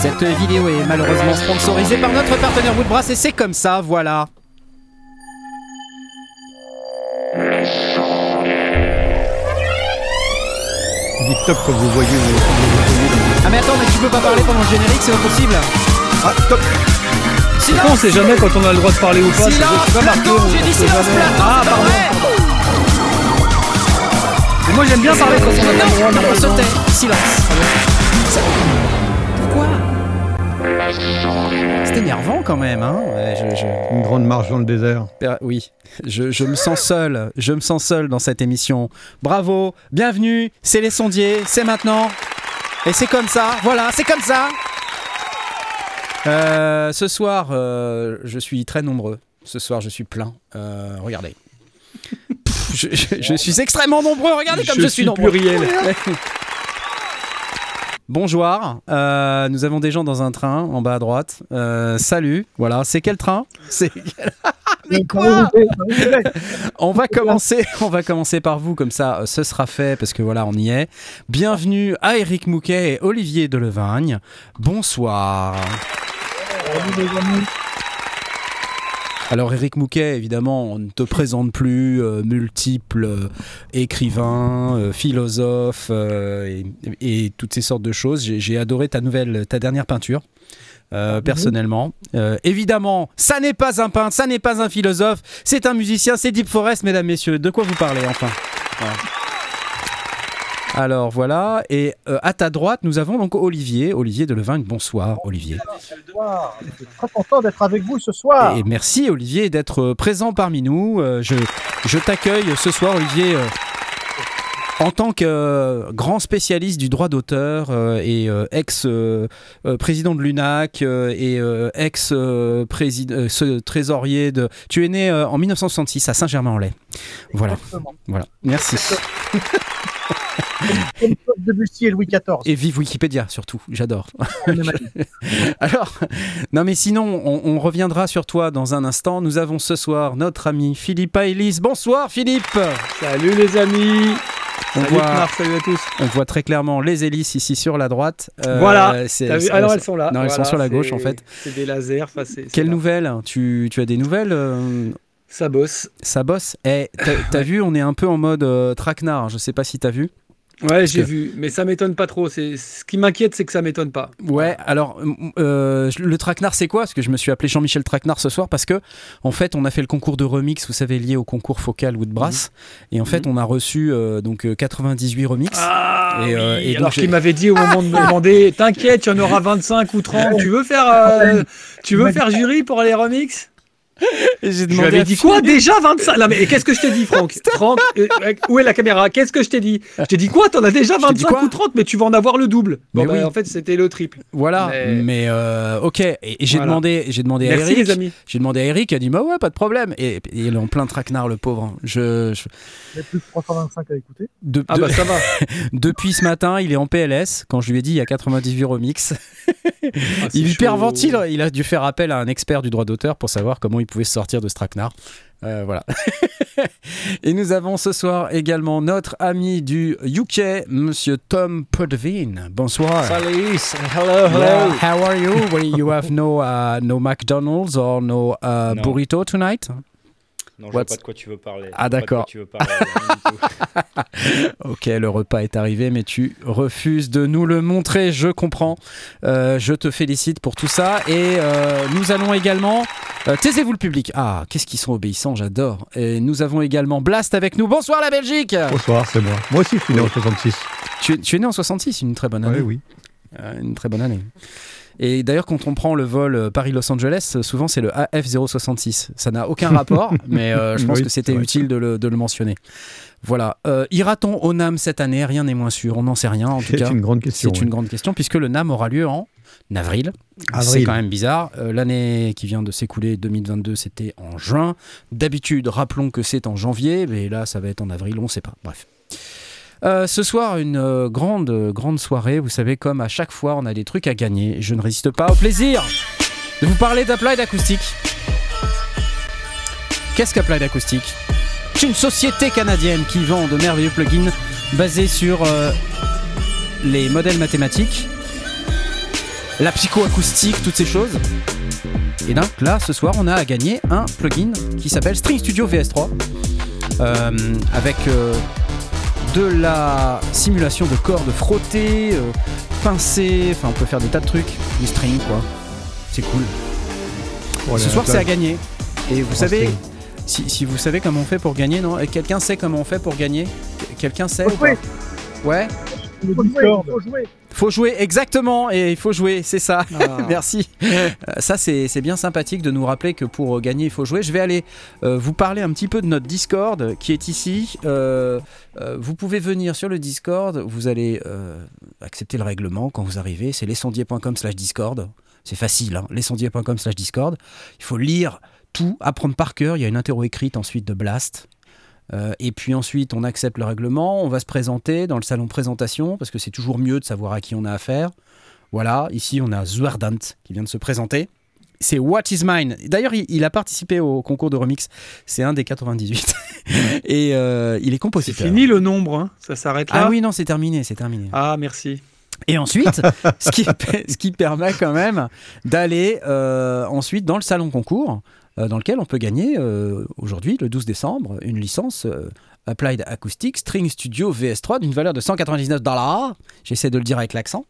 Cette vidéo est malheureusement sponsorisée par notre partenaire Woodbrass et c'est comme ça, voilà. Dites top quand vous voyez. Ah mais attends, mais tu peux pas parler pendant le générique, c'est pas possible. Ah, top con, on sait jamais quand on a le droit de parler ou pas. Silence, j'ai on dit silence, Ah, pas pardon. vrai. Mais moi j'aime bien parler quand on a le droit. Non, on malheureusement. se tait. Silence. Pourquoi C'est énervant quand même, hein Ouais, je- je- Une grande marche dans le désert. Oui, je, je me sens seul, je me sens seul dans cette émission. Bravo, bienvenue, c'est les sondiers, c'est maintenant. Et c'est comme ça, voilà, c'est comme ça. Euh, ce soir, euh, je suis très nombreux. Ce soir, je suis plein. Euh, regardez. Pff, je, suis extrêmement nombreux, regardez comme je, suis nombreux. pluriel. Bonjour, euh, nous avons des gens dans un train en bas à droite. Euh, salut, voilà, c'est quel train C'est Mais quoi On va commencer, on va commencer par vous comme ça, euh, ce sera fait parce que voilà, on y est. Bienvenue à Eric Mouquet et Olivier Delevagne. Bonsoir. Alors Eric Mouquet, évidemment, on ne te présente plus, euh, multiple euh, écrivain, euh, philosophe euh, et, et toutes ces sortes de choses. J'ai- J'ai adoré ta nouvelle, ta dernière peinture. euh, personnellement, Euh, évidemment, ça n'est pas un peintre, ça n'est pas un philosophe, c'est un musicien, c'est Deep Forest, mesdames, messieurs. De quoi vous parlez enfin? Voilà. Alors voilà, et euh, à ta droite, nous avons donc Olivier, Olivier de. Bonsoir, Olivier. Bonsoir. Je suis très content d'être avec vous ce soir. Et merci Olivier d'être euh, présent parmi nous. Euh, je je t'accueille ce soir Olivier euh, en tant que grand spécialiste du droit d'auteur et ex-président de l'UNAC et ex-trésorier de... Tu es né en 1966 à Saint-Germain-en-Laye. Voilà, Exactement. voilà. Merci. Debussy et Louis XIV. Et vive Wikipédia surtout, j'adore. Année. Alors, non mais sinon, on, on reviendra sur toi dans un instant. Nous avons ce soir notre ami Philippe Aélis. Bonsoir Philippe Salut les amis. On Salut voit, salut à tous. on voit très clairement les hélices ici sur la droite. Euh, Voilà. Alors elles sont là. Non, elles sont sur la gauche, en fait. C'est des lasers. enfin, c'est- c'est Quelle là. nouvelle tu, tu as des nouvelles euh, Ça bosse. Ça bosse Eh, t'as t'as vu, on est un peu en mode euh, traquenard. Je sais pas si t'as vu. Ouais, j'ai que- vu, mais ça m'étonne pas trop. C'est ce qui m'inquiète, c'est que ça m'étonne pas. Ouais, alors euh, le traquenard c'est quoi? Parce que je me suis appelé Jean-Michel Traquenard ce soir parce que en fait on a fait le concours de remix, vous savez, lié au concours Focal Woodbrass. Et en fait on a reçu euh, donc euh, 98 remix. Ah, Et, oui, euh, et donc alors qu'il m'avait dit au moment de me demander, t'inquiète, il y en aura 25 ou 30. Tu veux faire, euh, tu veux faire jury pour les remix j'ai Je lui demandé avais à dit quoi déjà 25 Non mais qu'est-ce que je t'ai dit Franck? Franck, euh, où est la caméra? Qu'est-ce que je t'ai dit? Je t'ai dit quoi? T'en as déjà t'ai dit 25 quoi? ou 30 mais tu vas en avoir le double. Bon Mais bah, oui. en fait c'était le triple. Voilà, mais, Mais- euh, ok. Et, et j'ai Voilà. demandé, j'ai demandé à Merci Eric. les amis. J'ai demandé à Eric, il a dit bah ouais, pas de problème. Et, et il est en plein traquenard le pauvre. Je, je- Il y a plus de 325 à écouter. de- Ah de- bah ça va. depuis ce matin, il est en PLS. Quand je lui ai dit il y a 98 remix, Ah, il hyperventile. Il a dû faire appel à un expert du droit d'auteur pour savoir comment il se sortir de ce traquenard. Euh, voilà. Et nous avons ce soir également notre ami du UK, Monsieur Tom Podvin. Bonsoir. Salut, hello, hello. Yeah, how are you? Well, you have no uh, no McDonald's or no uh, No. burrito tonight? Non, je vois What's- pas de quoi tu veux parler. Ah, Je vois pas de d'accord. quoi tu veux parler, du tout. Ok, le repas est arrivé, mais tu refuses de nous le montrer. Je comprends. Euh, je te félicite pour tout ça. Et euh, nous allons également. euh, Taisez-vous le public. Ah, qu'est-ce qu'ils sont obéissants, j'adore. Et nous avons également Blast avec nous. Bonsoir la Belgique. Bonsoir, c'est moi. Moi aussi, je suis né en 66. Tu, tu es né en 66, une très bonne année. Oui, oui. Euh, une très bonne année. Et d'ailleurs, quand on prend le vol euh, Paris-Los Angeles, euh, souvent c'est le AF066. Ça n'a aucun rapport, mais euh, je pense Oui, que c'était c'est utile de le, de le mentionner. Voilà. Euh, Ira-t-on au NAM cette année? Rien n'est moins sûr. On n'en sait rien en tout C'est cas. une grande question. C'est une grande question puisque le NAM aura lieu en avril. C'est Avril. quand même bizarre. Euh, L'année qui vient de s'écouler, 2022, c'était en juin. D'habitude, rappelons que c'est en janvier, mais là, ça va être en avril, on ne sait pas. Bref. Euh, ce soir, une euh, grande, euh, grande soirée. Vous savez, comme à chaque fois, on a des trucs à gagner. Je ne résiste pas au plaisir de vous parler d'Applied Acoustic. Qu'est-ce qu'Applied Acoustic C'est une société canadienne qui vend de merveilleux plugins basés sur les modèles mathématiques la psychoacoustique, toutes ces choses. Et donc là, ce soir, on a à gagner un plugin qui s'appelle String Studio VS3 euh, avec de la simulation de cordes frottées, euh, pincées, enfin on peut faire des tas de trucs, du string quoi. C'est cool. Ce soir, c'est à gagner. Et vous En savez, si, si vous savez comment on fait pour gagner, non? Et Quelqu'un sait comment on fait pour gagner? Quelqu'un sait Faut ou pas? Jouer, Ouais faut jouer, faut jouer. Faut jouer, exactement, et il faut jouer, c'est ça. Ah. Merci. Euh, Ça, c'est bien sympathique de nous rappeler que pour euh, gagner, il faut jouer. Je vais aller euh, vous parler un petit peu de notre Discord qui est ici. Euh, euh, vous pouvez venir sur le Discord, vous allez accepter le règlement quand vous arrivez. C'est lesondiers.com slash Discord. C'est facile, hein, lesondiers.com slash Discord. Il faut lire tout, apprendre par cœur. Il y a une interro écrite ensuite de Blast. Euh, et puis ensuite, on accepte le règlement, on va se présenter dans le salon présentation, parce que c'est toujours mieux de savoir à qui on a affaire. Voilà, ici on a Zuardant qui vient de se présenter. C'est What is Mine. D'ailleurs, il, il a participé au concours de remix. C'est un des 98. et euh, il est C'est compositeur. fini le nombre, hein. ça s'arrête là. Ah oui, non, c'est terminé, c'est terminé. Ah, merci. Et ensuite, ce, qui, ce qui permet quand même d'aller euh, ensuite dans le salon concours, dans lequel on peut gagner euh, aujourd'hui, le 12 décembre, une licence euh, Applied Acoustic String Studio VS3 d'une valeur de 199 dollars. J'essaie de le dire avec l'accent.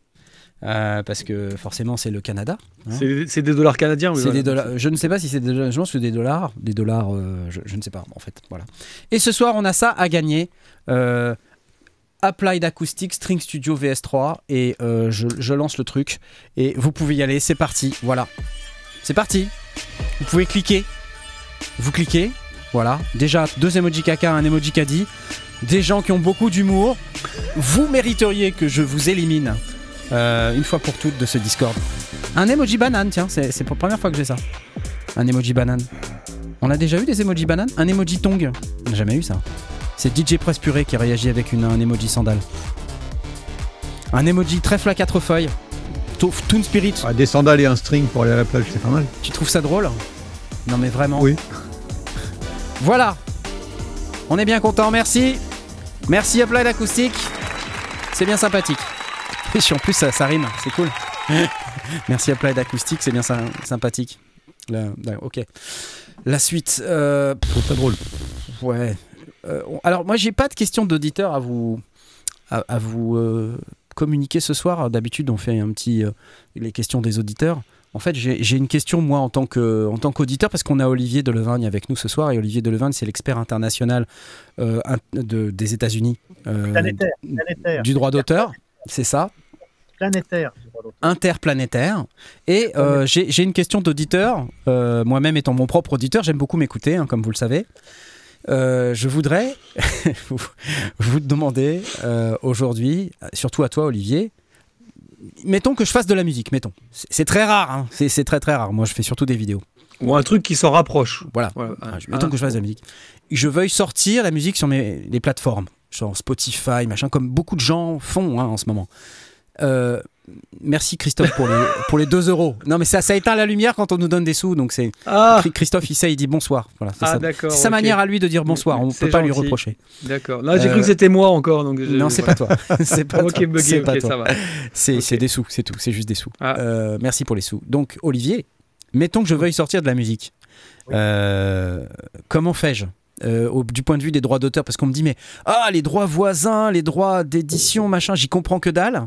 euh, parce que forcément c'est le Canada. Hein C'est des dollars canadiens. oui, voilà. des dollars. Je ne sais pas si c'est des dollars. Je pense que des dollars. Des dollars. euh, je, je ne sais pas en fait. Voilà. Et ce soir, on a ça à gagner. Euh, Applied Acoustic String Studio VS3 et euh, je, je lance le truc et vous pouvez y aller. C'est parti. Voilà. C'est parti. Vous pouvez cliquer. Vous cliquez. Voilà. Déjà deux emojis caca, un emoji caddie. Des gens qui ont beaucoup d'humour. Vous mériteriez que je vous élimine euh, une fois pour toutes de ce Discord. Un emoji banane, tiens, c'est pour la première fois que j'ai ça. Un emoji banane. On a déjà eu des emojis bananes? Un emoji tong On n'a jamais eu ça. C'est DJ Press Purée qui réagit avec une, un emoji sandale. Un emoji trèfle à quatre feuilles. To- Toon Spirit, Ah, des sandales et un string pour aller à la plage, c'est pas mal. tu trouves ça drôle Non mais vraiment. Oui. Voilà. On est bien content, merci. Merci Applied Acoustic. C'est bien sympathique. Et en plus ça, ça rime, c'est cool. merci Applied Acoustic, c'est bien sy- sympathique. Là, là, ok. La suite. euh, trouve ça drôle. Ouais. Euh, alors moi j'ai pas de questions d'auditeurs à vous à, à vous euh, communiquer ce soir. D'habitude on fait un petit euh, les questions des auditeurs. En fait j'ai une question moi en tant que en tant qu'auditeur parce qu'on a Olivier Delevingne avec nous ce soir et Olivier Delevingne c'est l'expert international euh, de- des États-Unis euh, du droit d'auteur. C'est ça planétaire. interplanétaire. Et j'ai une question d'auditeur. Moi-même étant mon propre auditeur, j'aime beaucoup m'écouter, hein, comme vous le savez. Euh, je voudrais vous, vous demander euh, aujourd'hui, surtout à toi Olivier, mettons que je fasse de la musique, mettons. C'est très rare, hein, c'est très très rare. Moi je fais surtout des vidéos. Ou un truc qui s'en rapproche. Voilà. Ah, mettons que je fasse de la musique. Je veuille sortir la musique sur mes, les plateformes, genre Spotify, machin, comme beaucoup de gens font hein, en ce moment. Euh, merci Christophe pour les, pour les 2 euros. Non mais ça, ça éteint la lumière quand on nous donne des sous, donc c'est Ah, Chri- Christophe il sait, il dit bonsoir. Voilà, c'est Ah, sa ok. manière à lui de dire bonsoir. On ne peut pas lui reprocher. d'accord. Là, j'ai Euh, cru que c'était moi encore. Donc Non, c'est pas toi. c'est pas toi. pas ça va. C'est des sous, c'est tout. C'est juste des sous. Ah. Euh, merci pour les sous. Donc, Olivier, mettons que je veuille sortir de la musique. Oui. Euh, comment fais-je Euh, au- du point de vue des droits d'auteur? Parce qu'on me dit, mais ah, les droits voisins, les droits d'édition, machin, j'y comprends que dalle.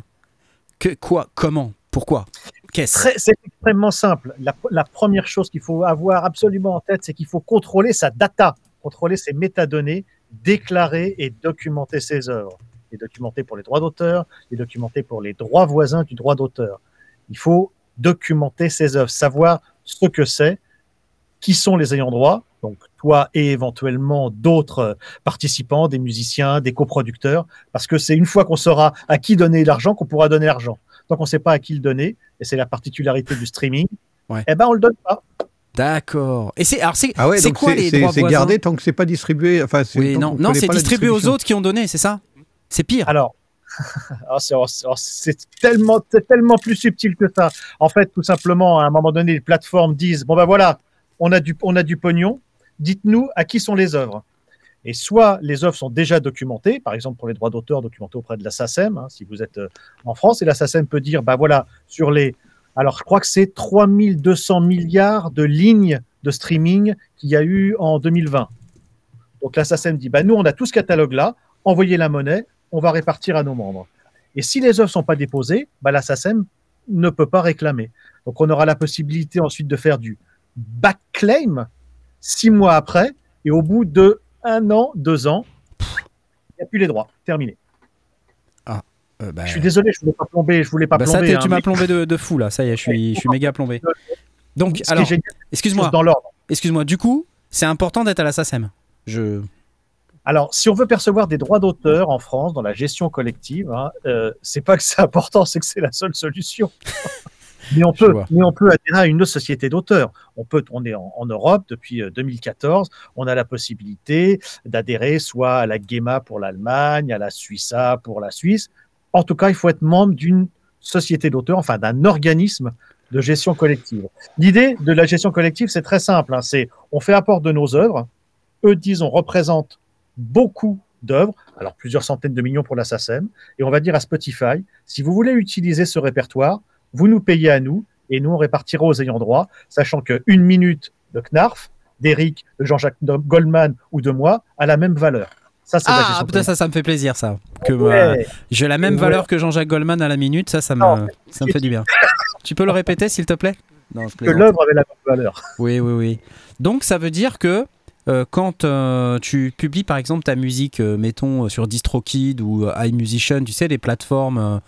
Que, quoi Comment Pourquoi Qu'est-ce? C'est extrêmement simple. La, la première chose qu'il faut avoir absolument en tête, c'est qu'il faut contrôler sa data, contrôler ses métadonnées, déclarer et documenter ses œuvres. Les documenter pour les droits d'auteur, les documenter pour les droits voisins du droit d'auteur. Il faut documenter ses œuvres, savoir ce que c'est, qui sont les ayants droit, donc toi et éventuellement d'autres participants, des musiciens, des coproducteurs, parce que c'est une fois qu'on saura à qui donner l'argent qu'on pourra donner l'argent. Tant qu'on ne sait pas à qui le donner, et c'est la particularité du streaming, Ouais. eh ben on le donne pas. D'accord. Et c'est alors c'est Ah ouais, quoi les droits c'est voisins gardé tant que c'est pas distribué. Enfin, c'est- Oui, tant non, non, c'est distribué aux autres qui ont donné, c'est ça? C'est pire. Alors, alors, c'est alors, c'est tellement, c'est tellement plus subtil que ça. En fait, tout simplement, à un moment donné, les plateformes disent bon ben voilà, on a du, on a du pognon. Dites-nous à qui sont les œuvres. Et soit les œuvres sont déjà documentées, par exemple pour les droits d'auteur documentés auprès de la SACEM, hein, si vous êtes euh, en France, et la SACEM peut dire bah voilà, sur les Alors, je crois que c'est 3200 milliards de lignes de streaming qu'il y a eu en 2020. Donc la SACEM dit, bah, nous, on a tout ce catalogue-là, envoyez la monnaie, on va répartir à nos membres. Et si les œuvres sont pas déposées, bah, la SACEM ne peut pas réclamer. Donc on aura la possibilité ensuite de faire du backclaim six mois après, et au bout de un an, deux ans, il n'y a plus les droits. Terminé. Euh, bah, Je suis désolé, je voulais pas plomber, je voulais pas bah ça, plomber. hein, tu m'as mais plombé de, de fou là, ça y est, je suis, je suis méga plombé. Donc, ce alors, excuse-moi, dans l'ordre. excuse-moi, du coup, c'est important d'être à la SACEM. Je... Alors, si on veut percevoir des droits d'auteur en France dans la gestion collective, hein, euh, c'est pas que c'est important, c'est que c'est la seule solution. mais on peut, mais on peut adhérer à une autre société d'auteurs. On peut, on est en, en Europe depuis euh, 2014. On a la possibilité d'adhérer soit à la GEMA pour l'Allemagne, à la Suissa pour la Suisse. En tout cas, il faut être membre d'une société d'auteurs, enfin d'un organisme de gestion collective. L'idée de la gestion collective, c'est très simple. hein, c'est on fait apport de nos œuvres. Eux disent on représente beaucoup d'œuvres, alors plusieurs centaines de millions pour la SACEM, et on va dire à Spotify, si vous voulez utiliser ce répertoire, vous nous payez à nous, et nous on répartira aux ayants droit, sachant que une minute de Knarf, d'Eric, de Jean-Jacques Goldman ou de moi a la même valeur. Ça, Ah, putain, ça, ça me fait plaisir, ça. Que euh, j'ai la même Ouais. valeur que Jean-Jacques Goldman à la minute, ça, ça me, Non, ça me fait du bien. tu peux le répéter, s'il te plaît? Non, je que l'œuvre avait la même valeur. Oui, oui, oui. Donc, ça veut dire que euh, quand euh, tu publies, par exemple, ta musique, euh, mettons, sur DistroKid ou iMusician, tu sais, les plateformes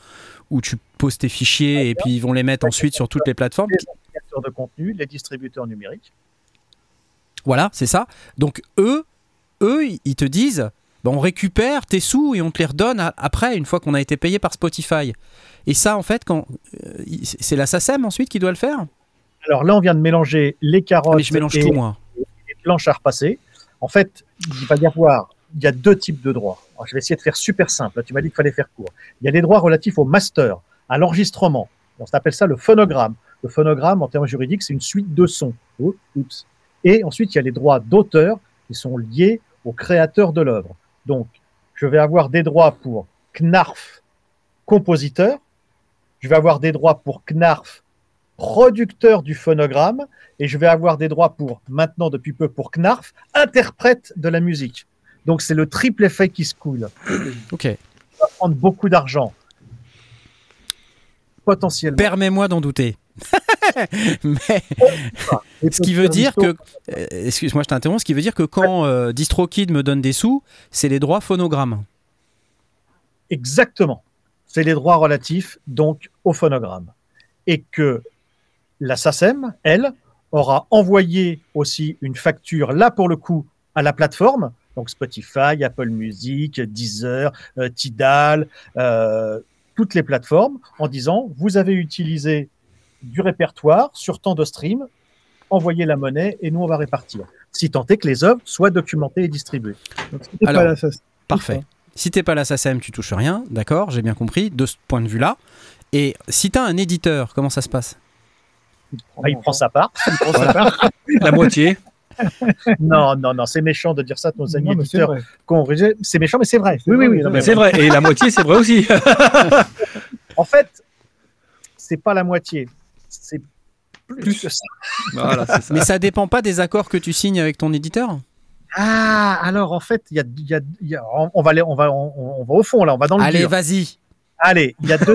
où tu poses tes fichiers et puis ils vont les mettre ensuite sur toutes les plateformes. Les créateurs de contenu, les distributeurs numériques. Voilà, c'est ça. Donc, eux, eux, ils te disent, bah, on récupère tes sous et on te les redonne après, une fois qu'on a été payé par Spotify. Et ça, en fait, quand euh, c'est la SACEM ensuite qui doit le faire? Alors là, on vient de mélanger les Ah, carottes Mais je mélange et tout, moi. les planches à repasser. En fait, il va y avoir, il y a deux types de droits. Je vais essayer de faire super simple. Tu m'as dit qu'il fallait faire court. Il y a les droits relatifs au master, à l'enregistrement. On s'appelle ça le phonogramme. Le phonogramme, en termes juridiques, c'est une suite de sons. Oh. Et ensuite, il y a les droits d'auteur qui sont liés au créateur de l'œuvre. Donc, je vais avoir des droits pour Knarf, compositeur. Je vais avoir des droits pour Knarf, producteur du phonogramme. Et je vais avoir des droits pour, maintenant depuis peu, pour Knarf, interprète de la musique. Donc, c'est le triple effet qui se coule. Ok. Ça va prendre beaucoup d'argent. Potentiellement. Permets-moi d'en douter. Mais ce qui veut dire que, euh, excuse-moi, je t'interromps, ce qui veut dire que quand euh, DistroKid me donne des sous, c'est les droits phonogrammes. Exactement. C'est les droits relatifs donc au phonogramme. Et que la SACEM, elle, aura envoyé aussi une facture, là pour le coup, à la plateforme, donc Spotify, Apple Music, Deezer, euh, Tidal, euh, toutes les plateformes, en disant, vous avez utilisé du répertoire sur tant de streams, envoyez la monnaie et nous on va répartir. Si tant est que les œuvres soient documentées et distribuées. Donc, Alors, pas. Parfait. Si t'es pas la SACEM, tu touches rien, d'accord, j'ai bien compris, de ce point de vue-là. Et si t'as un éditeur, comment ça se passe? Ah, il prend sa part. La moitié. Non, non, non, c'est méchant de dire ça de nos amis Non, éditeurs. C'est méchant, mais c'est vrai. C'est Oui, oui, vrai, oui. non, mais C'est vrai. Et la moitié, c'est vrai aussi. En fait, c'est pas la moitié. C'est plus, Plus. que ça. Voilà, c'est ça. Mais ça dépend pas des accords que tu signes avec ton éditeur? Ah, alors en fait, il y a, il y a- il y a- on, va aller, on va, on, on va au fond là, on va dans le Allez, dur. vas-y. Allez, il y a deux.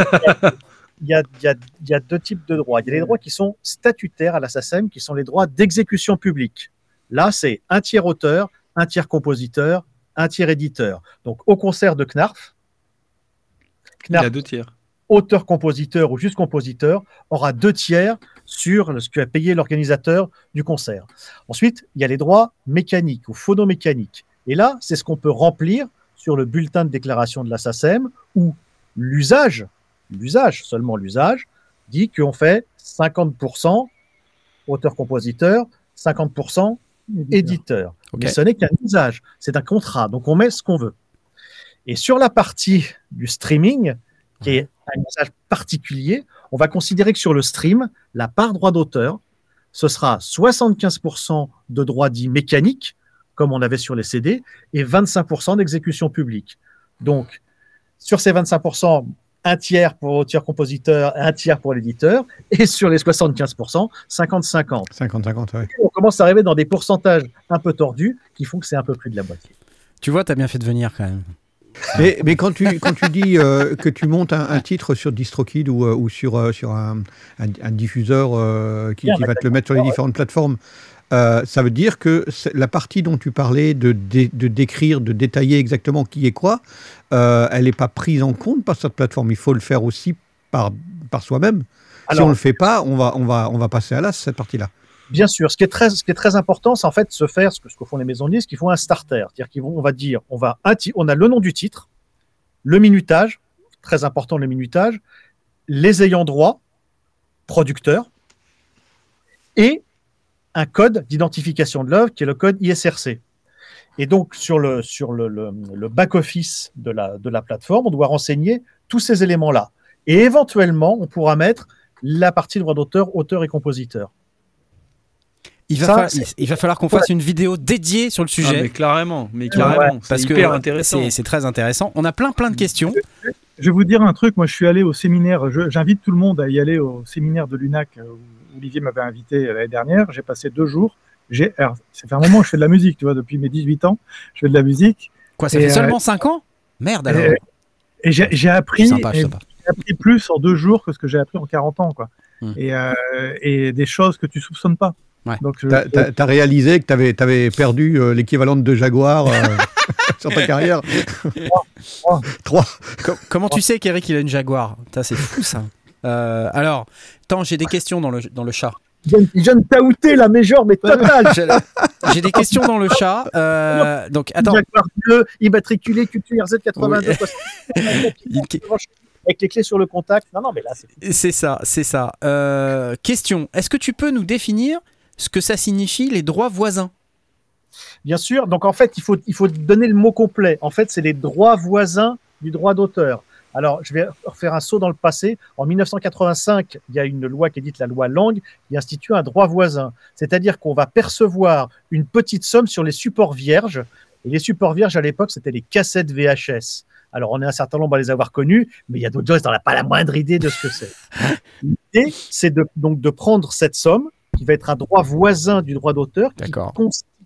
Il y, a, il, y a, il y a deux types de droits. Il y a les droits qui sont statutaires à la SACEM, qui sont les droits d'exécution publique. Là, c'est un tiers auteur, un tiers compositeur, un tiers éditeur. Donc, au concert de Knarf, Il a Knarf deux tiers. auteur-compositeur ou juste compositeur aura deux tiers sur ce que a payé l'organisateur du concert. Ensuite, il y a les droits mécaniques ou phonomécaniques. Et là, c'est ce qu'on peut remplir sur le bulletin de déclaration de la SACEM où l'usage, l'usage, seulement l'usage, dit qu'on fait 50% auteur-compositeur, 50% éditeur. Mais ce n'est qu'un usage, c'est un contrat, donc on met ce qu'on veut. Et sur la partie du streaming, qui est un usage particulier, on va considérer que sur le stream, la part droit d'auteur, ce sera 75% de droits dits mécaniques, comme on avait sur les CD, et 25% d'exécution publique. Donc, sur ces 25%, un tiers pour auteur-compositeur, un tiers pour l'éditeur, et sur les 75%, 50-50. 50-50, ouais. On commence à arriver dans des pourcentages un peu tordus qui font que c'est un peu plus de la moitié. Tu vois, t'as bien fait de venir quand même. Mais, mais quand, tu, quand tu dis euh, que tu montes un, un titre sur DistroKid ou, euh, ou sur, euh, sur un, un- un diffuseur euh, qui, Bien, qui va te le mettre sur les différentes plateformes, euh, ça veut dire que la partie dont tu parlais de, dé- de décrire, de détailler exactement qui est quoi, euh, elle n'est pas prise en compte par cette plateforme. Il faut le faire aussi par, par soi-même. Si on ne le fait pas, on va, on va, on va passer à l'as, cette partie-là. Bien sûr, ce qui est très, ce qui est très important, c'est en fait se faire ce que, ce que font les maisons de disques, ils font un starter, c'est-à-dire qu'ils vont, on va dire, on va on a le nom du titre, le minutage, très important le minutage, les ayants droit, producteurs, et un code d'identification de l'œuvre qui est le code ISRC. Et donc sur le sur le, le, le back office de la de la plateforme, on doit renseigner tous ces éléments-là. Et éventuellement, on pourra mettre la partie droit d'auteur, auteur et compositeur. Il va, Ça, falloir- il va falloir qu'on fasse une vidéo dédiée sur le Ah, sujet. mais carrément, mais carrément. parce c'est que intéressant. c'est- très intéressant. On a plein plein de questions. Je vais vous dire un truc. Moi, je suis allé au séminaire. je- J'invite tout le monde à y aller au séminaire de l'UNAC euh, Olivier m'avait invité l'année dernière. J'ai passé deux jours. J'ai, fait un moment que je fais de la musique, tu vois, depuis mes 18 ans. Je fais de la musique Quoi, ça Et, fait euh, seulement 5 ans? Merde alors. et, et j'ai j'ai appris, Sympa, et appris plus en deux jours que ce que j'ai appris en 40 ans, quoi. Hmm. Et, euh, et des choses que tu soupçonnes pas. Ouais. Donc, je- Tu as, réalisé que tu avais, perdu euh, l'équivalent de deux Jaguars euh, sur ta carrière? Trois. Trois. Com- comment tu sais qu'Eric il a une Jaguar? C'est fou ça. Euh, alors, attends, j'ai des questions dans le, dans le chat. Il vient de taouter la major, mais totale. J'ai des questions dans le chat. Euh, donc, attends. Immatriculé, QTRZ 82, Une que- avec les clés sur le contact. Non, non, mais là, c'est C'est ça, c'est ça. Euh, question Est-ce que tu peux nous définir ce que ça signifie les droits voisins? Bien sûr. Donc, en fait, il faut, il faut donner le mot complet. En fait, c'est les droits voisins du droit d'auteur. Alors, je vais refaire un saut dans le passé. En 1985, il y a une loi qui est dite la loi Langue qui institue un droit voisin. C'est-à-dire qu'on va percevoir une petite somme sur les supports vierges. Et les supports vierges, à l'époque, c'était les cassettes VHS. Alors, on est un certain nombre à les avoir connus, mais il y a d'autres gens qui n'en ont pas la moindre idée de ce que c'est. L'idée, c'est de, donc de prendre cette somme, qui va être un droit voisin du droit d'auteur, qui.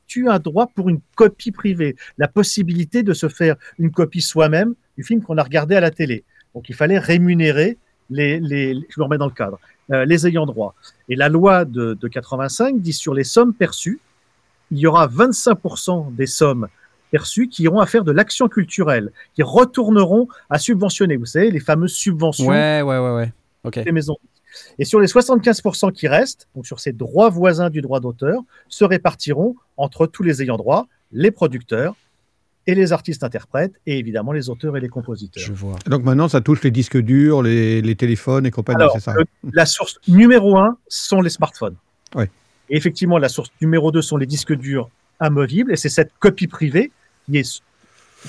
Constitue un droit pour une copie privée, la possibilité de se faire une copie soi-même du film qu'on a regardé à la télé. Donc, il fallait rémunérer les, les, les- je me remets dans le cadre, euh, les ayants droit. Et la loi de, de 85 dit sur les sommes perçues, il y aura 25% des sommes perçues qui iront à faire de l'action culturelle, qui retourneront à subventionner. Vous savez, les fameuses subventions Ouais, ouais, ouais, ouais. Des maisons. Et sur les 75% qui restent, donc sur ces droits voisins du droit d'auteur, se répartiront entre tous les ayants droit, les producteurs et les artistes-interprètes, et évidemment les auteurs et les compositeurs. Je vois. Donc maintenant, ça touche les disques durs, les, les téléphones et compagnie, Alors, c'est ça le- la source numéro un sont les smartphones. Ouais. Et effectivement, la source numéro deux sont les disques durs amovibles, et c'est cette copie privée qui est,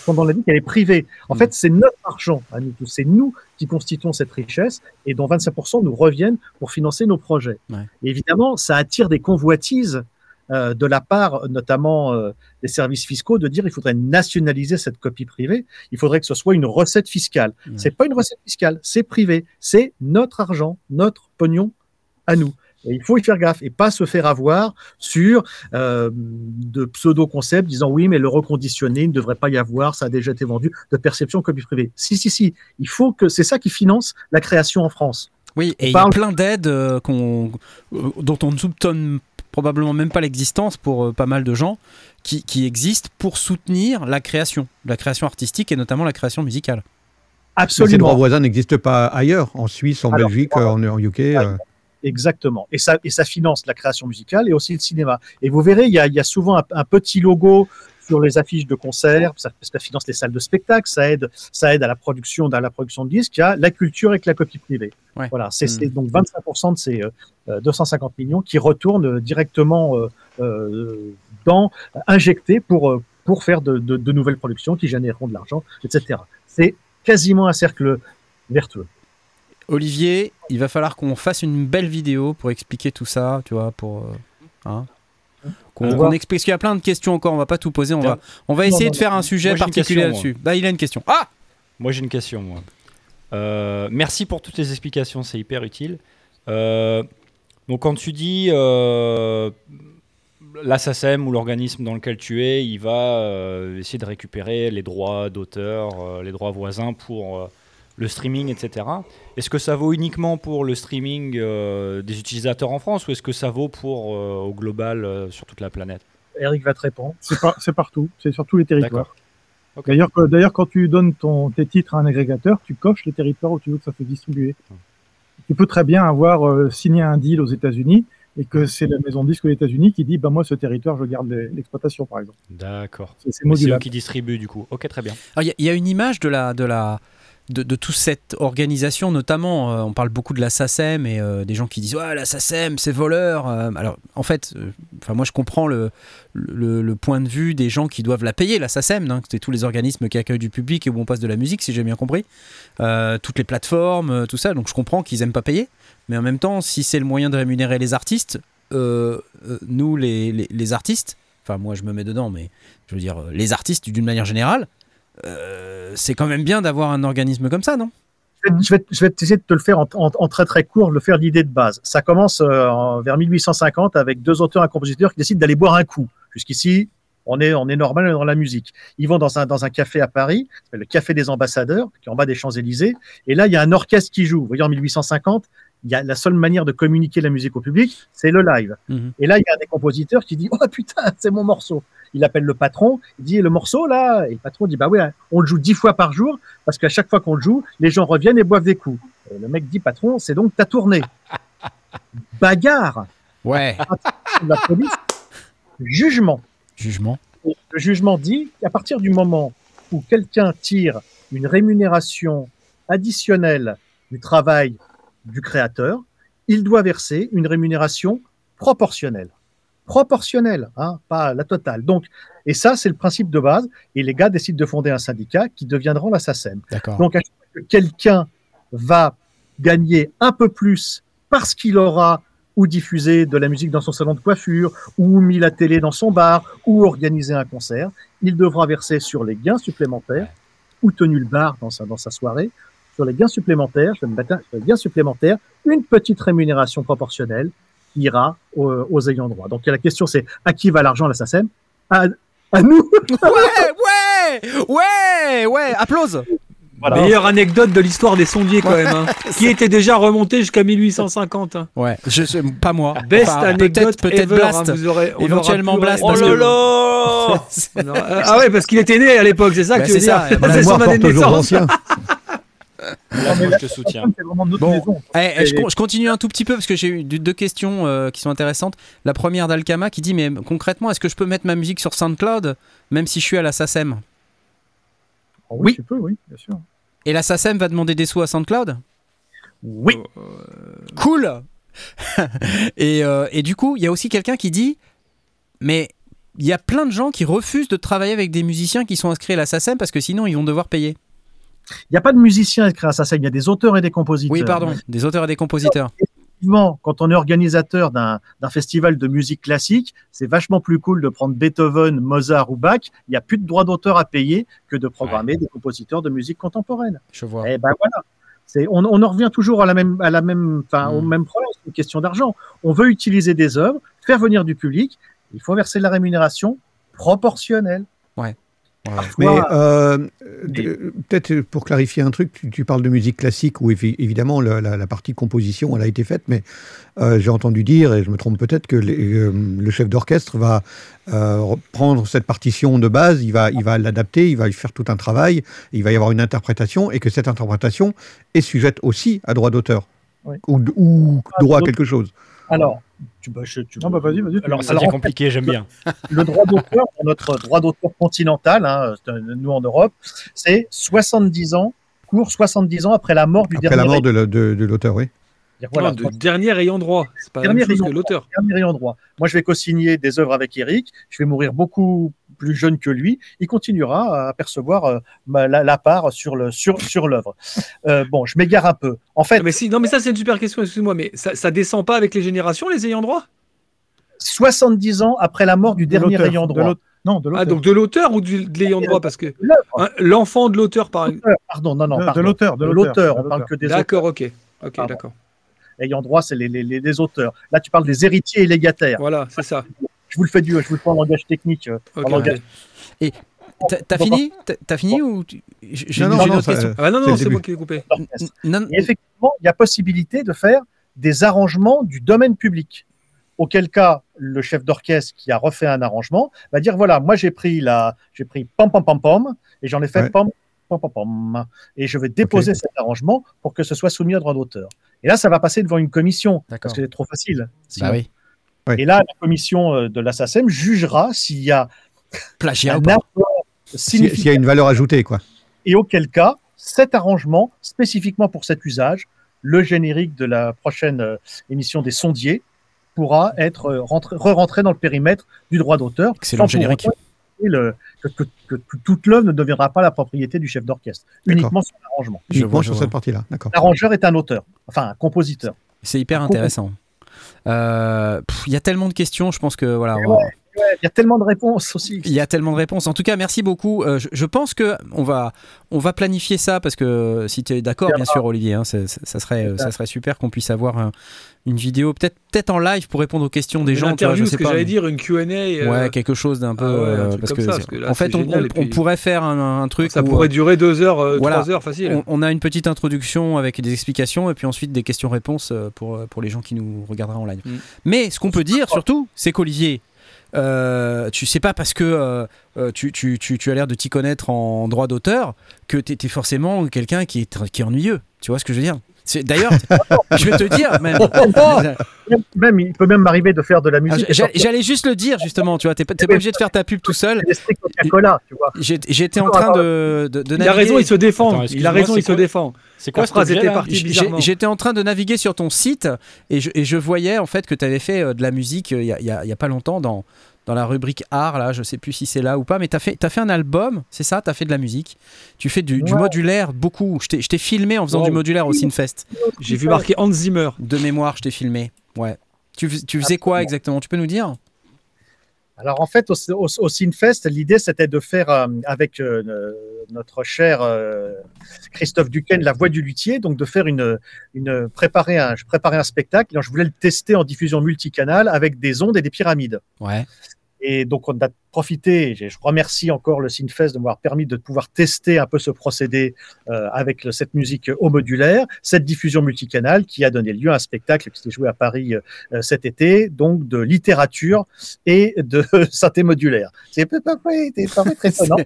on l'a dit, qu'elle est privée. En Mm. fait, c'est notre argent à nous tous. C'est nous qui constituons cette richesse, et dont 25% nous reviennent pour financer nos projets. Ouais. Et évidemment, ça attire des convoitises euh, de la part, notamment euh, des services fiscaux, de dire il faudrait nationaliser cette copie privée. Il faudrait que ce soit une recette fiscale. Ouais. C'est pas une recette fiscale, c'est privé. C'est notre argent, notre pognon à nous. Et il faut y faire gaffe et pas se faire avoir sur euh, de pseudo-concepts disant oui, mais le reconditionné, il ne devrait pas y avoir, ça a déjà été vendu, de perception copie privée. Si, si, si, il faut que c'est ça qui finance la création en France. Oui, et il y a plein d'aides euh, qu'on- euh, dont on ne soupçonne probablement même pas l'existence pour euh, pas mal de gens qui, qui existent pour soutenir la création, la création artistique et notamment la création musicale. Mais Ces droits Absolument. voisins n'existent pas ailleurs, en Suisse, en Alors, Belgique, en, en UK. euh. Exactement. Et ça, et ça finance la création musicale et aussi le cinéma. Et vous verrez, il y a, il y a souvent un, un petit logo sur les affiches de concerts, ça, ça finance les salles de spectacle, ça aide, ça aide à la production, à la production de disques. Il y a la culture avec la copie privée. Ouais. Voilà, c'est Mm. c'est donc 25% de ces euh, euh, 250 millions qui retournent euh, directement euh, euh, dans injectés pour euh, pour faire de, de, de nouvelles productions qui généreront de l'argent, etc. C'est quasiment un cercle vertueux. Olivier, il va falloir qu'on fasse une belle vidéo pour expliquer tout ça, tu vois, pour euh, hein, qu'on explique. Parce qu'il y a plein de questions encore, on va pas tout poser. On va, on va essayer non, de faire un sujet Moi, particulier là-dessus. Bah, il a une question. Ah Moi, j'ai une question, moi. Euh, merci pour toutes les explications, c'est hyper utile. Euh, donc quand tu dis euh, la SACEM ou l'organisme dans lequel tu es, il va essayer de récupérer les droits d'auteur, les droits voisins pour le streaming, etc. Est-ce que ça vaut uniquement pour le streaming euh, des utilisateurs en France ou est-ce que ça vaut pour euh, au global euh, sur toute la planète? Eric va te répondre. C'est par- c'est partout, c'est sur tous les territoires. D'ailleurs, d'ailleurs, quand tu donnes ton, tes titres à un agrégateur, tu coches les territoires où tu veux que ça soit distribué. Tu peux très bien avoir euh, signé un deal aux États-Unis et que c'est la maison de disque aux États-Unis qui dit bah moi ce territoire je garde les- l'exploitation par exemple. D'accord. C'est c'est Mais C'est eux qui distribuent du coup. Ok, très bien. Alors, Il y, y a une image de la de la de, toute cette organisation, notamment, euh, on parle beaucoup de la SACEM et euh, des gens qui disent ouais la SACEM c'est voleur. Euh, alors en fait, enfin moi je comprends le, le, point de vue des gens qui doivent la payer la SACEM. Hein, c'est tous les organismes qui accueillent du public et où on passe de la musique, si j'ai bien compris. Toutes les plateformes, tout ça. Donc je comprends qu'ils aiment pas payer, mais en même temps, si c'est le moyen de rémunérer les artistes, nous les, les, les artistes, enfin moi je me mets dedans, mais je veux dire les artistes d'une manière générale. Euh, c'est quand même bien d'avoir un organisme comme ça, non? Je vais, je essayer de te le faire en, en- en très très court, le faire l'idée de base. Ça commence euh, vers 1850 avec deux auteurs et un compositeur qui décident d'aller boire un coup. Jusqu'ici, on est, on est normal dans la musique. Ils vont dans un, dans un café à Paris, le Café des Ambassadeurs, qui est en bas des Champs-Élysées. Et là, il y a un orchestre qui joue. Vous voyez, en 1850, il y a la seule manière de communiquer la musique au public, c'est le live. Mhm. Et là, il y a un des compositeurs qui dit Oh putain, c'est mon morceau. Il appelle le patron, il dit Le morceau là Et le patron dit Bah oui, on le joue dix fois par jour, parce qu'à chaque fois qu'on le joue, les gens reviennent et boivent des coups. Et le mec dit Patron, c'est donc ta tournée. Bagarre Ouais. de la police, jugement. Jugement. Et le jugement dit qu'à partir du moment où quelqu'un tire une rémunération additionnelle du travail du créateur, il doit verser une rémunération proportionnelle. Proportionnelle, hein, pas la totale. Donc, et ça, c'est le principe de base. Et les gars décident de fonder un syndicat qui deviendra la SACEM. Donc, à que quelqu'un va gagner un peu plus parce qu'il aura ou diffusé de la musique dans son salon de coiffure, ou mis la télé dans son bar, ou organisé un concert, il devra verser sur les gains supplémentaires, ou tenu le bar dans sa, dans sa soirée, sur les gains supplémentaires, sur les gains supplémentaires, une petite rémunération proportionnelle ira aux, aux ayants droit. Donc la question c'est à qui va l'argent la SACEM à, à nous? Ouais, ouais, ouais, ouais. Applause. Voilà. Meilleure anecdote de l'histoire des sondiers quand même, hein, qui était déjà remonté jusqu'à 1850. hein. Ouais. Je, je- pas moi. Best Enfin, anecdote peut-être, peut-être ever, Blast. hein, vous aurez- on Éventuellement aura Blast, Oh parce là que- Ah ouais, parce qu'il était né à l'époque, c'est ça que tu veux c'est dire ça, C'est la son année de naissance. Anciens. Là, moi, je te soutiens. C'est vraiment notre Bon. maison. Eh, eh, je, con- je continue un tout petit peu parce que j'ai eu deux questions euh, qui sont intéressantes. La première d'Alkama qui dit mais concrètement est-ce que je peux mettre ma musique sur SoundCloud même si je suis à la SACEM? Oh Oui. Tu peux, oui, bien sûr. Et la SACEM va demander des sous à SoundCloud? Oui. Cool et, euh, et du coup, il y a aussi quelqu'un qui dit Mais il y a plein de gens qui refusent de travailler avec des musiciens qui sont inscrits à la SACEM parce que sinon ils vont devoir payer. Il n'y a pas de musiciens inscrits à SACEM, il y a des auteurs et des compositeurs. Oui, pardon, des auteurs et des compositeurs. effectivement, quand on est organisateur d'un festival de musique classique, c'est vachement plus cool de prendre Beethoven, Mozart ou Bach. Il n'y a plus de droits d'auteur à payer que de programmer des compositeurs de musique contemporaine. Je vois. Et ben voilà. On, on en revient toujours à la même, à la même, enfin, au Mm. même problème, c'est une question d'argent. On veut utiliser des œuvres, faire venir du public, il faut verser la rémunération proportionnelle. Ouais. Mais euh, peut-être pour clarifier un truc, tu, tu parles de musique classique où évi- évidemment la, la- la partie composition elle a été faite, mais euh, j'ai entendu dire, et je me trompe peut-être, que les- euh, le chef d'orchestre va reprendre cette partition de base, il va, il va l'adapter, il va y faire tout un travail, il va y avoir une interprétation, et que cette interprétation est sujette aussi à droit d'auteur ou, ou droit à quelque chose. Alors, tu, bah, je- tu- Non, bah vas-y, vas-y. Alors, Ça devient compliqué, j'aime bien. le droit d'auteur, notre droit d'auteur continental, hein, nous en Europe, c'est 70 ans, court 70 ans après la mort du Après dernier la mort ayant- de, le- de- de l'auteur, oui. Voilà, Non, de dernier ayant droit. C'est pas la Dernier même chose que l'auteur. dernier ayant droit. Moi, je vais co-signer des œuvres avec Eric. Je vais mourir beaucoup plus jeune que lui. Il continuera à percevoir euh, la, la part sur le sur sur l'œuvre. Euh, bon, je m'égare un peu. En fait, Non, mais, si, non, mais ça, c'est une super question, excuse-moi, mais ça, ça descend pas avec les générations, les ayants droit? 70 ans après la mort du de dernier ayant droit. Non, de l'auteur. Ah, donc de l'auteur ou du- de l'ayant droit Parce que hein, l'enfant de l'auteur, par exemple. Pardon, non, non, De- de l'auteur, de l'auteur, on parle que des auteurs. D'accord, ok. Ok, d'accord. Ayant droit, c'est les, les, les- les auteurs. Là, tu parles des héritiers et légataires. Voilà, c'est ça. Je vous le fais du, je vous le fais en langage technique. euh, Ok, en langage- ok. T'as t'as Bon, fini T'as fini ou tu- J'ai une autre ça- question. Ah bah non, C'est non, c'est moi qui ai coupé. Et effectivement, il y a possibilité de faire des arrangements du domaine public. Auquel cas, le chef d'orchestre qui a refait un arrangement va dire voilà, moi j'ai pris la, j'ai pris pam pam pam pam et j'en ai fait Ouais. pam pam pam pam et je vais déposer cet arrangement pour que ce soit soumis à droit d'auteur. Et là, ça va passer devant une commission D'accord. parce que c'est trop facile. sinon. Bah oui. Et là, la commission euh, de la SACEM jugera s'il y a Plagiat un S'il y une valeur ajoutée, quoi. et auquel cas, cet arrangement, spécifiquement pour cet usage, le générique de la prochaine euh, émission des sondiers, pourra être euh, rentré- re-rentré dans le périmètre du droit d'auteur. Excellent générique. le- que, que- que- que toute l'œuvre ne deviendra pas la propriété du chef d'orchestre, uniquement son arrangement. Je Uniquement sur cette partie-là. D'accord. L'arrangeur est un auteur, enfin un compositeur. C'est hyper intéressant. Euh, Il y a tellement de questions, je pense que voilà. Ouais, Il y a tellement de réponses aussi. Il y a tellement de réponses. En tout cas, merci beaucoup. Euh, je, je pense que on va, on va planifier ça parce que si tu es d'accord, bien sûr, Olivier, hein, ça serait, ça serait super qu'on puisse avoir un- une vidéo, peut-être, peut-être en live pour répondre aux questions des Une gens. tu vois, interview, je ce sais que pas. j'allais dire, une Q&A. euh, Ouais, quelque chose d'un peu. ah ouais, un euh, truc parce comme que, ça, c'est- parce que là, en fait, on, génial, on- et puis- on pourrait faire un, un truc. Ça où, pourrait durer deux heures, euh, Voilà. trois heures, facile. on, on a une petite introduction avec des explications et puis ensuite des questions-réponses euh, pour, euh, pour les gens qui nous regarderaient en live. Mm. Mais ce qu'on peut dire surtout, c'est qu'Olivier, euh, tu sais pas parce que euh, euh, tu, as l'air de t'y connaître en droit d'auteur que tu forcément quelqu'un qui est, qui est ennuyeux. Tu vois ce que je veux dire? D'ailleurs, je vais te dire même. Il peut même m'arriver de faire de la Ah, musique. sortir J'allais juste le dire justement, tu vois, t'es pas, t'es pas obligé de faire ta pub tout seul. J'étais en train de, de, de Il a naviguer. raison, il se défend. Attends, il a raison, il se défend. C'est quoi phrase était partie. J'étais en train de naviguer sur ton site et je, et je voyais en fait que tu avais fait euh, de la musique euh, il y, a- il y a, il y a pas longtemps dans, dans la rubrique art, là, je sais plus si c'est là ou pas, mais tu as fait, t'as fait un album, c'est ça Tu as fait de la musique. Tu fais du, du Ouais. modulaire beaucoup. Je t'ai- filmé en faisant du modulaire au Sinfest. J'ai vu marquer Hans Zimmer. De mémoire, je t'ai filmé. Ouais. Tu, fais- tu faisais quoi exactement? Tu peux nous dire? Alors en fait, au, au, au Sinfest, l'idée c'était de faire euh, avec euh, euh, notre cher euh, Christophe Duquesne, la voix du luthier, donc de faire une, une préparer un, je préparais un spectacle, et je voulais le tester en diffusion multicanal avec des ondes et des pyramides. Ouais. Et donc, on a profité, je je remercie encore le Sinfest de m'avoir permis de pouvoir tester un peu ce procédé euh, avec cette musique au modulaire, cette diffusion multicanal qui a donné lieu à un spectacle qui s'est joué à Paris euh, cet été, donc de littérature et de synthé modulaire. C'est pas, pas très étonnant.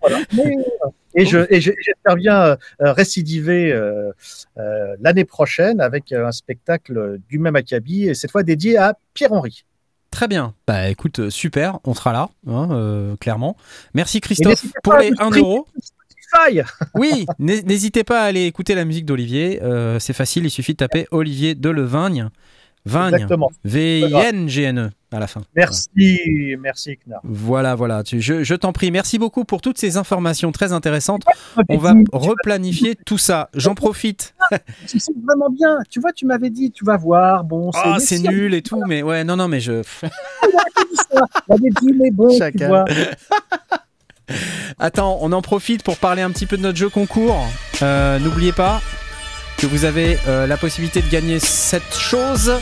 Voilà. Euh, et je et j'espère bien euh, euh, récidiver euh, euh, l'année prochaine avec euh, un spectacle du même acabit et cette fois dédié à Pierre-Henri. Très bien. Bah écoute, euh, super, on sera là, hein, euh, clairement. Merci Christophe pour les nous 1 streamer euro. Oui, n'hé- n'hésitez pas à aller écouter la musique d'Olivier. euh, c'est facile, il suffit de taper Olivier Delevigne. Vigne. Exactement. V-I-N-G-N-E E, à la fin. Merci, merci Knar. Voilà, voilà. Je je t'en prie. Merci beaucoup pour toutes ces informations très intéressantes. On va replanifier tout ça. J'en profite. C'est vraiment bien. Tu vois, tu m'avais dit, tu vas voir. Bon, Ah, c'est nul et tout, mais ouais, non, non, mais je. Dit, mais bon, tu Chacun. vois. Attends, on en profite pour parler un petit peu de notre jeu concours. Euh, N'oubliez pas que vous avez euh, la possibilité de gagner cette chose.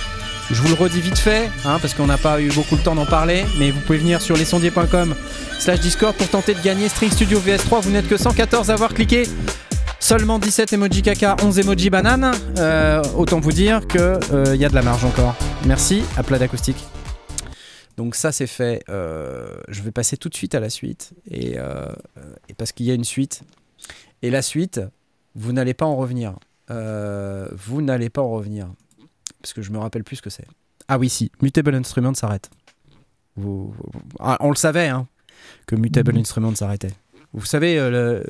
Je vous le redis vite fait, hein, parce qu'on n'a pas eu beaucoup le temps d'en parler, mais vous pouvez venir sur lesondiers.com slash Discord pour tenter de gagner String Studio VS3. Vous n'êtes que 114 à avoir cliqué. Seulement 17 emoji caca, 11 emoji banane. Euh, autant vous dire qu'il y a de la marge encore. Merci, à plat d'acoustique. Donc ça c'est fait. Euh, je vais passer tout de suite à la suite. Et, euh, et parce qu'il y a une suite. Et la suite, vous n'allez pas en revenir. Euh, vous n'allez pas en revenir. Parce que je me rappelle plus ce que c'est. Ah oui, si. Mutable Instrument s'arrête. Vous, ah, on le savait, hein, que Mutable Instrument s'arrêtait. Vous savez, euh,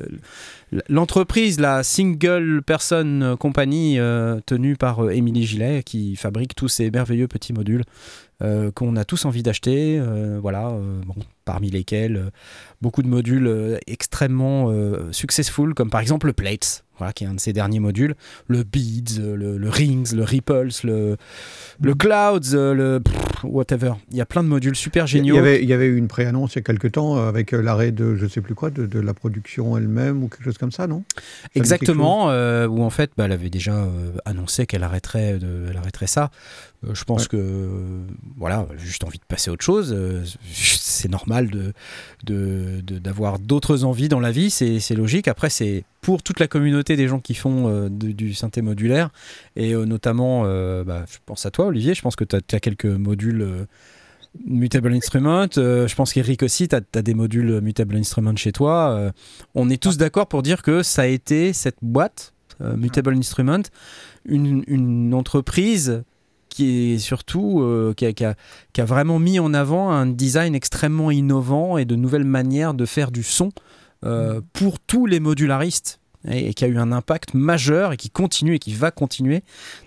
le- l'entreprise, la Single Person Company, euh, tenue par Émilie Gillet, qui fabrique tous ces merveilleux petits modules euh, qu'on a tous envie d'acheter. voilà, bon, parmi lesquels beaucoup de modules extrêmement successful, comme par exemple le Plates. Voilà, qui est un de ses derniers modules. Le Beads, le, le Rings, le Ripples, le, le Clouds, le pff, whatever. Il y a plein de modules super Il géniaux. y avait, il y avait eu une préannonce il y a quelque temps euh, avec euh, l'arrêt de je sais plus quoi, de, de la production elle-même ou quelque chose comme ça, non? Ça Exactement, euh, où en fait, bah, elle avait déjà euh, annoncé qu'elle arrêterait, de, elle arrêterait ça. Euh, je pense Ouais. que, voilà, juste envie de passer à autre chose. Euh, c'est normal de, d'avoir d'autres envies dans la vie, c'est, logique. Après, c'est pour toute la communauté des gens qui font euh, de- du synthé modulaire, et euh, notamment, euh, bah, je pense à toi, Olivier, je pense que tu as, quelques modules. Mutable Instrument, euh, je pense qu'Eric aussi, tu as, des modules Mutable Instrument chez toi. euh, on est tous d'accord pour dire que ça a été cette boîte, euh, Mutable Instrument, une, une entreprise qui est surtout euh, qui, a, qui a- qui a vraiment mis en avant un design extrêmement innovant et de nouvelles manières de faire du son euh, pour tous les modularistes. Et, et qui a eu un impact majeur et qui continue et qui va continuer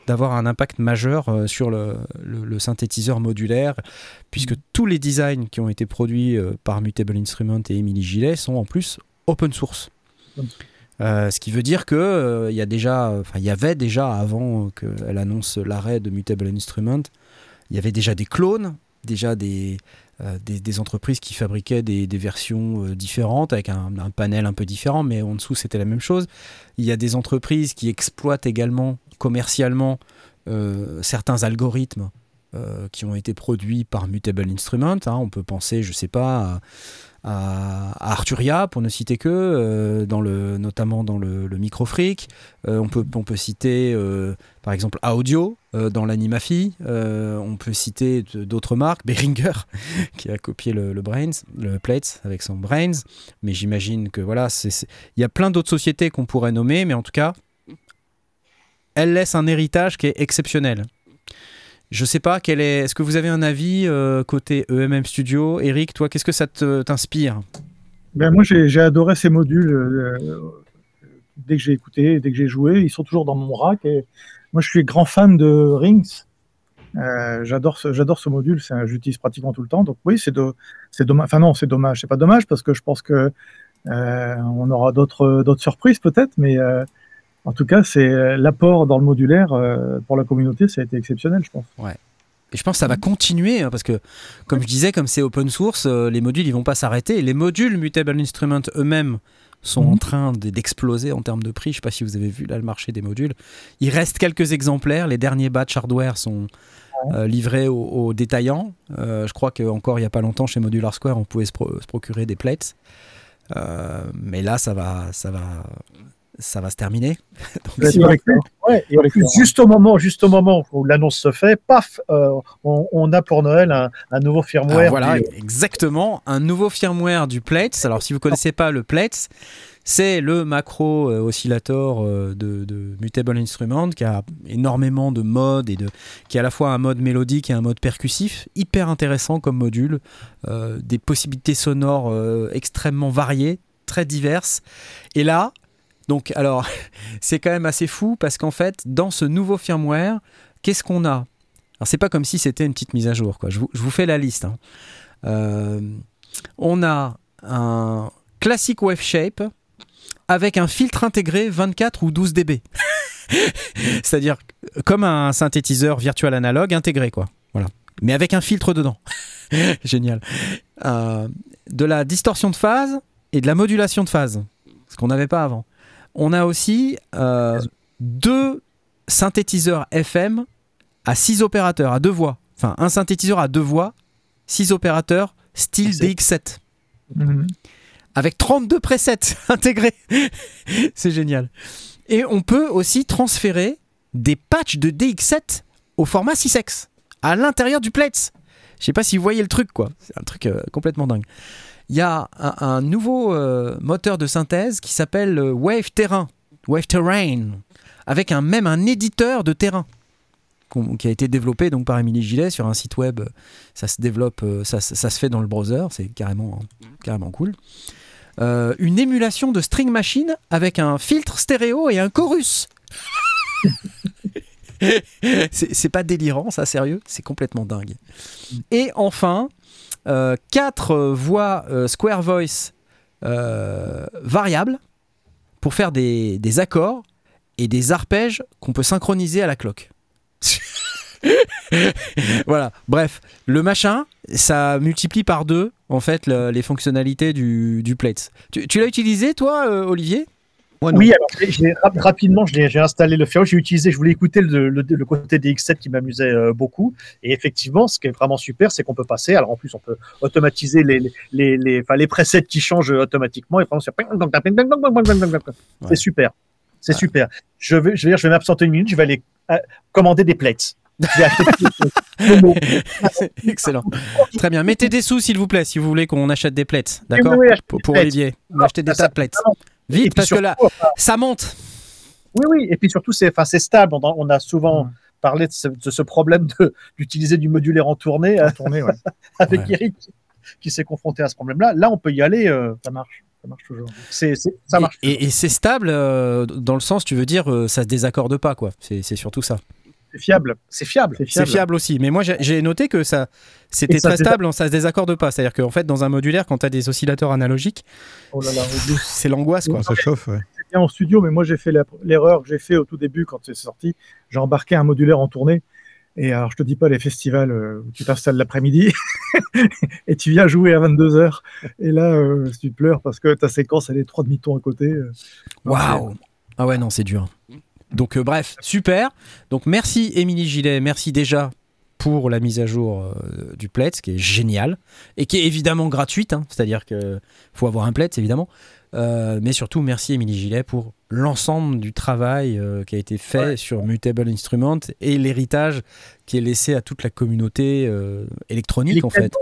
d'avoir un impact majeur euh, sur le, le- le synthétiseur modulaire puisque tous les designs qui ont été produits par Mutable Instrument et Emily Gillet sont en plus open source. Euh, ce qui veut dire que euh, y avait déjà avant qu'elle annonce l'arrêt de Mutable Instrument, il y avait déjà des clones, déjà des, euh, entreprises qui fabriquaient des, versions différentes avec un, panel un peu différent, mais en dessous c'était la même chose. Il y a des entreprises qui exploitent également commercialement certains algorithmes qui ont été produits par Mutable Instrument. hein. On peut penser, je sais pas, à, à- Arturia pour ne citer que, euh, dans le, notamment dans le, le microfreak. Euh, on, peut, on peut citer euh, par exemple Audio dans l'Animafi. On peut citer d'autres marques, Behringer qui a copié le, le Brains, le Plates avec son Brains. Mais j'imagine que voilà, il y a plein d'autres sociétés qu'on pourrait nommer, mais en tout cas, elle laisse un héritage qui est exceptionnel. Je sais pas, quel est. Est-ce que vous avez un avis euh, côté EMM Studio? Eric, toi, qu'est-ce que ça t'inspire? Ben, moi, j'ai adoré ces modules euh, dès que j'ai écouté, dès que j'ai joué. Ils sont toujours dans mon rack. Moi, je suis grand fan de Rings. Euh, j'adore ce, j'adore ce module. J'utilise pratiquement tout le temps. Donc oui, c'est do- c'est dommage. Enfin non, c'est dommage. C'est pas dommage parce que je pense que euh, on aura d'autres d'autres surprises peut-être. Mais euh, en tout cas, c'est euh, l'apport dans le modulaire euh, pour la communauté. Ça a été exceptionnel, je pense. Et je pense que ça va continuer, hein, parce que, comme je disais, comme c'est open source, euh, les modules, ils vont pas s'arrêter. Les modules Mutable Instrument eux-mêmes sont Mhm. en train de- d'exploser en termes de prix. Je sais pas si vous avez vu là le marché des modules. Il reste quelques exemplaires. Les derniers batch hardware sont euh, livrés aux, aux détaillants. Euh, je crois qu'encore il y a pas longtemps, chez Modular Square, on pouvait se, pro- se procurer des plates. Mais là, ça va, ça va, ça va se terminer. Donc, si- Ouais, et juste au moment, juste au moment où l'annonce se fait, paf, euh, on, on a pour Noël un, un nouveau firmware. Ah, voilà, du- exactement. Un nouveau firmware du Plates. Alors, si vous connaissez pas le Plates, c'est le macro euh, oscillator euh, de, de Mutable Instrument qui a énormément de modes et de, qui a à la fois un mode mélodique et un mode percussif. Hyper intéressant comme module. Euh, des possibilités sonores extrêmement variées, très diverses. Et là, donc, alors, c'est quand même assez fou parce qu'en fait, dans ce nouveau firmware, qu'est-ce qu'on a? Alors c'est pas comme si c'était une petite mise à jour. Quoi. Je, vous, fais la liste. hein. Euh, on a un classique wave shape avec un filtre intégré 24 ou 12 dB. C'est-à-dire comme un synthétiseur virtuel analogue intégré, quoi. Voilà. Mais avec un filtre dedans. Génial. Euh, de la distorsion de phase et de la modulation de phase, ce qu'on n'avait pas avant. On a aussi euh, deux synthétiseurs FM à 6 opérateurs, à deux voix. Enfin, un synthétiseur à deux voix, 6 opérateurs, style C'est- DX7 Mhm. avec 32 presets intégrés. C'est génial. Et on peut aussi transférer des patchs de DX7 au format 6X à l'intérieur du Plates. Je sais pas si vous voyez le truc, quoi. C'est un truc euh, complètement dingue. Il y a un, nouveau euh, moteur de synthèse qui s'appelle euh, Wave Terrain, Wave Terrain, avec un, même un éditeur de terrain qui a été développé donc par Émilie Gillet sur un site web. Ça se développe, euh, ça, se fait dans le browser, c'est carrément, carrément cool. Une émulation de String Machine avec un filtre stéréo et un chorus. c'est pas délirant, ça, sérieux C'est complètement dingue. Et enfin, euh, quatre euh, voix euh, Square Voice euh, variables pour faire des, accords et des arpèges qu'on peut synchroniser à la cloque. voilà, bref, le machin, ça multiplie par deux en fait le- les fonctionnalités du, du Plates. Tu, l'as utilisé toi, euh, Olivier? Moi. Oui, alors rapidement, j'ai installé le Fero, j'ai utilisé, je voulais écouter le, le- le côté des X7 qui m'amusait euh, beaucoup. Et effectivement, ce qui est vraiment super, c'est qu'on peut passer. Alors en plus, on peut automatiser les, les, les, les, presets qui changent automatiquement. Et c'est Ouais. super. C'est Ouais. super. Je vais, je vais, dire, je vais m'absenter une minute, je vais aller euh, commander des plates. Excellent. Très bien. Mettez des sous s'il vous plaît si vous voulez qu'on achète des plates, d'accord Oui, oui, achetez Pour, pour. Olivier, acheter des ça, tas de plates. Vite parce que là, ça monte. Oui, oui. Et puis surtout, c'est enfin, stable. On, a- on a souvent Ouais. parlé de ce, de ce problème d'utiliser du modulaire en tournée ouais. avec Ouais. Eric qui s'est confronté à ce problème-là. Là, on peut y aller. euh, Ça marche. Ça marche toujours. c'est- ça marche. Et, et- et c'est stable euh, dans le sens, tu veux dire, euh, ça se désaccorde pas quoi. C'est surtout ça. C'est fiable. C'est fiable. C'est fiable. fiable aussi. Mais moi, j'ai- noté que ça, c'était très stable, ça se désaccorde pas. C'est-à-dire qu'en fait, dans un modulaire, quand tu as des oscillateurs analogiques, Oh là là, oublie. c'est l'angoisse quoi. Ça chauffe, ouais. C'est bien en studio, mais moi j'ai fait l'erreur que j'ai fait au tout début quand c'est sorti. J'ai embarqué un modulaire en tournée. Et alors, je te dis pas les festivals euh, où tu t'installes l'après-midi et tu viens jouer à 22h. Et là, euh, tu pleures parce que ta séquence, elle est trois demi-tons à côté. euh. Waouh Ah ouais, non, c'est dur. Donc, euh, bref, super. Donc, merci Émilie Gillet, merci déjà pour la mise à jour euh, du Pletz, qui est génial et qui est évidemment gratuite. hein. C'est-à-dire qu'il faut avoir un Pletz, évidemment. Euh, mais surtout, merci Émilie Gillet pour l'ensemble du travail qui a été fait sur Mutable Instrument et l'héritage qui est laissé à toute la communauté électronique, en fait.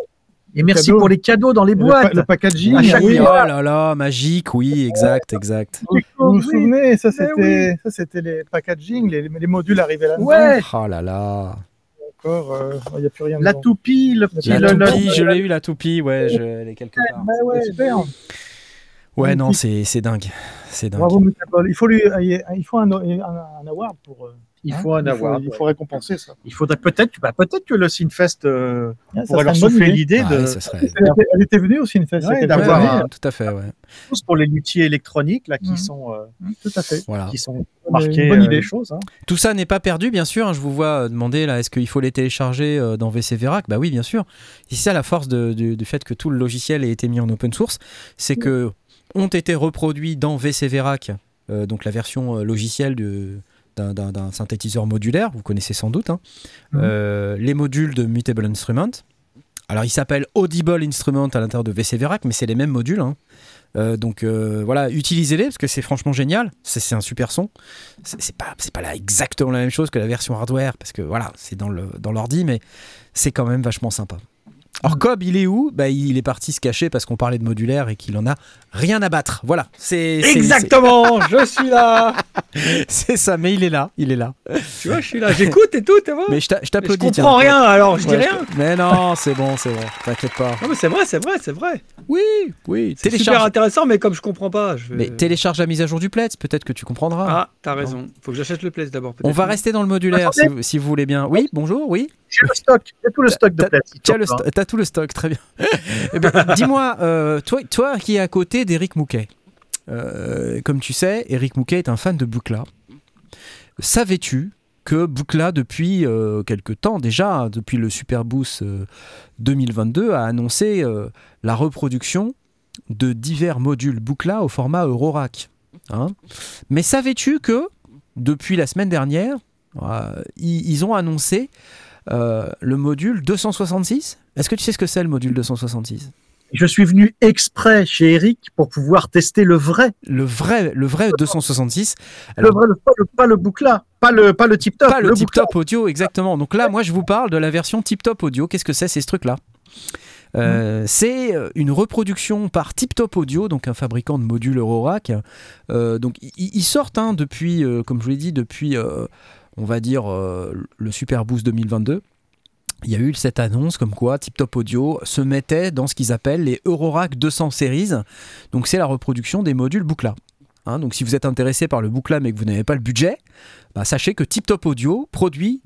Et merci cadeaux. pour les cadeaux dans les Le, boîtes. pa- le packaging, À chaque Oui, oui. oh là là, magique, oui, exact, exact. Vous vous Oui. souvenez, ça Mais c'était ça, c'était les packaging, les, les modules arrivaient là. Ouais. Oh là là. Encore, euh, il n'y a plus rien. La dedans. toupie, le petit. La le- le- toupie, je l'ai eu la toupie, ouais, je, est quelque part. Bah ouais, super. Ouais, non, c'est c'est dingue. C'est dingue. Bravo. Il faut lui, il faut un, un, un award pour. euh, Il hein, faut un avoir. Il faut récompenser ça. Il faudrait peut-être, bah, peut-être que le Sinfest euh, Ah, ça pourrait leur souffler idée. l'idée Ouais, de ça serait... Elle était, elle était venue aussi une fête. Ouais, il d'avoir Ouais, tout à fait, ouais. pour les luthiers électroniques là qui Mhm. sont euh, Mmh, Tout à fait. Voilà. qui sont Une marqués bonne euh, idée. les choses. hein. Tout ça n'est pas perdu, bien sûr. hein. Je vous vois euh, demander là, est-ce qu'il faut les télécharger euh, dans VC Verac? Bah oui, bien sûr. C'est ça la force de- du, du fait que tout le logiciel ait été mis en open source, c'est que ont été reproduits dans VC Verac, euh, donc la version euh, logicielle de- d'un- synthétiseur modulaire, vous connaissez sans doute, hein. Mhm. Euh, les modules de Mutable Instrument. Alors, il s'appelle Audible Instrument à l'intérieur de VC Verac, mais c'est les mêmes modules. hein. Euh, donc euh, voilà, utilisez-les parce que c'est franchement génial. C'est un super son. C'est pas, là exactement la même chose que la version hardware parce que voilà, c'est dans le dans l'ordi, mais c'est quand même vachement sympa. Alors Cobb, il est où? Bah, Il est parti se cacher parce qu'on parlait de modulaire et qu'il en a rien à battre. Voilà, c'est Exactement, je suis là. c'est- ça, mais il est là, il est là. Tu vois, je suis là. J'écoute et tout, tu vois. Mais je t'a- je t'applaudis. comprends tiens. rien, alors je dis rien. Mais non, c'est bon, c'est bon. T'inquiète pas. Non, mais c'est vrai, c'est vrai, c'est vrai. Oui, oui. C'est super intéressant, mais comme je comprends pas, je vais... Mais télécharge la mise à jour du Pletz, peut-être que tu comprendras. Ah, t'as raison. Faut que j'achète le place d'abord. On va rester dans le modulaire si vous, si vous voulez bien. Oui, bonjour, oui. J'ai le stock, j'ai tout le stock de T'as- sto- tout le stock, très bien. Eh ben, Dis-moi, euh, toi, toi qui es à côté d'Eric Mouquet, euh, comme tu sais, Eric Mouquet est un fan de Boucla. Savais-tu que Boucla, depuis euh, quelque temps déjà, depuis le Super Boost euh, 2022, a annoncé la reproduction de divers modules Boucla au format Eurorack hein? Mais savais-tu que depuis la semaine dernière, ils, ils ont annoncé le module 266 Est-ce que tu sais ce que c'est le module 266 Je suis venu exprès chez Eric pour pouvoir tester le vrai, le vrai, le vrai 266, le Alors- vrai, le, pas le, pas le boucla, pas le, pas le tip top, pas le, tip top audio exactement. Donc là, moi, je vous parle de la version tip top audio. Qu'est-ce que c'est, c'est ce truc-là Euh, C'est euh, une reproduction par Tip Top Audio, donc un fabricant de modules Eurorack. Euh, donc ils- sortent hein, depuis, euh, comme je vous l'ai dit, depuis, euh, on va dire, euh, le Super Boost 2022. Il y a eu cette annonce comme quoi Tip Top Audio se mettait dans ce qu'ils appellent les Eurorack 200 Series. Donc c'est la reproduction des modules Boucla. Hein, donc si vous êtes intéressé par le Boucla mais que vous n'avez pas le budget, bah, sachez que Tip Top Audio produit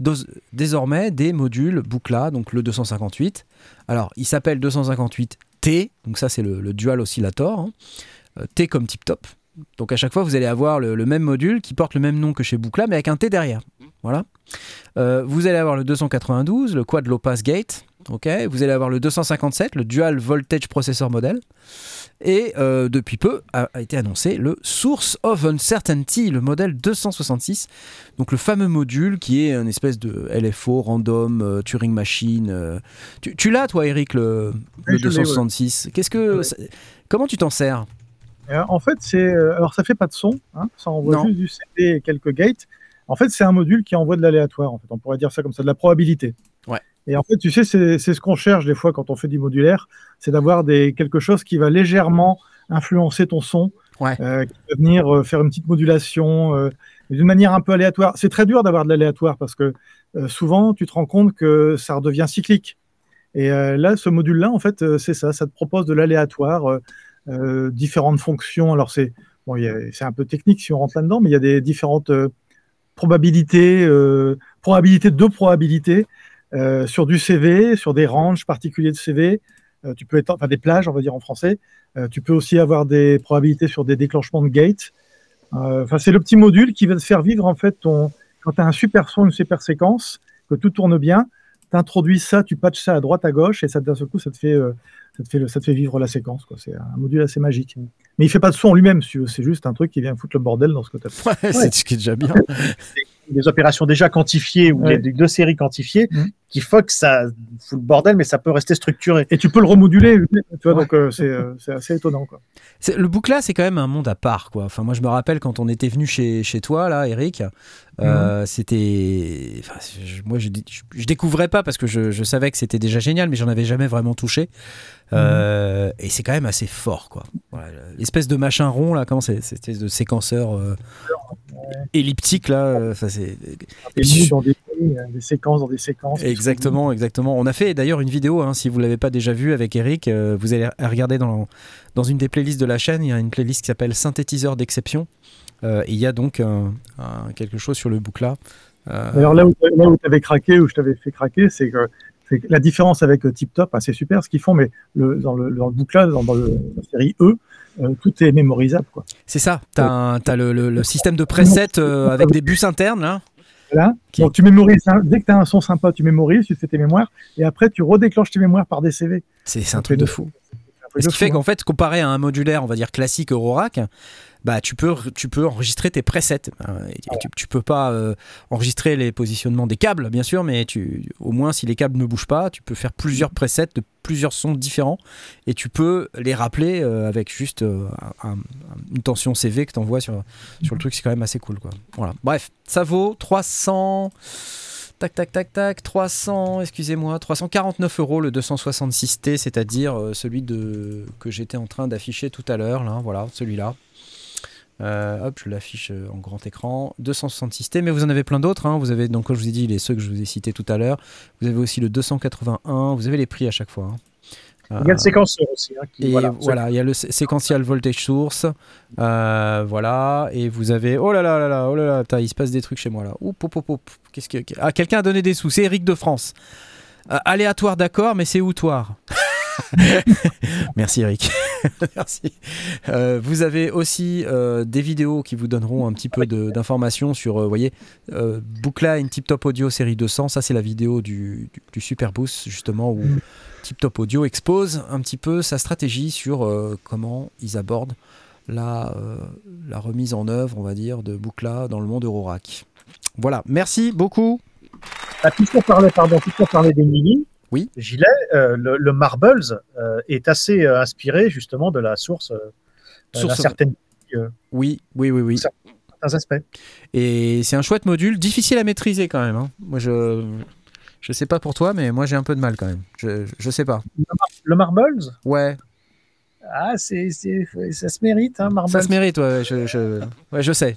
désormais des modules Boucla, donc le 258. Alors il s'appelle 258T, donc ça c'est le, le dual oscillator. hein. Euh, T comme Tip Top. Donc à chaque fois, vous allez avoir le, le même module qui porte le même nom que chez Bucla, mais avec un T derrière. Voilà. Euh, vous allez avoir le 292, le Quad Low Pass Gate. ok vous allez avoir le 257, le Dual Voltage Processor Model. Et euh, depuis peu a, a été annoncé le Source of Uncertainty, le modèle 266. Donc le fameux module qui est une espèce de LFO, random, euh, Turing Machine. Tu, tu l'as toi Eric le, le Oui, je l'ai, ouais. 266 Qu'est-ce que Ouais. comment tu t'en sers? En fait, c'est euh, alors ça fait pas de son, hein, ça envoie Non. juste du CD et quelques gates. En fait, c'est un module qui envoie de l'aléatoire. En fait, on pourrait dire ça comme ça, de la probabilité. Ouais. Et en fait, tu sais, c'est ce qu'on cherche des fois quand on fait du modulaire, c'est d'avoir quelque chose qui va légèrement influencer ton son, Ouais. euh, qui va venir euh, faire une petite modulation euh, d'une manière un peu aléatoire. C'est très dur d'avoir de l'aléatoire parce que euh, souvent, tu te rends compte que ça redevient cyclique. Et euh, là, ce module-là, en fait, euh, c'est ça. Ça te propose de l'aléatoire, euh, différentes fonctions. Alors, c'est bon, un peu technique si on rentre là-dedans, mais il y a des différentes euh, probabilités, euh, probabilités de probabilités sur du CV, sur des ranges particuliers de CV. Tu peux être, enfin, des plages, on va dire en français. Tu peux aussi avoir des probabilités sur des déclenchements de gate. Euh, Enfin, c'est le petit module qui va te faire vivre en fait. Quand tu as un super son, une super séquence, que tout tourne bien, tu introduis ça, tu patches ça à droite, à gauche, et ça d'un seul coup, ça te fait, ça te fait, vivre la séquence. C'est un module assez magique. Mais il fait pas de son en lui-même, si c'est juste un truc qui vient foutre le bordel dans ce que tu as Ouais, C'est ce qui est déjà bien. des opérations déjà quantifiées ou Ouais. des, deux séries quantifiées Mhm. qui faut que ça fout le bordel, mais ça peut rester structuré. Et tu peux le remoduler, tu vois, donc euh, c'est euh, c'est assez étonnant. Quoi. Le boucla, c'est quand même un monde à part, quoi. Enfin, moi, je me rappelle quand on était venu chez, chez toi, là, Eric. euh, C'était, enfin, je- moi, je, je, je découvrais pas parce que je, je savais que c'était déjà génial, mais j'en avais jamais vraiment touché. Euh, Et c'est quand même assez fort, quoi. Voilà, L'espèce de machin rond, là, comment c'est, cette espèce de séquenceur euh, elliptique, là. euh, enfin, c'est dans des, des séquences, dans des séquences. Exactement, exactement. On a fait d'ailleurs une vidéo, hein, si vous l'avez pas déjà vue avec Eric, euh, vous allez regarder dans, dans une des playlists de la chaîne, il y a une playlist qui s'appelle Synthétiseur d'exception. Euh, et il y a donc un- un- quelque chose sur le boucla. Alors là où, là où tu avais craqué, où je t'avais fait craquer, c'est que, c'est que la différence avec euh, TipTop, ah, c'est super ce qu'ils font, mais le, dans, le, dans le dans, dans le- la série E, euh, tout est mémorisable. C'est ça, tu as, le, le- le système de preset euh, avec des bus internes là. Voilà. Qui- Donc tu mémorises, hein, dès que tu as un son sympa, tu mémorises, tu fais tes mémoires, et après tu redéclenches tes mémoires par des CV. C'est c'est un truc de fou. Un Ce qui fait qu'en fait, comparé à un modulaire, on va dire classique Eurorack, bah, tu, peux, tu peux enregistrer tes presets. Et tu, tu peux pas euh, enregistrer les positionnements des câbles, bien sûr, mais tu, au moins, si les câbles ne bougent pas, tu peux faire plusieurs presets de plusieurs sons différents et tu peux les rappeler euh, avec juste euh, un- un- une tension CV que tu envoies sur, sur le truc. C'est quand même assez cool. Quoi. Voilà. Bref, ça vaut 300. Tac, tac, tac, tac, 300, excusez-moi, 349 euros le 266T, c'est-à-dire celui de, que j'étais en train d'afficher tout à l'heure, là, voilà, celui-là. Euh, hop, je l'affiche euh, en grand écran. 266T, mais vous en avez plein d'autres. hein. Vous avez, donc, comme je vous ai dit, les ceux que je vous ai cités tout à l'heure. Vous avez aussi le 281. Vous avez les prix à chaque fois. hein. Il y a Euh, le séquenceur aussi. hein, qui, et voilà, voilà, il y a le sé- sequential voltage source. Euh, voilà, et vous avez. Oh là là là là, oh là là, putain, il se passe des trucs chez moi là. Oup, oup, oup. Qu'est-ce que. Ah, quelqu'un a donné des sous. C'est Eric de France. Euh, aléatoire, d'accord, mais c'est outoire. Merci Eric. Merci. Euh, vous avez aussi euh, des vidéos qui vous donneront un petit peu d'informations sur, euh, vous voyez, euh, Bookline Tip Top Audio série 200. Ça, c'est la vidéo du, du, du Super Boost, justement, où Tip Top Audio expose un petit peu sa stratégie sur euh, comment ils abordent la, euh, la remise en œuvre, on va dire, de Bookla dans le monde Eurorack. Voilà, merci beaucoup. Bah, puisqu'on parlait, pardon, puisqu'on parlait des mini, Oui. Gilet, euh, le, le Marbles euh, est assez euh, inspiré justement de la source, Source- d'un certain- Oui, oui, oui, oui. certains aspects. Et c'est un chouette module, difficile à maîtriser quand même. hein. Moi, je. Je sais pas pour toi, mais moi j'ai un peu de mal quand même. Je, je sais pas. Le Marbles, Ouais, ah, c'est, ça se mérite, hein, Marbles. ça se mérite, ouais, je, je, ouais, je sais.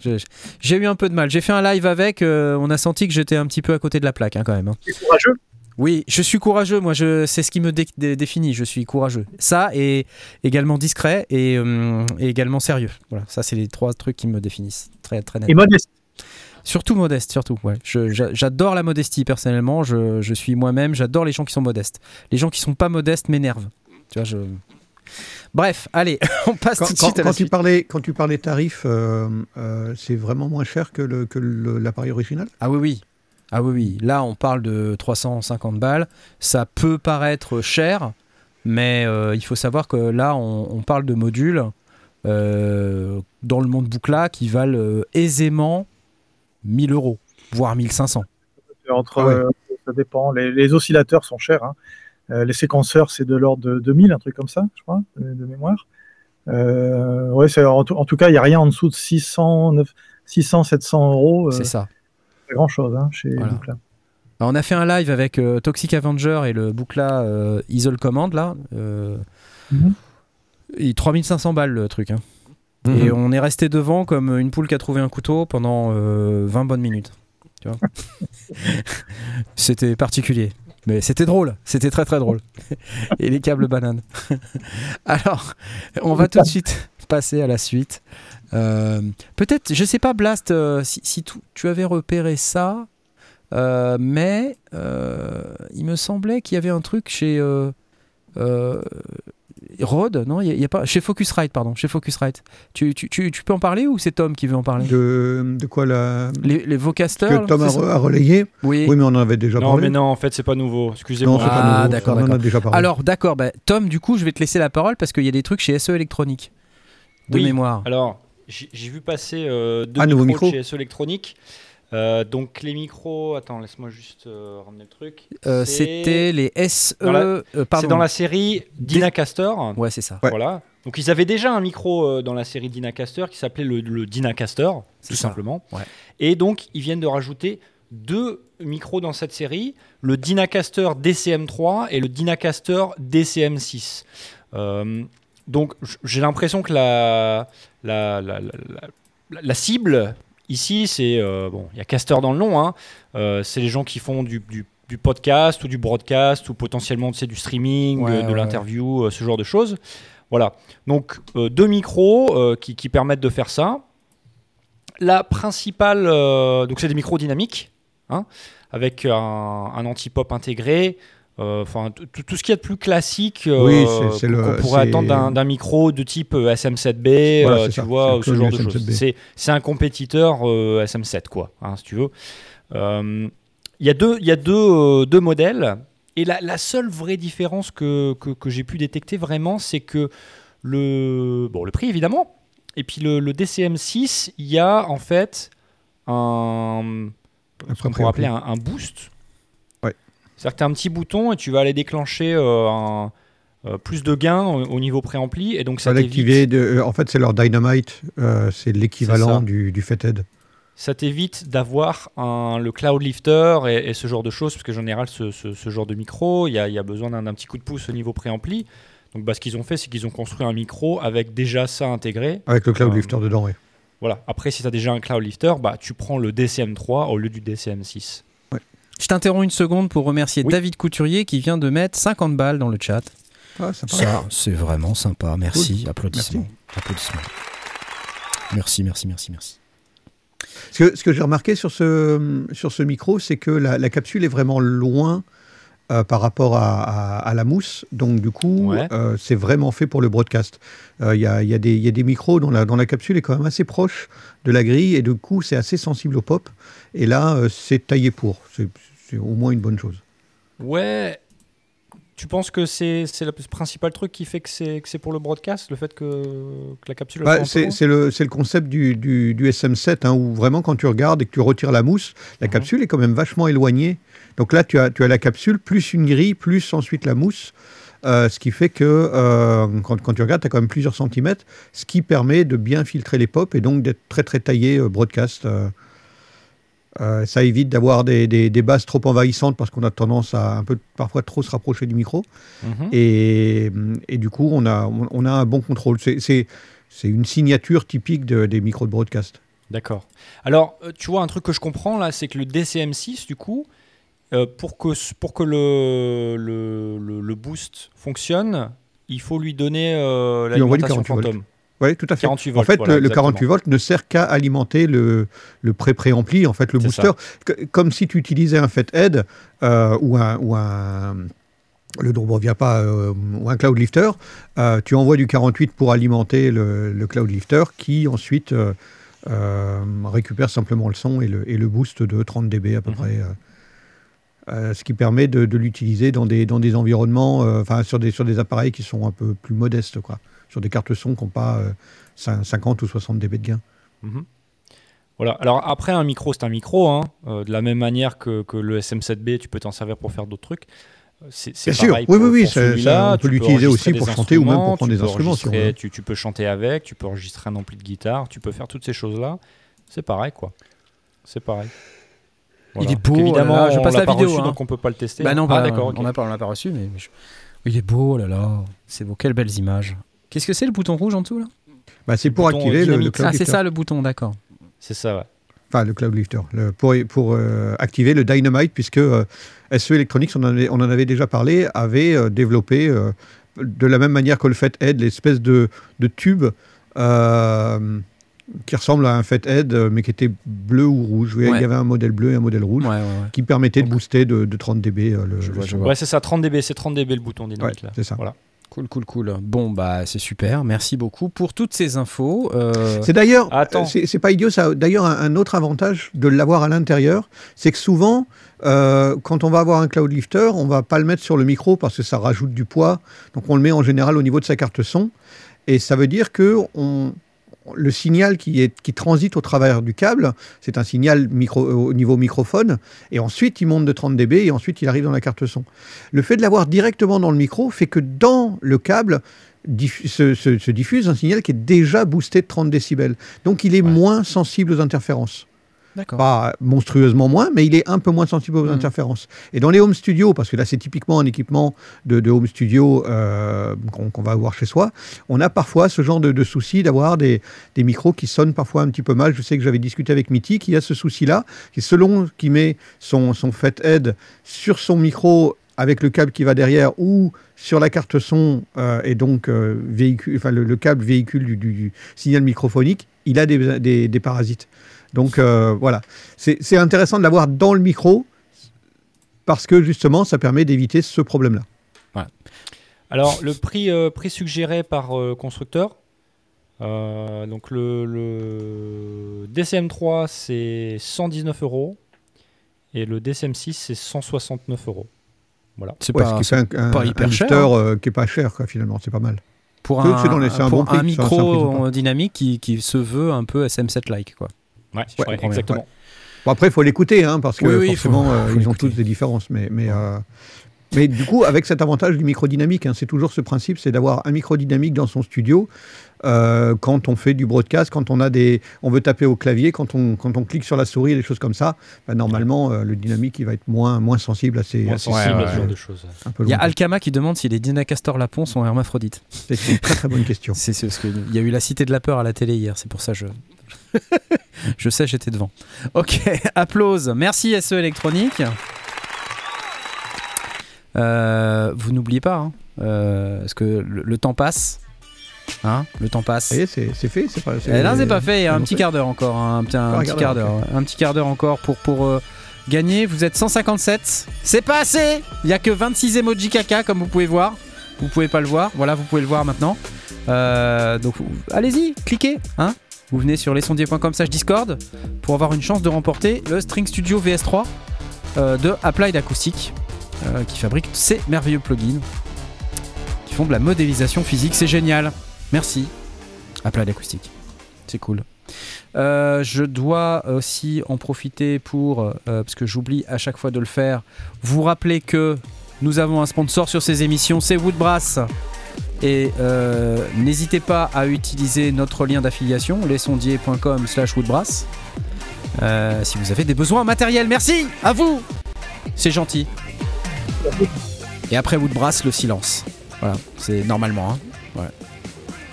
J'ai eu un peu de mal. J'ai fait un live avec, euh, on a senti que j'étais un petit peu à côté de la plaque hein, quand même. hein. C'est courageux? Oui, je suis courageux, moi, je, c'est ce qui me dé- dé- définit, je suis courageux. Ça, et également discret et, euh, et également sérieux. Voilà, ça, c'est les trois trucs qui me définissent. Très, très net. Et modeste. Surtout modeste, surtout. Ouais. J'adore la modestie, personnellement. Je, je suis moi-même, j'adore les gens qui sont modestes. Les gens qui sont pas modestes m'énervent. Tu vois, je... Bref, allez, on passe Quand, tout de quand- suite à quand la tu suite. parlais, quand tu parlais tarifs, euh, euh, c'est vraiment moins cher que le- que le- l'appareil original? Ah oui, oui. Ah oui, oui. Là, on parle de 350 balles. Ça peut paraître cher, mais euh, il faut savoir que là, on, on parle de modules euh, dans le monde boucla qui valent euh, aisément 1000 euros, voire 1500. Entre, Ah ouais. euh, ça dépend. Les, les oscillateurs sont chers. hein. Euh, les séquenceurs, c'est de l'ordre de 2000, un truc comme ça, je crois, de, de mémoire. Euh, ouais, c'est- en, tout, en tout cas, il n'y a rien en dessous de 600, 900, 600 700 euros. euh, C'est ça. Pas grand chose hein, chez Voilà. Boucla. Alors, on a fait un live avec euh, Toxic Avenger et le boucla euh, Isol Command là. euh, Mhm. et 3500 balles le truc. hein. Mhm. Et on est resté devant comme une poule qui a trouvé un couteau pendant euh, 20 bonnes minutes. C'était particulier. Mais c'était drôle, c'était très très drôle. Et les câbles bananes. Alors, on va tout de suite passer à la suite. Euh, Peut-être, je sais pas, Blast, euh, si, si tu, tu avais repéré ça, euh, mais euh, il me semblait qu'il y avait un truc chez euh, euh, Rode, non il y a- il y a pas Chez Focusrite, pardon, chez Focusrite. Tu, tu, tu, tu peux en parler ou c'est Tom qui veut en parler? De, de quoi la... Les, les vocasters que Tom a, a relayé? Oui. Oui, mais on en avait déjà Non, parlé. mais non, en fait, c'est pas nouveau. Non, Excusez-moi. c'est pas Ah, nouveau, d'accord, on en a d'accord. déjà parlé. Alors, d'accord, bah, Tom, du coup, je vais te laisser la parole parce qu'il y a des trucs chez SE Électronique. De Oui, mémoire. Alors, j'ai vu passer euh, deux Ah, micros micro. chez SE Electronique. Euh, donc les micros, attends, laisse-moi juste euh, ramener le truc. C'était les SE. Dans la- pardon. C'est dans la série Dynacaster. Ouais, c'est ça. Ouais. Voilà. Donc ils avaient déjà un micro dans la série Dynacaster qui s'appelait le, le Dynacaster, tout ça. simplement. Ouais. Et donc ils viennent de rajouter deux micros dans cette série, le Dynacaster DCM3 et le Dynacaster DCM6. Donc j'ai l'impression que la, la, la, la- cible ici, c'est euh, bon, il y a caster dans le nom, hein, euh, c'est les gens qui font du, du- du podcast ou du broadcast ou potentiellement tu sais, du streaming, Ouais, de ouais, l'interview, euh, ce genre de choses. Voilà. Donc deux micros qui, qui permettent de faire ça. La principale, donc c'est des micros dynamiques, hein, avec un, un anti-pop intégré. Enfin, tout- ce qu'il y a de plus classique euh, Oui, c'est- qu'on pourrait attendre d'un- micro de type euh, SM7B, Voilà, euh, c'est tu vois, ce genre de choses. SM7B. C'est un compétiteur euh, SM7, quoi, hein, si tu veux. Il y a deux, il y a deux, deux modèles. Et la, la seule vraie différence que, que, que j'ai pu détecter vraiment, c'est que le, bon, le prix, évidemment. Et puis le, le DCM6, il y a en fait un, ce qu'on pourrait appeler un, un boost. C'est-à-dire que tu as un petit bouton et tu vas aller déclencher euh, un, euh, plus de gains au, au niveau préampli. Et donc ça t'évite, euh, en fait, c'est leur Dynamite, c'est l'équivalent du, du ça t'évite d'avoir le cloud lifter et, et ce genre de choses, parce que en général, ce, ce- ce genre de micro, il y a, il y a besoin d'un petit coup de pouce au niveau préampli. Donc bah, ce qu'ils ont fait, c'est qu'ils ont construit un micro avec déjà ça intégré. Avec le Cloud Lifter dedans, oui. Voilà. Après, si tu as déjà un cloud lifter, bah, tu prends le DCM3 au lieu du DCM6. Je t'interromps une seconde pour remercier Oui. David Couturier qui vient de mettre 50 balles dans le chat. Ah. Ça, c'est vraiment sympa. Merci. Applaudissements. Applaudissements. Merci, merci, merci, merci. Ce que, ce que j'ai remarqué sur ce, sur ce micro, c'est que la, la capsule est vraiment loin euh, par rapport à, à- à la mousse. Donc, du coup, Ouais. euh, c'est vraiment fait pour le broadcast. Euh, Il y, a, y a y a des micros dont la, dont la capsule est quand même assez proche de la grille et du coup, c'est assez sensible au pop. Et là, c'est taillé pour. C'est c'est au moins une bonne chose. Ouais. Tu penses que c'est le principal truc qui fait que c'est pour le broadcast, le fait que, que la capsule Bah, c'est le, le concept du, du- du SM7, hein, où vraiment quand tu regardes et que tu retires la mousse, la Mhm. capsule est quand même vachement éloignée. Donc là, tu as, tu as la capsule, plus une grille, plus ensuite la mousse. Euh, ce qui fait que euh, quand, quand tu regardes, tu as quand même plusieurs centimètres, ce qui permet de bien filtrer les pop et donc d'être très très taillé euh, broadcast. Euh. Ça évite d'avoir des, des, des basses trop envahissantes parce qu'on a tendance à un peu parfois trop se rapprocher du micro. Mhm. Et, et du coup, on a, on, on a un bon contrôle. C'est- C'est c'est une signature typique de- des micros de broadcast. D'accord. Alors, euh, tu vois, un truc que je comprends là, c'est que le DCM6, du coup, euh, pour que, pour que le, le, le- le boost fonctionne, il faut lui donner euh, l'alimentation 48 volts. Oui, tout à fait. 48 en fait, voilà, le, le exactement. 48 volts ne sert qu'à alimenter le, le pré-préampli, en fait, le booster. Que- Comme si tu utilisais un FET-Head euh, ou un, ou un, le Dobrovia pas euh, ou un Cloud Lifter, euh, tu envoies du 48 pour alimenter le, le Cloud Lifter qui ensuite euh, récupère simplement le son et le, et le boost de 30 dB à peu Mhm. près. euh, ce qui permet de, de l'utiliser dans des, dans des environnements, euh, enfin sur, des, sur des appareils qui sont un peu plus modestes, quoi. Sur des cartes son qui n'ont pas euh, cin- 50 ou 60 dB de gain. Mhm. Voilà. Alors après, un micro, c'est un micro. hein. Euh, de la même manière que, que le SM7B, tu peux t'en servir pour faire d'autres trucs. Euh, C'est sûr. Oui, oui, oui, ça- ça, on peut l'utiliser aussi pour chanter ou même pour prendre des instruments, si on. Tu, tu peux chanter avec, tu peux enregistrer un ampli de guitare, tu peux faire toutes ces choses-là. C'est pareil, quoi. C'est pareil. Il est Donc, beau, Évidemment, là, là, je on passe l'a la pas vidéo, reçu, hein. donc on peut pas le tester. Bah non, ah, bah, d'accord. on ok. n'a pas, on l'a pas reçu, mais je- il est beau, oh là là. C'est beau, quelles belles images. Qu'est-ce que c'est le bouton rouge en dessous là Bah, c'est pour activer le, le. Cloud Ah, c'est ça le bouton, d'accord. C'est ça, ouais. Enfin, le Cloud Lifter. Le- pour pour euh, activer le Dynamite, puisque euh, SE Electronics, on en, avait, on en avait déjà parlé, avait euh, développé euh, de la même manière que le Fathead, l'espèce de, de tube euh, qui ressemble à un Fathead, mais qui était bleu ou rouge. Ouais. Il y avait un modèle bleu et un modèle rouge Ouais, ouais, ouais. qui permettait de booster de, de 30 dB euh, le, Je le vois, je son. vois. Ouais, c'est ça, 30 dB, c'est 30 dB le bouton Ouais, dynamique là. c'est ça. Voilà. Cool, cool, cool. Bon, bah, c'est super. Merci beaucoup pour toutes ces infos. Euh, C'est d'ailleurs, Attends. c'est pas idiot, ça. a D'ailleurs, un, un autre avantage de l'avoir à l'intérieur, c'est que souvent, euh, quand on va avoir un cloud lifter, on va pas le mettre sur le micro parce que ça rajoute du poids. Donc, on le met en général au niveau de sa carte son, et ça veut dire que on, le signal qui, est, qui transite au travers du câble, c'est un signal micro, au niveau microphone, et ensuite il monte de 30 dB, et ensuite il arrive dans la carte son. Le fait de l'avoir directement dans le micro fait que dans le câble, se, se- se diffuse un signal qui est déjà boosté de 30 décibels. Donc il est Ouais. moins sensible aux interférences. Pas monstrueusement moins, mais il est un peu moins sensible aux Mhm. interférences. Et dans les home studios, parce que là c'est typiquement un équipement de, de home studio euh, qu'on va avoir chez soi, on a parfois ce genre de, de souci d'avoir des, des micros qui sonnent parfois un petit peu mal. Je sais que j'avais discuté avec Mitty qui a ce souci-là, qui selon qu'il met son, son Fathead sur son micro avec le câble qui va derrière ou sur la carte son euh, et donc euh, véhicule, enfin, le, le câble véhicule du, du- du signal microphonique, il a des, des- des parasites. Donc euh, voilà, c'est c'est intéressant de l'avoir dans le micro parce que justement ça permet d'éviter ce problème-là. Alors, le prix, euh, prix suggéré par euh, constructeur, euh, donc le, le DCM3 c'est 119 euros et le DCM6 c'est 169 euros. C'est Ouais, pas, ce un, un- pas un hyper cher, lifter, hein. euh, qui est pas cher quoi, finalement, c'est pas mal. pour c'est- un, un pour bon prix, un c'est un- c'est un prix micro dynamique qui, qui se veut un peu SM7-like. quoi. Ouais, je ouais, comprends bien. exactement. Bon, après, il faut l'écouter, hein, parce que Oui, oui, forcément, faut- euh, faut ils ont tous des différences. Mais, mais, euh, mais du coup, avec cet avantage du micro dynamique, hein, c'est toujours ce principe, c'est d'avoir un micro dynamique dans son studio. euh, quand on fait du broadcast, quand on a des, on veut taper au clavier, quand on, quand on clique sur la souris, des choses comme ça, bah, normalement euh, le dynamique il va être moins, moins sensible à ces, Moins à ces sensible ouais, à ce ouais. genre de choses. Il y a. Alkama qui demande si les Dynacaster Lapon sont hermaphrodites. C'est une très très bonne question. C'est qu'il y a eu la Cité de la Peur à la télé hier, c'est pour ça que je. je sais, j'étais devant. Ok, applause. Merci SE Électronique. Euh, vous n'oubliez pas, hein, euh, parce que le, le temps passe. Hein, le temps passe. C'est fait, c'est pas. Eh non, c'est pas fait. Il y a un petit quart d'heure encore. hein, Un, petit- un Encore un petit quart d'heure. Un petit quart d'heure encore pour, pour euh, gagner. Vous êtes 157. C'est pas assez. Il y a que 26 emojis caca, comme vous pouvez voir. Vous pouvez pas le voir. Voilà, vous pouvez le voir maintenant. Euh, donc, allez-y, cliquez. Hein vous venez sur lesondiers.com slash Discord pour avoir une chance de remporter le String Studio VS3 euh, de Applied Acoustic euh, qui fabrique ces merveilleux plugins qui font de la modélisation physique. C'est génial. Merci. Applied Acoustic. C'est cool. Euh, je dois aussi en profiter pour, parce que j'oublie à chaque fois de le faire, vous rappeler que nous avons un sponsor sur ces émissions, c'est Woodbrass. Et euh, n'hésitez pas à utiliser notre lien d'affiliation, lesondiers.com slash woodbrass, euh, si vous avez des besoins matériels. Merci à vous C'est gentil. Et après Woodbrass, le silence. Voilà, c'est normalement. hein.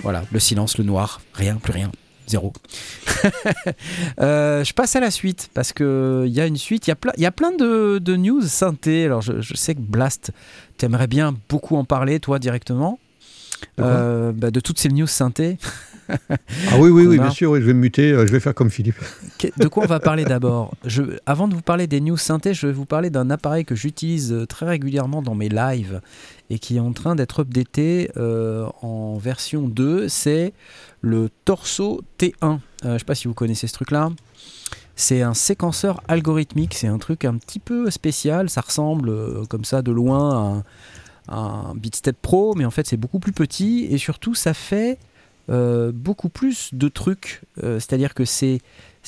Voilà. le silence, le noir, rien, plus rien. Zéro. Euh, je passe à la suite parce que il y a une suite. Il y a plein, de, news synthé. Alors je, je sais que Blast, t'aimerais bien beaucoup en parler toi directement Euh, bah, de toutes ces news synthé. Ah oui, oui, oui, a. bien sûr, oui, je vais me muter, euh, je vais faire comme Philippe. De quoi on va parler d'abord? Je- Avant de vous parler des news synthé, je vais vous parler d'un appareil que j'utilise euh, très régulièrement dans mes lives et qui est en train d'être updaté euh, en version 2. C'est le Torso T1. Euh, je ne sais pas si vous connaissez ce truc-là. C'est un séquenceur algorithmique. C'est un truc un petit peu spécial. Ça ressemble comme ça de loin à un, un Beatstep Pro, mais en fait c'est beaucoup plus petit et surtout ça fait euh, beaucoup plus de trucs. Euh, C'est-à-dire que c'est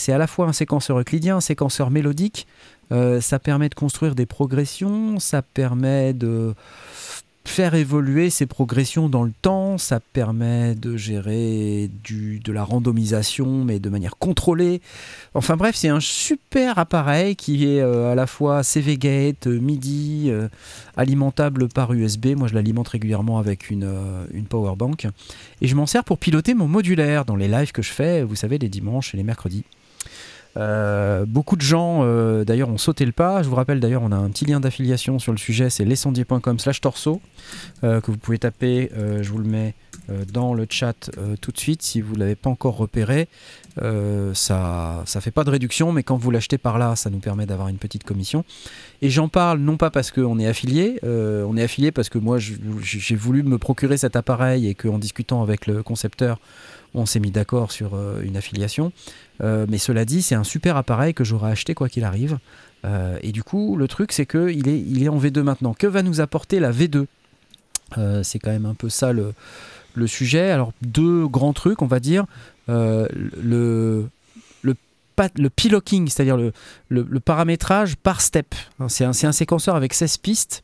à la fois un séquenceur euclidien, un séquenceur mélodique. Euh, ça permet de construire des progressions, ça permet de faire évoluer ces progressions dans le temps, ça permet de gérer du, de la randomisation, mais de manière contrôlée. Enfin bref, c'est un super appareil qui est euh, à la fois CV Gate, euh, MIDI, euh, alimentable par USB. Moi, je l'alimente régulièrement avec une, euh, une power bank. Et je m'en sers pour piloter mon modulaire dans les lives que je fais, vous savez, les dimanches et les mercredis. Euh, beaucoup de gens euh, d'ailleurs ont sauté le pas. Je vous rappelle d'ailleurs, on a un petit lien d'affiliation sur le sujet, c'est lescendier.com slash torso euh, que vous pouvez taper. je vous le mets dans le chat tout de suite si vous ne l'avez pas encore repéré. Ça ça fait pas de réduction, mais quand vous l'achetez par là, ça nous permet d'avoir une petite commission. Et j'en parle non pas parce qu'on est affilié, on est affilié parce que moi j'ai voulu me procurer cet appareil et qu'en discutant avec le concepteur, on s'est mis d'accord sur euh, une affiliation. Euh, mais cela dit, c'est un super appareil que j'aurais acheté quoi qu'il arrive. Euh, et du coup, le truc, c'est qu'il est, il est en V2 maintenant. Que va nous apporter la V2 Euh, C'est quand même un peu ça le, le sujet. Alors, deux grands trucs, on va dire. Le, le, p-locking, c'est-à-dire le, le, paramétrage par step. Hein, C'est un, un séquenceur avec 16 pistes.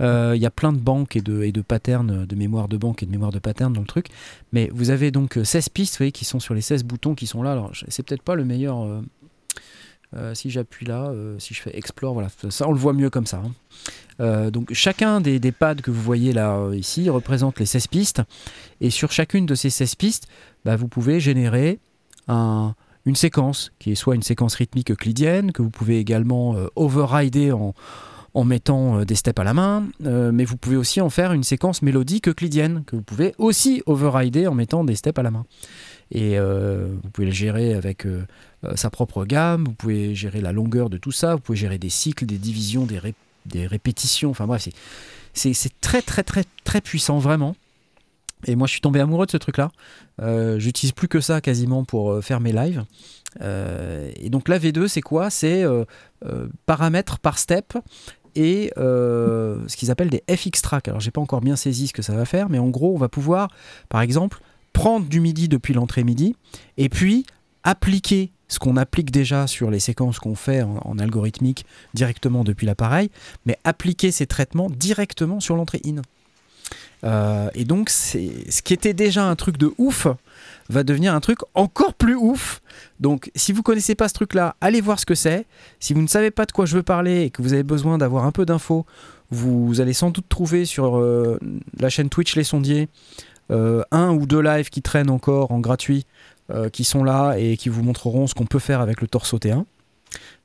Euh, Il y a plein de banques et de, et de patterns, de mémoire de banque et de mémoire de pattern dans le truc. Mais vous avez donc euh, 16 pistes vous voyez, qui sont sur les 16 boutons qui sont là. Alors, c'est peut-être pas le meilleur. euh, euh, si j'appuie là, euh, si je fais Explore, voilà, ça on le voit mieux comme ça. hein. Euh, donc chacun des, des pads que vous voyez là euh, ici représente les 16 pistes. Et sur chacune de ces 16 pistes, bah, vous pouvez générer un- une séquence qui est soit une séquence rythmique euclidienne, que vous pouvez également euh, overrider en, en mettant euh, des steps à la main, euh, mais vous pouvez aussi en faire une séquence mélodique euclidienne, que vous pouvez aussi overrider en mettant des steps à la main. Et euh, vous pouvez le gérer avec sa propre gamme, vous pouvez gérer la longueur de tout ça, vous pouvez gérer des cycles, des divisions, des, ré- des répétitions, enfin bref, c'est- très très très très puissant vraiment. Et moi je suis tombé amoureux de ce truc-là. J'utilise plus que ça quasiment pour faire mes lives. Et donc la V2 c'est quoi? C'est paramètres par step et euh, ce qu'ils appellent des FX tracks. Alors j'ai pas encore bien saisi ce que ça va faire, mais en gros on va pouvoir par exemple prendre du MIDI depuis l'entrée MIDI et puis appliquer ce qu'on applique déjà sur les séquences qu'on fait en, en algorithmique directement depuis l'appareil, mais appliquer ces traitements directement sur l'entrée in. Euh, et donc, ce qui était déjà un truc de ouf va devenir un truc encore plus ouf. Donc, si vous connaissez pas ce truc-là, allez voir ce que c'est. Si vous ne savez pas de quoi je veux parler et que vous avez besoin d'avoir un peu d'infos, vous allez sans doute trouver sur euh, la chaîne Twitch Les Sondiers euh, un ou deux lives qui traînent encore en gratuit, qui sont là et qui vous montreront ce qu'on peut faire avec le Torso T1.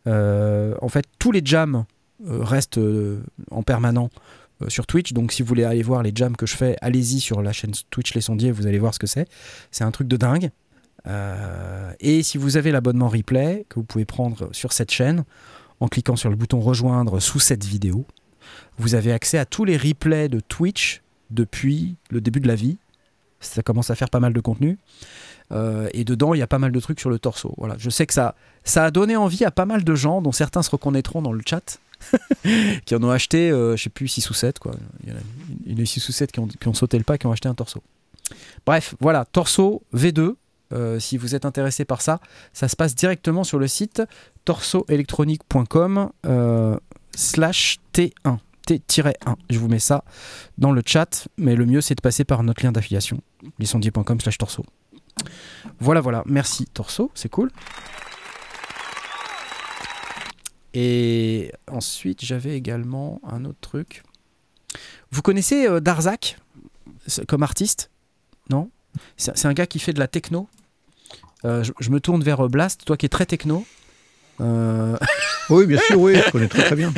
Euh, en fait, tous les jams restent en permanent sur Twitch. Donc, si vous voulez aller voir les jams que je fais, allez-y sur la chaîne Twitch Les Sondiers, vous allez voir ce que c'est. C'est un truc de dingue. Euh, et si vous avez l'abonnement replay que vous pouvez prendre sur cette chaîne, en cliquant sur le bouton rejoindre sous cette vidéo, vous avez accès à tous les replays de Twitch depuis le début de la vie. Ça commence à faire pas mal de contenu. Euh, et dedans, il y a pas mal de trucs sur le torso. Voilà. Je sais que ça, ça a donné envie à pas mal de gens, dont certains se reconnaîtront dans le chat, qui en ont acheté, euh, je sais plus, 6 ou 7. Quoi. Il y en a une 6 ou 7 qui ont, sauté le pas, qui ont acheté un torso. Bref, voilà, torso V2. Euh, si vous êtes intéressé par ça, ça se passe directement sur le site torsoelectronique.com euh, slash T1. T-1. Je vous mets ça dans le chat, mais le mieux c'est de passer par notre lien d'affiliation, lesondiers.com slash torso. Voilà, voilà, merci Torso, c'est cool. Et ensuite, j'avais également un autre truc. Vous connaissez euh, Darzak c'est- comme artiste? Non? C'est un gars qui fait de la techno. Euh, je, je me tourne vers euh, Blast, toi qui es très techno. Euh, Oui, bien sûr, oui, je connais très très bien.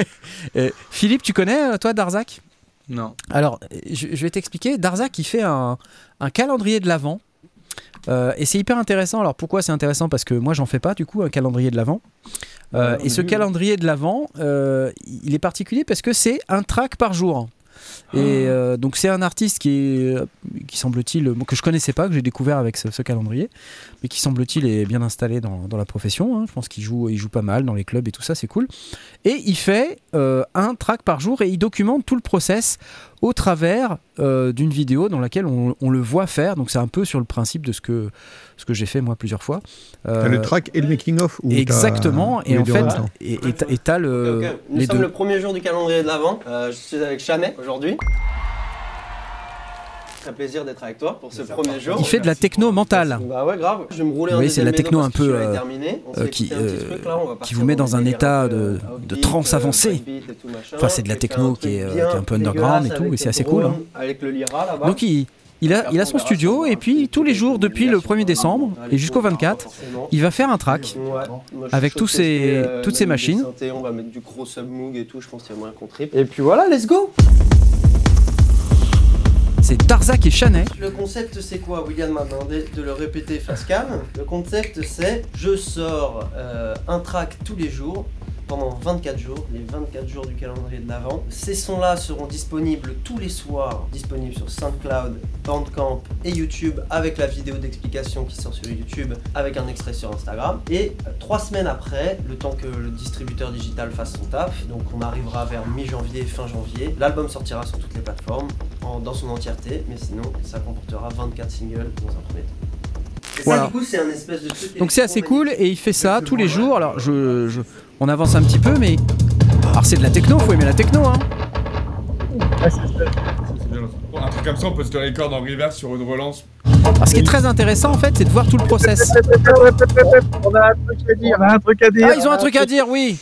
Philippe, tu connais toi Darzak Non. Alors, je, je vais t'expliquer. Darzak, il fait un, un calendrier de l'Avent Euh, et c'est hyper intéressant. Alors pourquoi c'est intéressant? Parce que moi j'en fais pas du coup un calendrier de l'avant. Euh, et ce calendrier de l'avant, euh, il est particulier parce que c'est un track par jour. Et euh, donc c'est un artiste qui est, qui semble-t-il, que je connaissais pas, que j'ai découvert avec ce, ce calendrier, mais qui semble-t-il est bien installé dans, dans la profession. hein. Je pense qu'il joue, il joue pas mal dans les clubs et tout ça, c'est cool. Et il fait euh, un track par jour et il documente tout le process au travers euh, d'une vidéo dans laquelle on, on le voit faire. Donc c'est un peu sur le principe de ce que, ce que j'ai fait moi plusieurs fois. Euh, T'as le track et le making-of exactement. Et en fait, temps et et le. Nous les sommes deux. le premier jour du calendrier de l'Avent. Euh, je suis avec Chamet aujourd'hui. Très plaisir d'être avec toi pour ce premier jour. Il fait de la techno mentale. Bah ouais, grave. Je vais me rouler Vous un voyez, c'est de la techno un peu, euh, euh, qui, euh, truc, là, qui vous met dans un état de- de trance avancée. Enfin, c'est de la techno qui est, euh, qui un peu underground et tout, et c'est assez cool, hein. Avec le Lyra là-bas. Donc il, il a, il a son studio et puis tous les jours depuis le 1er décembre et jusqu'au 24, il va faire un track. Avec tous toutes même machines. des synthés, on va mettre du gros submoog et tout, je pense qu'il y a moyen qu'on triple. Et puis voilà, let's go C'est Darzac et Chanet. Le concept c'est quoi William m'a demandé de le répéter face cam? Le concept c'est je sors euh, un track tous les jours pendant 24 jours, les 24 jours du calendrier de l'avant. Ces sons-là seront disponibles tous les soirs, disponibles sur SoundCloud, Bandcamp et YouTube avec la vidéo d'explication qui sort sur YouTube avec un extrait sur Instagram. Et euh, trois semaines après, le temps que le distributeur digital fasse son taf, donc on arrivera vers mi-janvier, fin janvier, l'album sortira sur toutes les plateformes en- dans son entièreté, mais sinon ça comportera 24 singles dans un premier temps. Et Voilà. ça, du coup, c'est un espèce de truc Donc c'est assez cool et il fait ça tous les jours. Alors je, je- on avance un petit peu, mais alors c'est de la techno, faut aimer la techno. Hein. Ouais, c'est ça. C'est bien. Un truc comme ça, on peut se le record en reverse sur une relance. Alors, ce qui est très intéressant en fait, c'est de voir tout le process. On a un truc à dire. On a un truc à dire. Ah, ils ont un truc à dire, oui.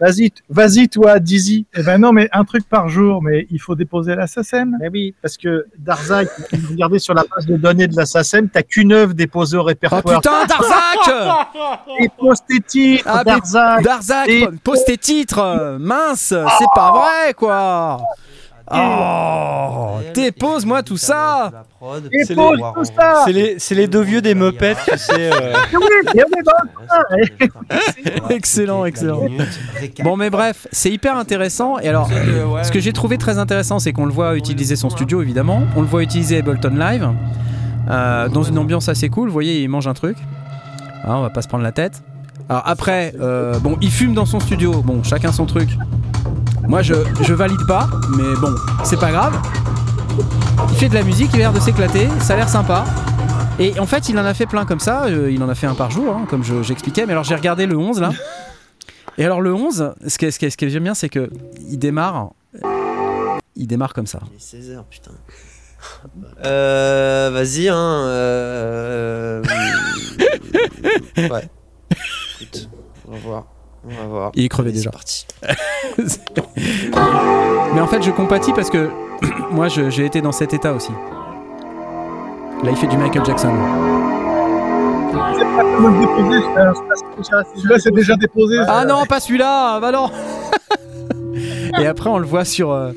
Vas-y, vas-y, toi, Dizzy. Eh ben non, mais un truc par jour, mais il faut déposer la SACEM. Mais oui, parce que Darzac, regardez sur la base de données de la SACEM, t'as qu'une œuvre déposée au Oh répertoire. putain, Darzac Dépose tes titres, Ah, Darzac. Darzac, Et- pose tes titres Mince, c'est pas vrai quoi Oh Dépose-moi tout ça C'est Dépose les- tout ça. C'est les, c'est les deux vieux des Muppets, tu sais. euh. Excellent, excellent. Bon mais bref, c'est hyper intéressant et alors ce que j'ai trouvé très intéressant c'est qu'on le voit utiliser son studio évidemment, on le voit utiliser Ableton Live euh, dans une ambiance assez cool, vous voyez il mange un truc, Ah, on va pas se prendre la tête. Alors après, euh, bon il fume dans son studio, bon chacun son truc. Moi je, je valide pas, mais bon c'est pas grave. Il fait de la musique, il a l'air de s'éclater, ça a l'air sympa. Et en fait, il en a fait plein comme ça. euh, il en a fait un par jour, hein, comme je- j'expliquais. Mais alors, j'ai regardé le 11 là. Et alors, le 11, ce que, ce que, ce que j'aime bien, c'est que il démarre. Il démarre comme ça. Il est 16h, putain. Euh, vas-y, hein. Euh... ouais. Écoute, on va voir. On va voir. Il est crevé Allez, déjà. C'est parti. Mais en fait, je compatis parce que moi, j'ai été dans cet état aussi. Là, il fait du Michael Jackson. Celui-là, c'est déjà déposé. Ah non, pas celui-là Bah non Et après, on le voit sur, euh,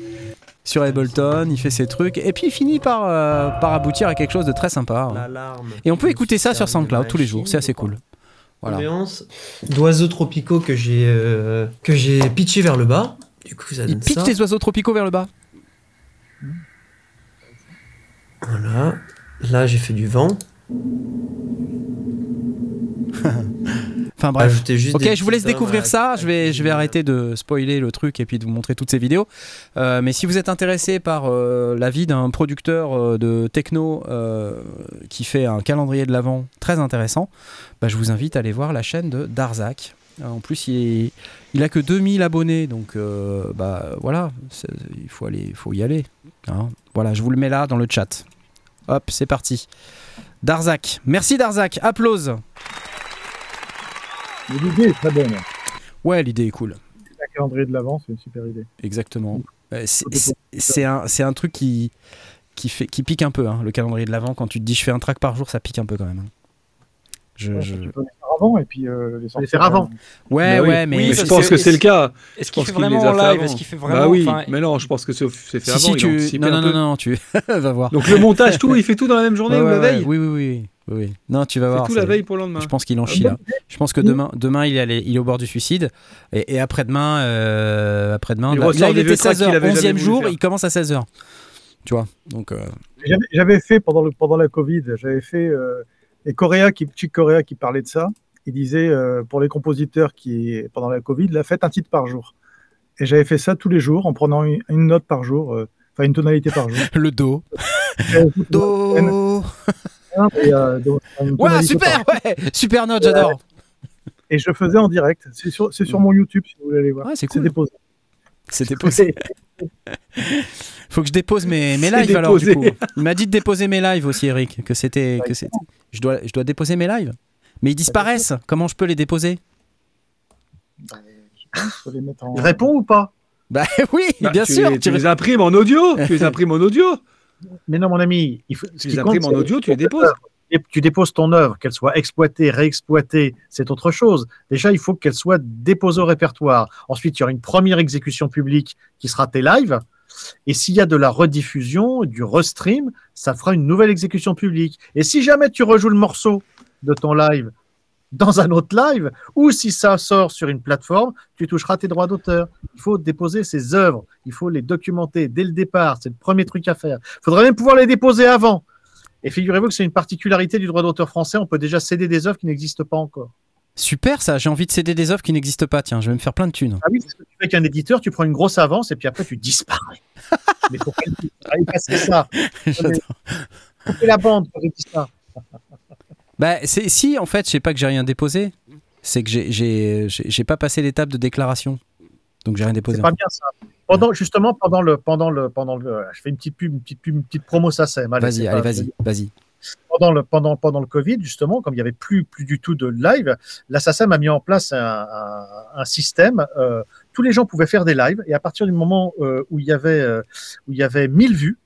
sur Ableton, il fait ses trucs, et puis il finit par, euh, par aboutir à quelque chose de très sympa. hein. Et on peut écouter ça sur SoundCloud tous les jours, c'est assez cool. Voilà. Ambiance d'oiseaux tropicaux que j'ai euh, que j'ai pitché vers le bas. Du coup, ça Il donne pitch les oiseaux tropicaux vers le bas. Voilà. Là, j'ai fait du vent. Enfin bref. Ok, je vous laisse découvrir ça. Je vais, je vais arrêter de spoiler le truc et puis de vous montrer toutes ces vidéos. Euh, mais si vous êtes intéressé par euh, la vie d'un producteur euh, de techno euh, qui fait un calendrier de l'avant très intéressant, bah, je vous invite à aller voir la chaîne de Darzac. En plus, il, est- il a que 2000 abonnés, donc euh, bah voilà, il faut aller, faut y aller. hein. Voilà, je vous le mets là dans le chat. Hop, c'est parti. Darzac, merci Darzac, applause. Mais L'idée est très bonne. Ouais, l'idée est cool. La calendrier de l'avant, c'est une super idée. Exactement. Euh, c'est- un, c'est un truc qui, qui, fait, qui pique un peu, hein, le calendrier de l'avant. Quand tu te dis je fais un track par jour, ça pique un peu quand même. hein. Je, Ouais, je- Tu peux mettre avant et puis euh, les les faire avant. Ouais, Bah ouais, mais Oui, je parce pense que c'est le cas. Est-ce Je qu'il fait les vraiment a en fait live. Est-ce qu'il fait vraiment Bah oui, enfin, mais non, je pense que c'est c'est fait si, si, avant. il tu... Non, un non, non, non, tu va voir. Donc le montage, tout, il fait tout dans la même journée ou la veille Oui, oui, oui, oui. Non, tu vas voir. tout la veille pour le lendemain. Je pense qu'il en chie là. Je pense que demain, demain il, est allé- il est au bord du suicide. Et, et après-demain, euh, après-demain Il là, il était vieux tracks 16h. qu'il avait jamais 11e voulu jour, il commence à 16h. Tu vois Donc, euh, J'avais- fait pendant, le, pendant la Covid, j'avais fait. Euh, et Coréa qui, Chick Corea qui parlait de ça, il disait euh, pour les compositeurs qui, pendant la Covid, la faites un titre par jour. Et j'avais fait ça tous les jours en prenant une, une note par jour, euh, enfin une tonalité par jour. le do. Do. Et, euh, donc, Ouais, super, ouais. Super note, j'adore. Et je le faisais en direct. C'est sur, c'est sur mon YouTube si vous voulez aller voir. Ouais, c'est cool. déposé. C'est déposé. Faut que je dépose mes, mes lives alors du coup. Il m'a dit de déposer mes lives aussi, Eric. Que c'était. Que c'était... Je, dois, je dois déposer mes lives. Mais ils disparaissent. Comment je peux les déposer? Les mettre en- Il répond ou pas? Bah oui, Bah, bien tu sûr. Les, tu- les imprimes en audio. tu les imprimes en audio. Mais non, mon ami, il faut, Tu les imprimes en audio, tu les déposes. Et tu déposes ton œuvre, qu'elle soit exploitée, réexploitée, c'est autre chose. Déjà, il faut qu'elle soit déposée au répertoire. Ensuite, il y aura une première exécution publique qui sera tes lives. Et s'il y a de la rediffusion, du restream, ça fera une nouvelle exécution publique. Et si jamais tu rejoues le morceau de ton live dans un autre live, ou si ça sort sur une plateforme, tu toucheras tes droits d'auteur. Il faut déposer ses œuvres, il faut les documenter dès le départ, c'est le premier truc à faire. Il faudrait même pouvoir les déposer avant. Et figurez-vous que c'est une particularité du droit d'auteur français, on peut déjà céder des œuvres qui n'existent pas encore. Super ça, j'ai envie de céder des offres qui n'existent pas. Tiens, je vais me faire plein de thunes. Ah oui, c'est ce que tu fais avec un éditeur, tu prends une grosse avance et puis après tu disparais. Mais pas aller passer ça. J'adore. La bande dis ça. Bah, c'est si en fait, je sais pas que j'ai rien déposé, c'est que j'ai- j'ai j'ai- j'ai pas passé l'étape de déclaration, donc j'ai rien déposé. C'est pas bien ça. Pendant, justement, pendant le, pendant le, pendant le, je fais une petite pub, une petite pub, une petite promo, ça c'est mal. Vas-y, allez, vas-y, vas-y. pendant le, pendant, pendant le Covid, justement, comme il n'y avait plus, plus du tout de live, la SACEM a mis en place un, un- un système. euh, tous les gens pouvaient faire des lives et à partir du moment euh, où, il y avait, euh, où il y avait 1000 vues,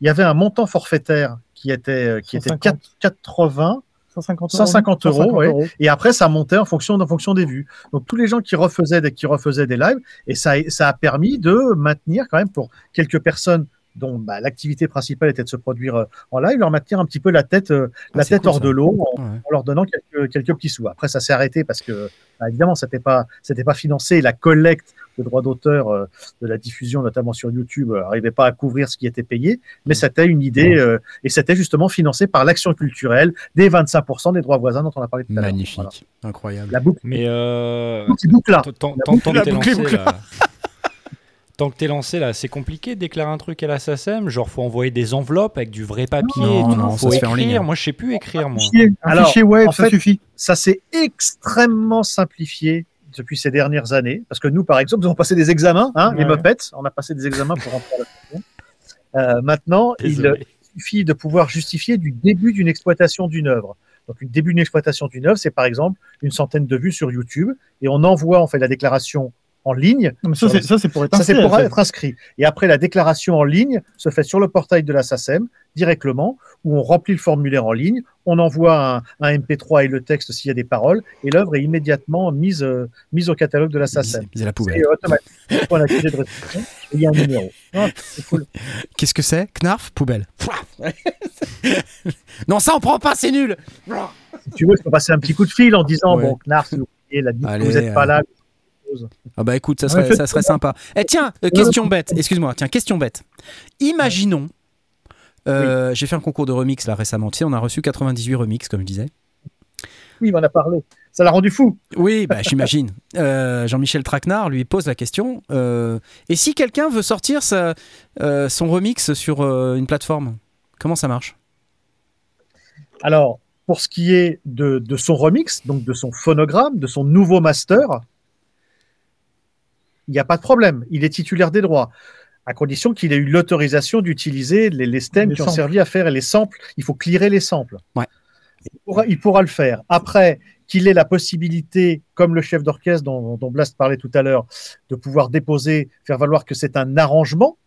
il y avait un montant forfaitaire qui était, euh, qui était 150. 80 150 euros. 150 euros, 150 ouais. euros. et après ça montait en fonction, en fonction des vues. Donc tous les gens qui refaisaient des, qui refaisaient des lives et ça, a- ça a permis de maintenir quand même pour quelques personnes dont bah, l'activité principale était de se produire euh, en live, leur maintenir un petit peu la tête, euh, Ah, la tête cool, hors ça. de l'eau en, Ouais. en leur donnant quelques, quelques petits sous. Après, ça s'est arrêté parce que, bah, évidemment, c'était pas, c'était pas financé. La collecte de droits d'auteur euh, de la diffusion, notamment sur YouTube, n'arrivait pas à couvrir ce qui était payé. Mais c'était une idée euh, et c'était justement financé par l'action culturelle des 25% des droits voisins dont on a parlé tout à l'heure. Magnifique, Voilà. incroyable. La boucle, Mais euh, la boucle boucle là. tant- que t'es lancé là. Tant que t'es lancé là, c'est compliqué de déclarer un truc à la SACEM. Genre, faut envoyer des enveloppes avec du vrai papier. Non, et tout. non, ça faut se fait en écrire. ligne. Moi, je sais plus écrire, moi. Fichier, un Alors, fichier web, en ça suffit. ça s'est extrêmement simplifié depuis ces dernières années. Parce que nous, par exemple, nous avons passé des examens, hein, les. Muppets, on a passé des examens pour rentrer à la fonction. Euh, maintenant, il suffit de pouvoir justifier du début d'une exploitation d'une œuvre. Donc, le début d'une exploitation d'une œuvre, c'est par exemple une centaine de vues sur YouTube, et on envoie en fait la déclaration en ligne. Non, mais ça, c'est, ça, c'est pour être Ça, c'est inscrit, pour être inscrit. Et après, la déclaration en ligne se fait sur le portail de la SACEM directement, où on remplit le formulaire en ligne, on envoie un, un MP3 et le texte s'il y a des paroles, et l'œuvre est immédiatement mise, euh, mise au catalogue de la SACEM. C'est la poubelle. C'est automatique. De il y a un numéro. Ah, c'est cool. Qu'est-ce que c'est? Knarf Poubelle. non, ça on prend pas, c'est nul. Si tu veux, je peux passer un petit coup de fil en disant Ouais. Bon, Knarf, vous n'êtes pas euh, là. Ah bah écoute, serait, ça serait sympa. Eh tiens, euh, question bête, excuse-moi, tiens, question bête. Imaginons, euh, j'ai fait un concours de remix là récemment, tu sais, on a reçu 98 remix comme je disais. Oui, il m'en a parlé. Ça l'a rendu fou. Oui, bah j'imagine. Euh, Jean-Michel Traquenard lui pose la question, euh, et si quelqu'un veut sortir sa- son remix sur une plateforme, comment ça marche? Alors, pour ce qui est de, de son remix, donc de son phonogramme, de son nouveau master, il n'y a pas de problème. Il est titulaire des droits, à condition qu'il ait eu l'autorisation d'utiliser les, les stems Les qui ont servi à faire les samples. Il faut clearer les samples. Ouais. Il, pourra, il pourra le faire. Après, qu'il ait la possibilité, comme le chef d'orchestre dont, dont Blast parlait tout à l'heure, de pouvoir déposer, faire valoir que c'est un arrangement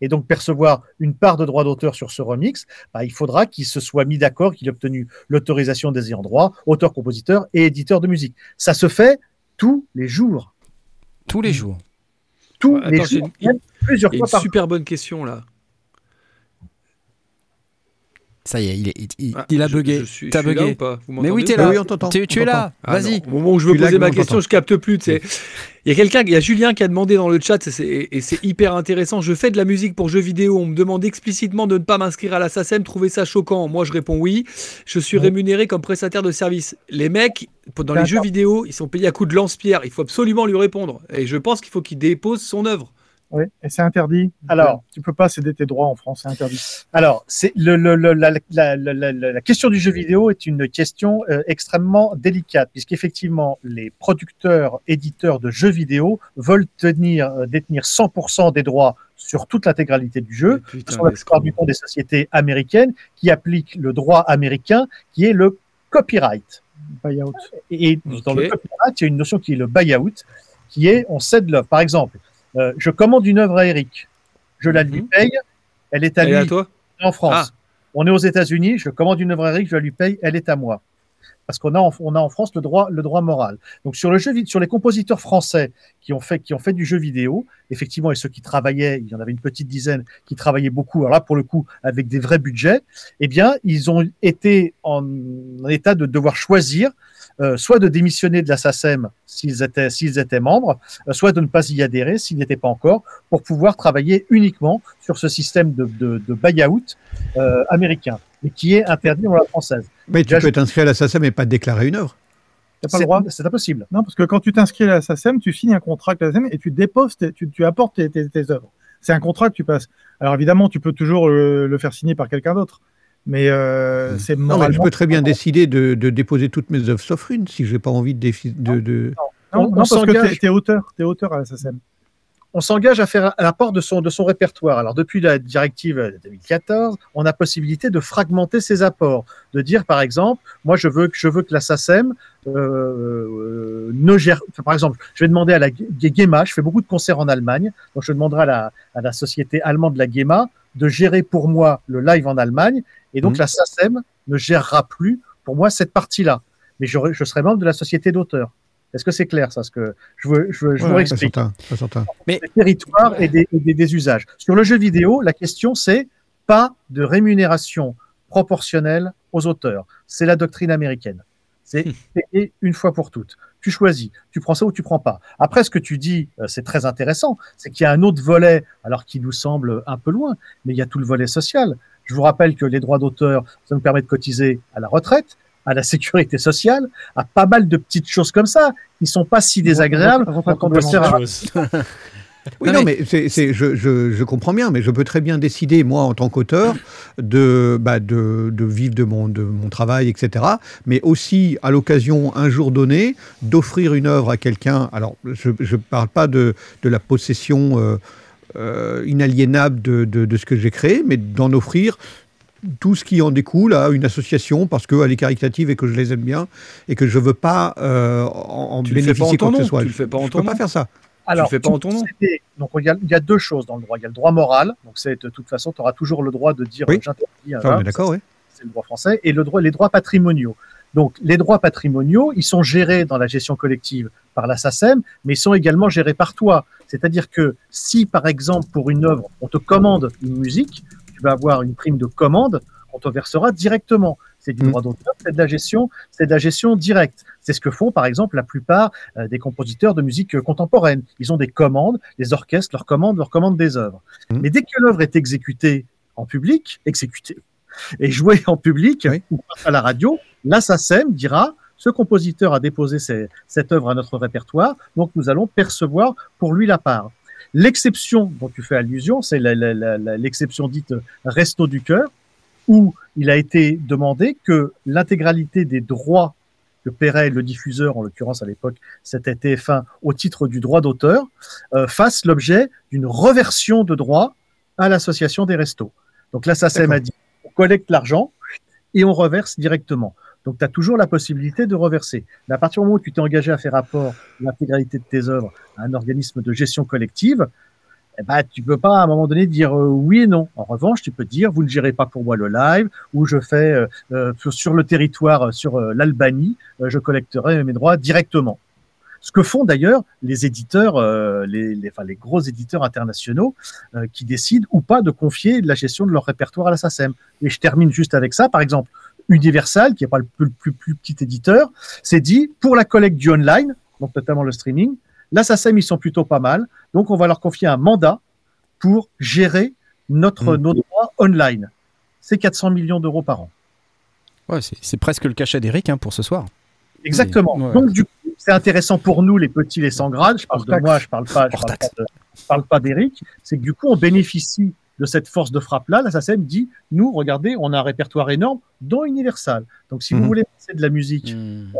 et donc percevoir une part de droit d'auteur sur ce remix, bah, il faudra qu'il se soit mis d'accord, qu'il ait obtenu l'autorisation des ayants droit, auteur, compositeur et éditeur de musique. Ça se fait tous les jours. Tous les jours. Tous Attends, les jours, une- plusieurs Il y a fois une par super bonne question là. Ça y est, il, est- il- il- Ah, il a je- bugué. T'as là bugué. ou pas Vous Mais oui, t'es ou là. Oui, on Tu, tu on es là. Ah Vas-y. non, Au moment où je veux poser ma question, je capte plus. Il y a quelqu'un, il y a Julien qui a demandé dans le chat, et c'est- hyper intéressant. Je fais de la musique pour jeux vidéo. On me demande explicitement de ne pas m'inscrire à la SACEM. Trouvez ça choquant Moi, je réponds oui. Je suis rémunéré comme prestataire de service. Les mecs, dans les jeux vidéo, ils sont payés à coups de lance-pierre. Il faut absolument lui répondre. Et je pense qu'il faut qu'il dépose son œuvre. Oui, et c'est interdit. Alors. tu peux pas céder tes droits en France, c'est interdit. Alors, c'est le, le- le- la, la- la- la- la- la question du jeu vidéo est une question euh, extrêmement délicate, puisqu'effectivement, les producteurs, éditeurs de jeux vidéo veulent tenir, euh, détenir 100% des droits sur toute l'intégralité du jeu. Putain, sont la plupart du temps des sociétés américaines qui appliquent le droit américain, qui est le copyright. Buyout. Et et dans le copyright, il y a une notion qui est le buyout, qui est on cède l'œuvre. Par exemple, euh, je commande une œuvre à Eric, je la lui Mhm. paye, elle est à Elle lui est à toi en France. Ah. On est aux États-Unis, je commande une œuvre à Eric, je la lui paye, elle est à moi. Parce qu'on a, en- on a en France le droit, le droit moral. Donc sur le jeu, sur les compositeurs français qui ont fait, qui ont fait du jeu vidéo, effectivement, et ceux qui travaillaient, il y en avait une petite dizaine qui travaillaient beaucoup. Alors là, pour le coup, avec des vrais budgets, eh bien, ils ont été en, en état de devoir choisir, euh, soit de démissionner de la SACEM s'ils étaient, s'ils étaient membres, euh, soit de ne pas y adhérer s'ils n'étaient pas encore, pour pouvoir travailler uniquement sur ce système de, de, de buy-out euh, américain, et qui est interdit dans la française. Mais tu peux t'inscrire à la SACEM et pas déclarer une œuvre. T'as pas C'est le droit c'est impossible. Non, parce que quand tu t'inscris à la SACEM, tu signes un contrat avec la SACEM et tu déposes, tes- tu, tu apportes tes, tes- tes œuvres. C'est un contrat que tu passes. Alors évidemment, tu peux toujours le, le faire signer par quelqu'un d'autre. Mais euh, c'est Non, mais je moralement... peux très bien décider de, de déposer toutes mes œuvres sauf une si j'ai pas envie de, défi- de, de- Non, On- non, on parce que s'engage. t'es- t'es auteur, t'es auteur à la SACEM. on s'engage à faire un apport de son, de son répertoire. Alors, depuis la directive de 2014, on a possibilité de fragmenter ses apports, de dire, par exemple, moi, je veux que, je veux que la SACEM euh, ne gère. enfin, par exemple, je vais demander à la GEMA, je fais beaucoup de concerts en Allemagne, donc je demanderai à la, à la société allemande de la GEMA de gérer pour moi le live en Allemagne, et donc Mhm. la SACEM ne gérera plus pour moi cette partie-là. Mais je serai membre de la société d'auteurs. Est-ce que c'est clair, ça, ce que je veux, je veux, je vous Ouais, explique des territoires et, des, et des- des usages. Sur le jeu vidéo, la question c'est pas de rémunération proportionnelle aux auteurs. C'est la doctrine américaine. C'est payer une fois pour toutes. Tu choisis, tu prends ça ou tu prends pas. Après, ce que tu dis, euh, c'est très intéressant, c'est qu'il y a un autre volet, alors qui nous semble un peu loin, mais il y a tout le volet social. Je vous rappelle que les droits d'auteur, ça nous permet de cotiser à la retraite, à la sécurité sociale, à pas mal de petites choses comme ça, qui sont pas si désagréables quand on se faire. Oui, Non, non, mais, c'est, c'est- je, je- je comprends bien, mais je peux très bien décider, moi, en tant qu'auteur, de, bah, de, de vivre de mon, de mon travail, etc. Mais aussi, à l'occasion, un jour donné, d'offrir une œuvre à quelqu'un. Alors, je ne parle pas de, de la possession euh, euh, inaliénable de, de- de ce que j'ai créé, mais d'en offrir tout ce qui en découle à une association parce qu'elle est caritative et que je les aime bien et que je ne veux pas euh, en, Tu bénéficier quoi que ce soit. Tu le fais pas en je peux pas faire ça. Le fais pas en ton nom. Donc, il y, a, il y a deux choses dans le droit. Il y a le droit moral. Donc, c'est de toute façon, tu auras toujours le droit de dire Oui. euh, j'interdis. un d'accord, oui. C'est le droit français. Et le droit, les droits patrimoniaux. Donc, les droits patrimoniaux, ils sont gérés dans la gestion collective par la SACEM, mais ils sont également gérés par toi. C'est-à-dire que si, par exemple, pour une œuvre, on te commande une musique, tu vas avoir une prime de commande, on te versera directement. C'est du Mm. droit d'auteur, c'est de la gestion, c'est de la gestion directe. C'est ce que font, par exemple, la plupart euh, des compositeurs de musique euh, contemporaine. Ils ont des commandes, les orchestres leur commandent, leur commandent des œuvres. Mm. Mais dès que l'œuvre est exécutée en public, exécutée et jouée en public Oui. ou à la radio, la SACEM dira ce compositeur a déposé ses- cette œuvre à notre répertoire, donc nous allons percevoir pour lui la part. L'exception dont tu fais allusion, c'est l'exception dite resto du cœur, où il a été demandé que l'intégralité des droits que paierait le diffuseur, en l'occurrence à l'époque c'était TF1, au titre du droit d'auteur, euh, fasse l'objet d'une reversion de droits à l'association des restos. Donc là, D'accord. a dit, on collecte l'argent et on reverse directement. Donc tu as toujours la possibilité de reverser. Mais à partir du moment où tu t'es engagé à faire rapport l'intégralité de tes œuvres à un organisme de gestion collective, eh ben, tu peux pas à un moment donné dire euh, oui et non. En revanche, tu peux dire vous ne gérez pas pour moi le live ou je fais euh, euh, sur- le territoire, euh, sur euh, l'Albanie, euh, je collecterai mes droits directement. Ce que font d'ailleurs les éditeurs, les, les, enfin, les gros éditeurs internationaux qui décident ou pas de confier la gestion de leur répertoire à la SACEM. Et je termine juste avec ça. Par exemple, Universal, qui n'est pas le plus, plus, plus petit éditeur, s'est dit pour la collecte du online, donc notamment le streaming, la SACEM, ils sont plutôt pas mal. Donc, on va leur confier un mandat pour gérer notre, Mm. nos droits online. C'est 400 millions d'euros par an. Ouais, c'est presque le cachet d'Eric hein, pour ce soir. Exactement. Ouais. Donc, du coup, c'est intéressant pour nous, les petits, les sans grade. Je parle Hors de taxe. moi, je parle pas, je Hors parle taxe. pas de- je parle pas d'Eric. C'est que du coup, on bénéficie de cette force de frappe-là. La SACEM dit, nous, regardez, on a un répertoire énorme, dont Universal. Donc, si vous voulez passer de la musique, Hmm.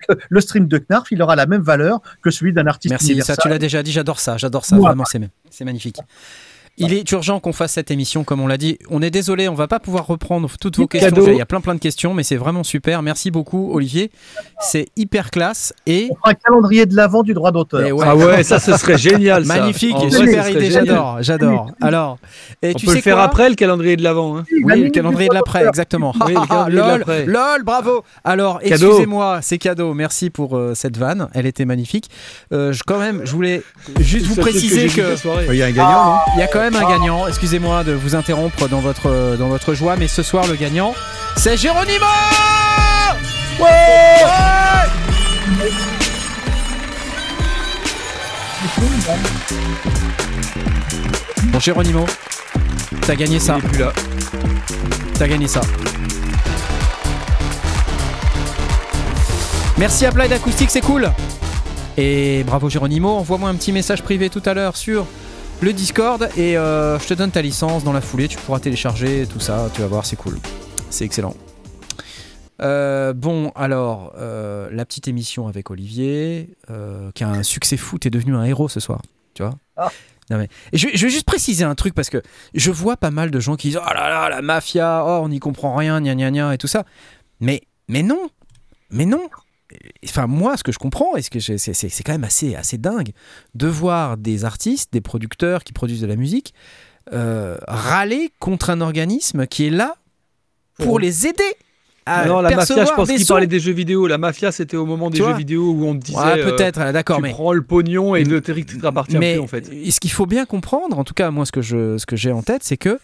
le stream de Knarf, il aura la même valeur que celui d'un artiste Merci, ça tu l'as déjà dit, j'adore ça, j'adore ça, vraiment, c'est c'est magnifique. Il est urgent qu'on fasse cette émission, comme on l'a dit. On est désolé, on va pas pouvoir reprendre toutes vos questions. Cadeau. Il y a plein plein de questions, mais c'est vraiment super. Merci beaucoup, Olivier. C'est hyper classe et On fera un calendrier de l'avant du droit d'auteur. Ouais. Ah ouais, ça, ce serait génial. ça. magnifique, En super idée, j'adore, j'adore. Alors, et On tu peut sais le faire après le calendrier de l'avant. hein. Oui, le calendrier de l'après, exactement. Oui, le calendrier de lol, lol, bravo. Alors, Cadeau. excusez-moi, c'est cadeau. Merci pour euh, cette vanne, elle était magnifique. Euh, je quand même, je voulais juste vous préciser que. Il y a un gagnant, non? il y a quand même un gagnant. Excusez-moi de vous interrompre dans votre dans votre joie, mais ce soir le gagnant, c'est Géronimo. Ouais Bon Géronimo, t'as gagné ça. Plus là. T'as gagné ça. Merci à Applied Acoustic, c'est cool. Et bravo Géronimo, envoie-moi un petit message privé tout à l'heure sur le Discord et euh, je te donne ta licence dans la foulée, tu pourras télécharger tout ça, tu vas voir, c'est cool. C'est excellent. Euh, bon, alors, euh, la petite émission avec Olivier, qui a un succès fou, t'es devenu un héros ce soir, tu vois. Ah. Non mais, je vais juste préciser un truc parce que je vois pas mal de gens qui disent Oh là là, la mafia, oh, on n'y comprend rien, gna gna gna et tout ça. Mais, mais non, mais non. Enfin, moi, ce que je comprends, et ce que je- c'est quand même assez, assez dingue de voir des artistes, des producteurs qui produisent de la musique euh, râler contre un organisme qui est là pour Oh. les aider à non, la mafia, je pense qu'il parlait des jeux vidéo. La mafia, c'était au moment des jeux vidéo où on te disait. Ouais, euh, peut-être, d'accord, tu mais prends le pognon et le territoire t'appartient mais plus en fait. ce qu'il faut bien comprendre, en tout cas moi ce que je, ce que j'ai en tête, c'est que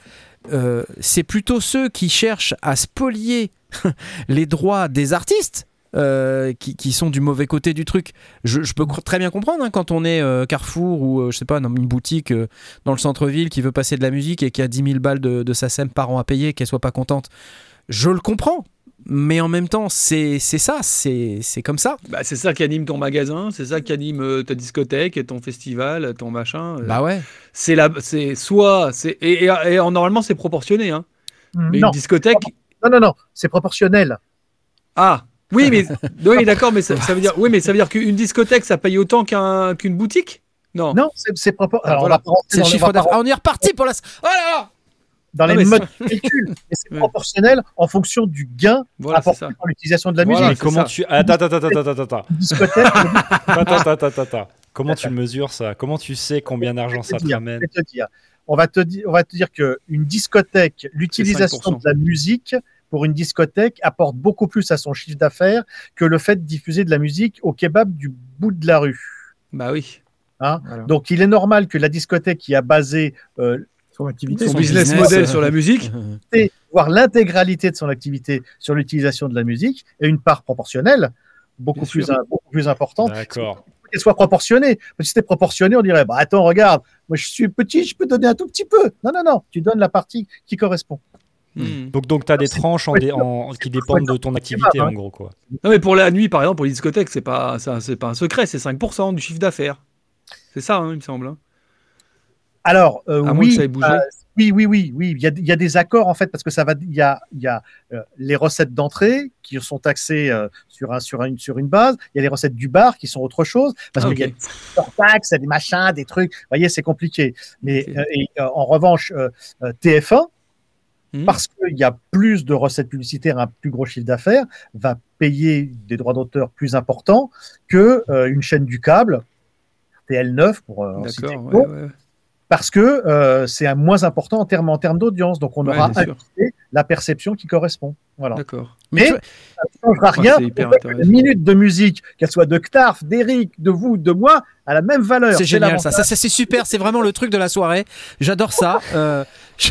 euh, c'est plutôt ceux qui cherchent à spolier les droits des artistes. Euh, qui, qui sont du mauvais côté du truc. Je, je peux très bien comprendre hein, quand on est euh, Carrefour ou euh, je sais pas dans une boutique euh, dans le centre-ville qui veut passer de la musique et qui a 10 000 balles de, de SACEM par an à payer, qu'elle soit pas contente. Je le comprends, mais en même temps c'est c'est ça, c'est c'est comme ça. Bah, c'est ça qui anime ton magasin, c'est ça qui anime euh, ta discothèque, et ton festival, ton machin. euh. Bah ouais. c'est la, c'est soit, c'est et, et- et en- normalement c'est proportionné, hein. Mais Non, une discothèque, non, non, non, c'est proportionnel. ah. Oui, mais oui, d'accord, mais ça, ça veut dire, oui, mais ça veut dire qu'une discothèque, ça paye autant qu'un- qu'une boutique? Non. Non, c'est proportionnel. Alors, voilà. on va chiffre d'affaires. Ah, on est reparti pour la. Oh là là dans Ah, les modes de calcul, mais c'est proportionnel en fonction du gain Voilà, apporté par l'utilisation de la Voilà, musique. Mais comment ça. tu. Attends, attends, attends, attends, attends, attends. Une discothèque, Attends, attends, attends, attends. Comment tu mesures ça? Comment tu sais combien d'argent ça te dire, ramène? te dire. On va te dire, on va te dire que une discothèque, l'utilisation 5%. de la musique pour une discothèque apporte beaucoup plus à son chiffre d'affaires que le fait de diffuser de la musique au kebab du bout de la rue. Bah oui. hein? Voilà. Donc il est normal que la discothèque qui a basé euh, Son activité. Son Son business, business, model euh, sur la musique. voire l'intégralité de son activité sur l'utilisation de la musique ait une part proportionnelle plus, beaucoup plus importante. D'accord. qu'elle soit proportionnée. Parce que si c'était proportionné, on dirait, bah attends, regarde, moi je suis petit, je peux donner un tout petit peu. Non, non, non, tu donnes la partie qui correspond. Hmm. Donc, donc tu as des C'est- tranches en en- qui dépendent de ton activité, pas, hein. en gros. quoi. Non, mais pour la nuit, par exemple, pour les discothèques, c'est pas, ça, c'est pas un secret, c'est 5% du chiffre d'affaires. C'est ça, hein, il me semble. hein. Alors, euh, que oui, ça ait bougé. euh, oui, oui, oui, oui, il y a, il y a des accords en fait parce que ça va, il y a, il y a euh, les recettes d'entrée qui sont taxées euh, sur un, sur une, sur une base. Il y a les recettes du bar qui sont autre chose parce Ah, qu'il y a des hors-taxes, des machins, des trucs. Vous voyez, c'est compliqué. Mais euh, et, euh, en revanche, euh, euh, TF1 Hmm. parce qu'il y a plus de recettes publicitaires, un plus gros chiffre d'affaires, va payer des droits d'auteur plus importants que euh, une chaîne du câble, TL9 pour euh, en citer ouais, ouais. parce que euh, c'est un moins important en termes en termes d'audience. Donc on Ouais, aura la perception qui correspond. Voilà. D'accord. Mais ça ne changera rien. Une minute de musique, qu'elle soit de Knarf, d'Eric, de vous, de moi, à la même valeur. C'est génial ça. ça, ça, c'est super, c'est vraiment le truc de la soirée. J'adore ça. Euh,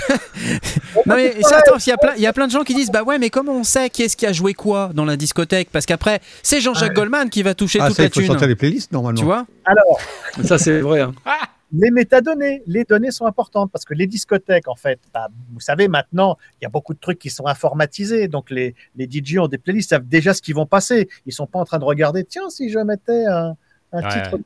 non mais attends, il y, a plein, il y a plein de gens qui disent bah ouais mais comment on sait qui est-ce qui a joué quoi dans la discothèque? Parce qu'après c'est Jean-Jacques Goldman qui va toucher Ah, toute ça, la il faut thune. les playlists normalement. Tu vois? Alors, Ça, c'est vrai. hein. les métadonnées, les données sont importantes parce que les discothèques, en fait, bah, vous savez maintenant, il y a beaucoup de trucs qui sont informatisés. Donc les, les DJ ont des playlists, savent déjà ce qu'ils vont passer. Ils sont pas en train de regarder, tiens, si je mettais un, un Ouais. titre de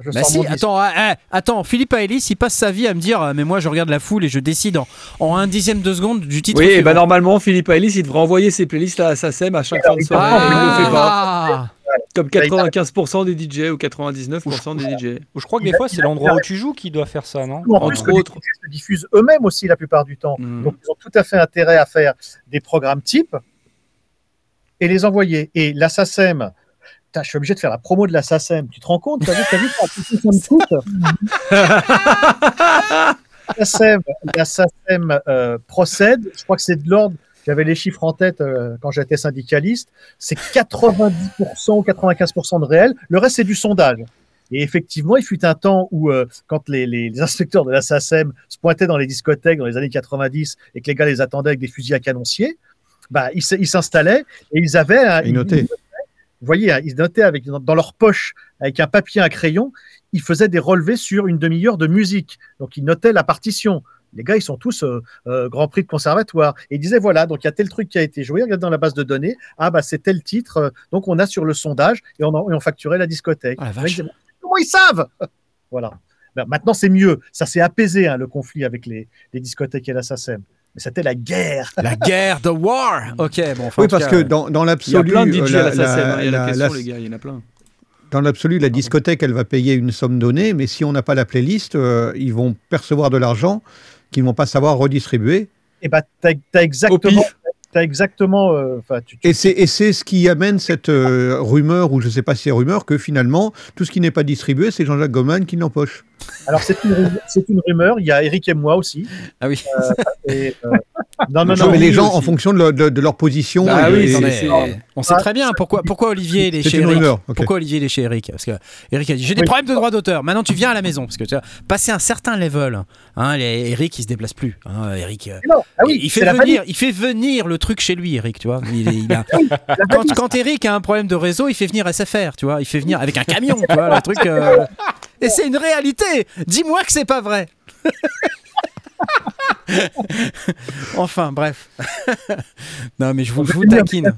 je Bah si, attends, ah, ah, attends, Philippe Aélis, il passe sa vie à me dire, euh, mais moi je regarde la foule et je décide en, en un dixième de seconde du titre. Oui, bah normalement, Philippe Ellis, il devrait envoyer ses playlists à SACEM à chaque fin de soirée. Ah, mais il le fait pas. Comme 95% des DJ ou 99% des DJ. Je crois que des fois, c'est l'endroit où tu joues qui doit faire ça, non En plus, entre les autres. DJ se diffusent eux-mêmes aussi la plupart du temps. Mhm. Donc ils ont tout à fait intérêt à faire des programmes types et les envoyer. Et la SACEM, je suis obligé de faire la promo de la SACEM. Tu te rends compte T'as vu, t'as vu ça, ça me coûte La SACEM, la SACEM, euh, procède, je crois que c'est de l'ordre, j'avais les chiffres en tête euh, quand j'étais syndicaliste, c'est 90% ou 95% de réel, le reste c'est du sondage. Et effectivement, il fut un temps où, euh, quand les, les- les inspecteurs de la SACEM se pointaient dans les discothèques dans les années 90 et que les gars les attendaient avec des fusils à canoncier, bah, ils s'installaient et ils avaient un, Ils. Vous voyez, hein, ils notaient avec, dans, leur poche avec un papier, un crayon, ils faisaient des relevés sur une demi-heure de musique. Donc ils notaient la partition. Les gars, ils sont tous euh, euh, Grand Prix de conservatoire. Et ils disaient, voilà, donc il y a tel truc qui a été joué, regarde dans la base de données, ah bah c'est tel titre, euh, donc on a sur le sondage et on, en- et on facturait la discothèque. Ah, la disaient, Comment ils savent? Voilà. Ben, maintenant, c'est mieux. Ça s'est apaisé, hein, le conflit avec les, les discothèques et la SACEM. Mais c'était la guerre. La guerre, the war. Ok, bon. enfin, Oui, parce cas, que euh, dans, dans Il y a l'absolu, plein de euh, DJ à la la- SACEM. Il y a la la- question, la- les gars, il y en a plein. dans l'absolu, la discothèque, elle va payer une somme donnée, mais si on n'a pas la playlist, euh, ils vont percevoir de l'argent qu'ils ne vont pas savoir redistribuer. Et bah, t'as as exactement. T'as exactement. euh, Enfin, tu, tu- Et c'est et c'est ce qui amène cette euh, rumeur, ou je ne sais pas si c'est rumeur, que finalement, tout ce qui n'est pas distribué, c'est Jean-Jacques Goldman qui l'empoche. Alors, c'est une, rumeur- c'est une rumeur. Il y a Eric et moi aussi. Ah oui. Euh, et, euh, non, non, Non, mais les gens, aussi. en fonction de, leur- de- de leur position. Et- oui, et- on sait très bien pourquoi, pourquoi Olivier est C'est chez une Eric. rumeur, ok. Pourquoi Olivier est chez Eric? Parce que Eric a dit j'ai des Oui. problèmes de droit d'auteur. Maintenant tu viens à la maison parce que tu vois, passer un certain level, hein, les- Eric il se déplace plus. hein, Eric, euh, Non, ah oui, il fait venir, il fait venir le truc chez lui, Eric. Tu vois, il, il a- quand, quand Eric a un problème de réseau, il fait venir SFR. Tu vois, il fait venir avec un camion. Tu vois, le truc. euh, Et c'est une réalité. Dis-moi que c'est pas vrai. enfin, bref. non, mais je vous, je vous taquine.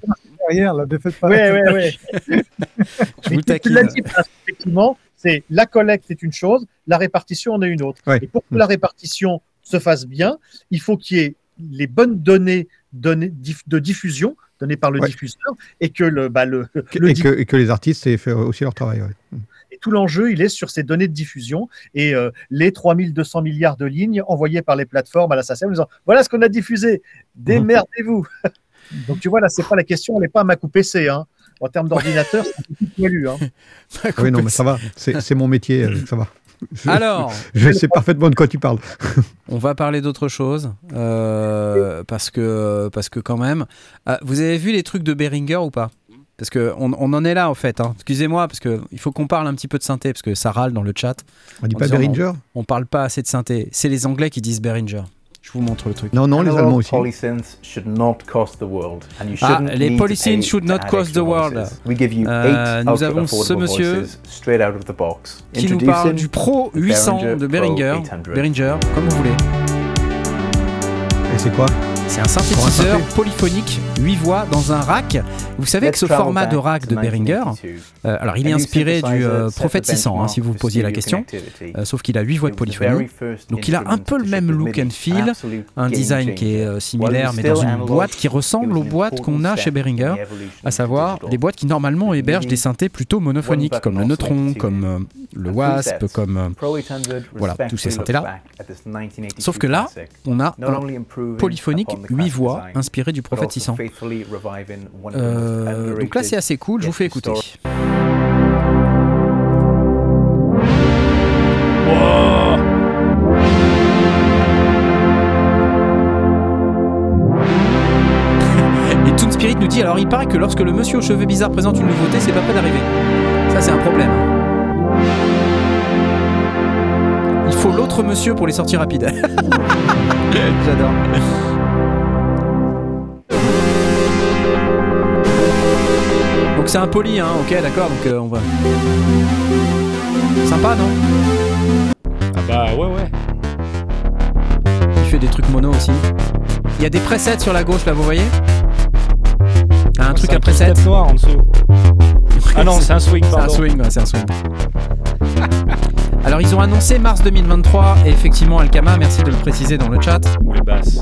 Derrière, la défaite pas. Ouais, ouais, ouais. Je Mais vous tu- tu l'as taquine. dit, parce qu'effectivement, c'est la collecte est une chose, la répartition en est une autre. Ouais. Et pour que la répartition se fasse bien, il faut qu'il y ait les bonnes données, de diffusion données par le Ouais. diffuseur et que le, bah, le, le et, que, et que les artistes aient fait aussi leur travail. ouais. Tout l'enjeu, il est sur ces données de diffusion et euh, les 3200 milliards de lignes envoyées par les plateformes à la SACEM en disant voilà ce qu'on a diffusé, démerdez-vous. Donc tu vois, là, c'est pas la question, elle n'est pas à Mac ou PC. Hein. En termes d'ordinateur, c'est un peu plus poilu. Hein. Oui, non, mais ça va. C'est c'est mon métier, euh, ça va. Je, Alors, je sais parfaitement de quoi tu parles. On va parler d'autre chose euh, parce que parce que quand même, Ah, vous avez vu les trucs de Behringer ou pas? Parce que on, on en est là en fait. hein. Excusez-moi parce que il faut qu'on parle un petit peu de synthé parce que ça râle dans le chat. On dit En pas disant Behringer? On parle pas assez de synthé. C'est les Anglais qui disent Behringer. Je vous montre le truc. Non, non, les Allemands aussi. should not cost the world, and you Ah, les pay should not cost the world. We give you Euh, nous avons ce monsieur out of the box. Qui nous parle du Pro 800 de Behringer Behringer. Pro 800. Behringer, comme vous voulez. Et c'est quoi? C'est un synthétiseur polyphonique, 8 voix dans un rack. Vous savez que ce format de rack de Behringer, 1982. euh, alors il est inspiré du euh, Prophet 600, hein, si vous for posiez la question. Euh, sauf qu'il a 8 voix de polyphonie. Donc il a un peu le même look and feel, un design qui est euh, similaire, mais dans une boîte qui ressemble aux boîtes qu'on a chez Behringer, à savoir des boîtes qui normalement Le hébergent des synthés plutôt monophoniques, comme le Neutron, comme le Wasp, comme Pro 800 voilà, tous ces synthés-là. looks back at this 1982 Sauf que là, on a un polyphonique huit voix inspirées du prophète Issan. Euh, donc là, c'est assez cool, je vous fais écouter. Et Toon Spirit nous dit alors il paraît que lorsque le monsieur aux cheveux bizarres présente une nouveauté, c'est pas prêt d'arriver. Ça, c'est un problème. Il faut l'autre monsieur pour les sorties rapides. J'adore. Donc c'est un poli, hein, ok, d'accord, donc euh, on va. Sympa, non? Ah bah ouais, ouais. Il fait des trucs mono aussi. Il y a des presets sur la gauche là, vous voyez? Ah, Un truc C'est à preset. step noir en dessous. Ah non, c'est un swing, C'est un pardon. swing, ouais, c'est un swing. Alors ils ont annoncé mars 2023 et effectivement Alkama, merci de le préciser dans le chat. Ou les basses.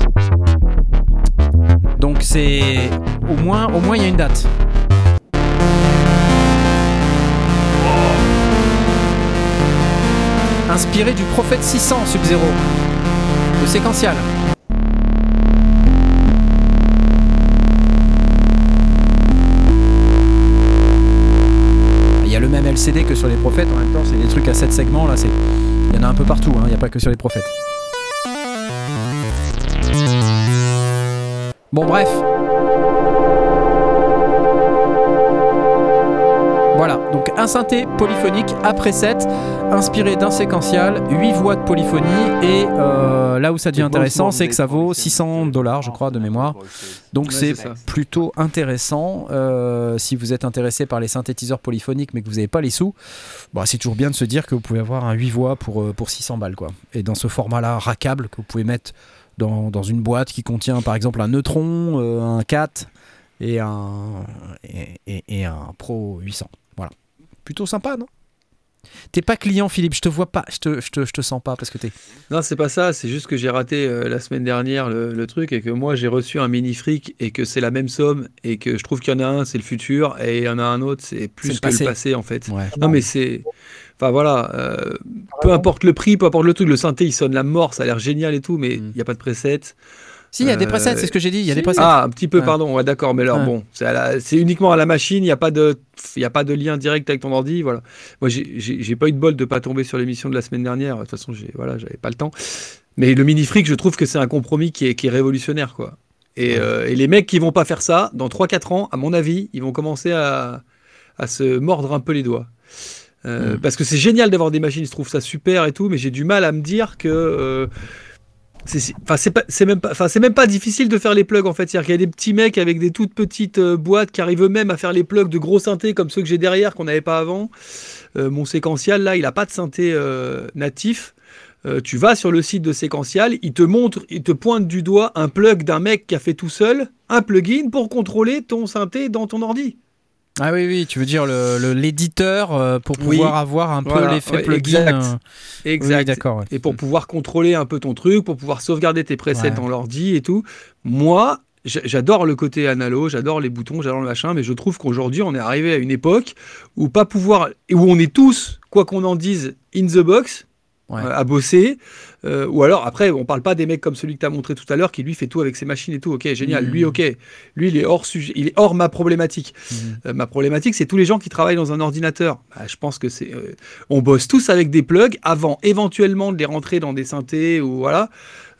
Donc c'est au moins au moins il y a une date. Inspiré du prophète 600 Sub-Zero de séquential. Il y a le même LCD que sur les prophètes en même temps, c'est des trucs à 7 segments là, c'est il y en a un peu partout, hein, il n'y a pas que sur les prophètes. Bon bref. Donc un synthé polyphonique après 7, inspiré d'un séquential, 8 voix de polyphonie, et euh, là où ça devient intéressant, c'est que ça vaut 600 dollars, je crois, de mémoire. Donc Ouais, c'est plutôt intéressant. Euh, si vous êtes intéressé par les synthétiseurs polyphoniques mais que vous n'avez pas les sous, bah, c'est toujours bien de se dire que vous pouvez avoir un 8 voix pour, euh, pour 600 balles. Quoi. Et dans ce format-là, rackable, que vous pouvez mettre dans, dans une boîte qui contient par exemple un Neutron, euh, un 4 et un, et, et- et un Pro 800. Plutôt sympa, non? T'es pas client, Philippe, je te vois pas, je te, je te, je te sens pas parce que t'es. Non, c'est pas ça, c'est juste que j'ai raté euh, la semaine dernière le, le truc et que moi j'ai reçu un mini fric et que c'est la même somme et que je trouve qu'il y en a un, c'est le futur et il y en a un autre, c'est C'est plus le que passé. le passé en fait. Ouais. Non, mais c'est. Enfin voilà, euh, peu importe le prix, peu importe le truc, le synthé il sonne la mort, ça a l'air génial et tout, mais il Mm. n'y a pas de preset. Si, il y a des Euh, presets, c'est ce que j'ai dit, il y a des presets. Ah, un petit peu, pardon, ouais, d'accord, mais alors Ouais. bon, c'est uniquement à la machine, il n'y a, pas de- y a pas de lien direct avec ton ordi, voilà. Moi, j'ai- pas eu de bol de pas tomber sur l'émission de la semaine dernière, de toute façon, voilà, j'avais pas le temps. Mais le mini fric, je trouve que c'est un compromis qui est, qui est révolutionnaire, quoi. Et, euh, et les mecs qui vont pas faire ça, dans 3-4 ans, à mon avis, ils vont commencer à, à se mordre un peu les doigts. Euh. Parce que c'est génial d'avoir des machines, je trouve ça super et tout, mais j'ai du mal à me dire que. euh, c'est même pas, même pas difficile de faire les plugs en fait. C'est-à-dire qu'il y a des petits mecs avec des toutes petites euh, boîtes qui arrivent eux-mêmes à faire les plugs de gros synthés comme ceux que j'ai derrière qu'on n'avait pas avant. Euh, mon séquential là, il a pas de synthé euh, natif. Tu vas sur le site de séquential, il te montre, il te pointe du doigt un plug d'un mec qui a fait tout seul un plugin pour contrôler ton synthé dans ton ordi. Ah oui, oui, tu veux dire le- le- l'éditeur euh, pour Oui. pouvoir avoir un peu Voilà, l'effet ouais, plugin. exact. euh, Exact. Oui, d'accord. ouais. et pour pouvoir contrôler un peu ton truc, pour pouvoir sauvegarder tes presets Ouais. dans l'ordi et tout. Moi, j'a- j'adore le côté analo, j'adore les boutons, j'adore le machin, mais je trouve qu'aujourd'hui, on est arrivé à une époque où pas pouvoir, où on est tous, quoi qu'on en dise, in the box. Ouais. euh, à bosser, euh, ou alors après on parle pas des mecs comme celui que tu as montré tout à l'heure qui lui fait tout avec ses machines et tout, ok génial, lui ok, lui il est hors sujet, il est hors ma problématique. Mhm. Euh, ma problématique, c'est tous les gens qui travaillent dans un ordinateur. Bah, je pense que c'est, euh, on bosse tous avec des plugs avant éventuellement de les rentrer dans des synthés ou voilà.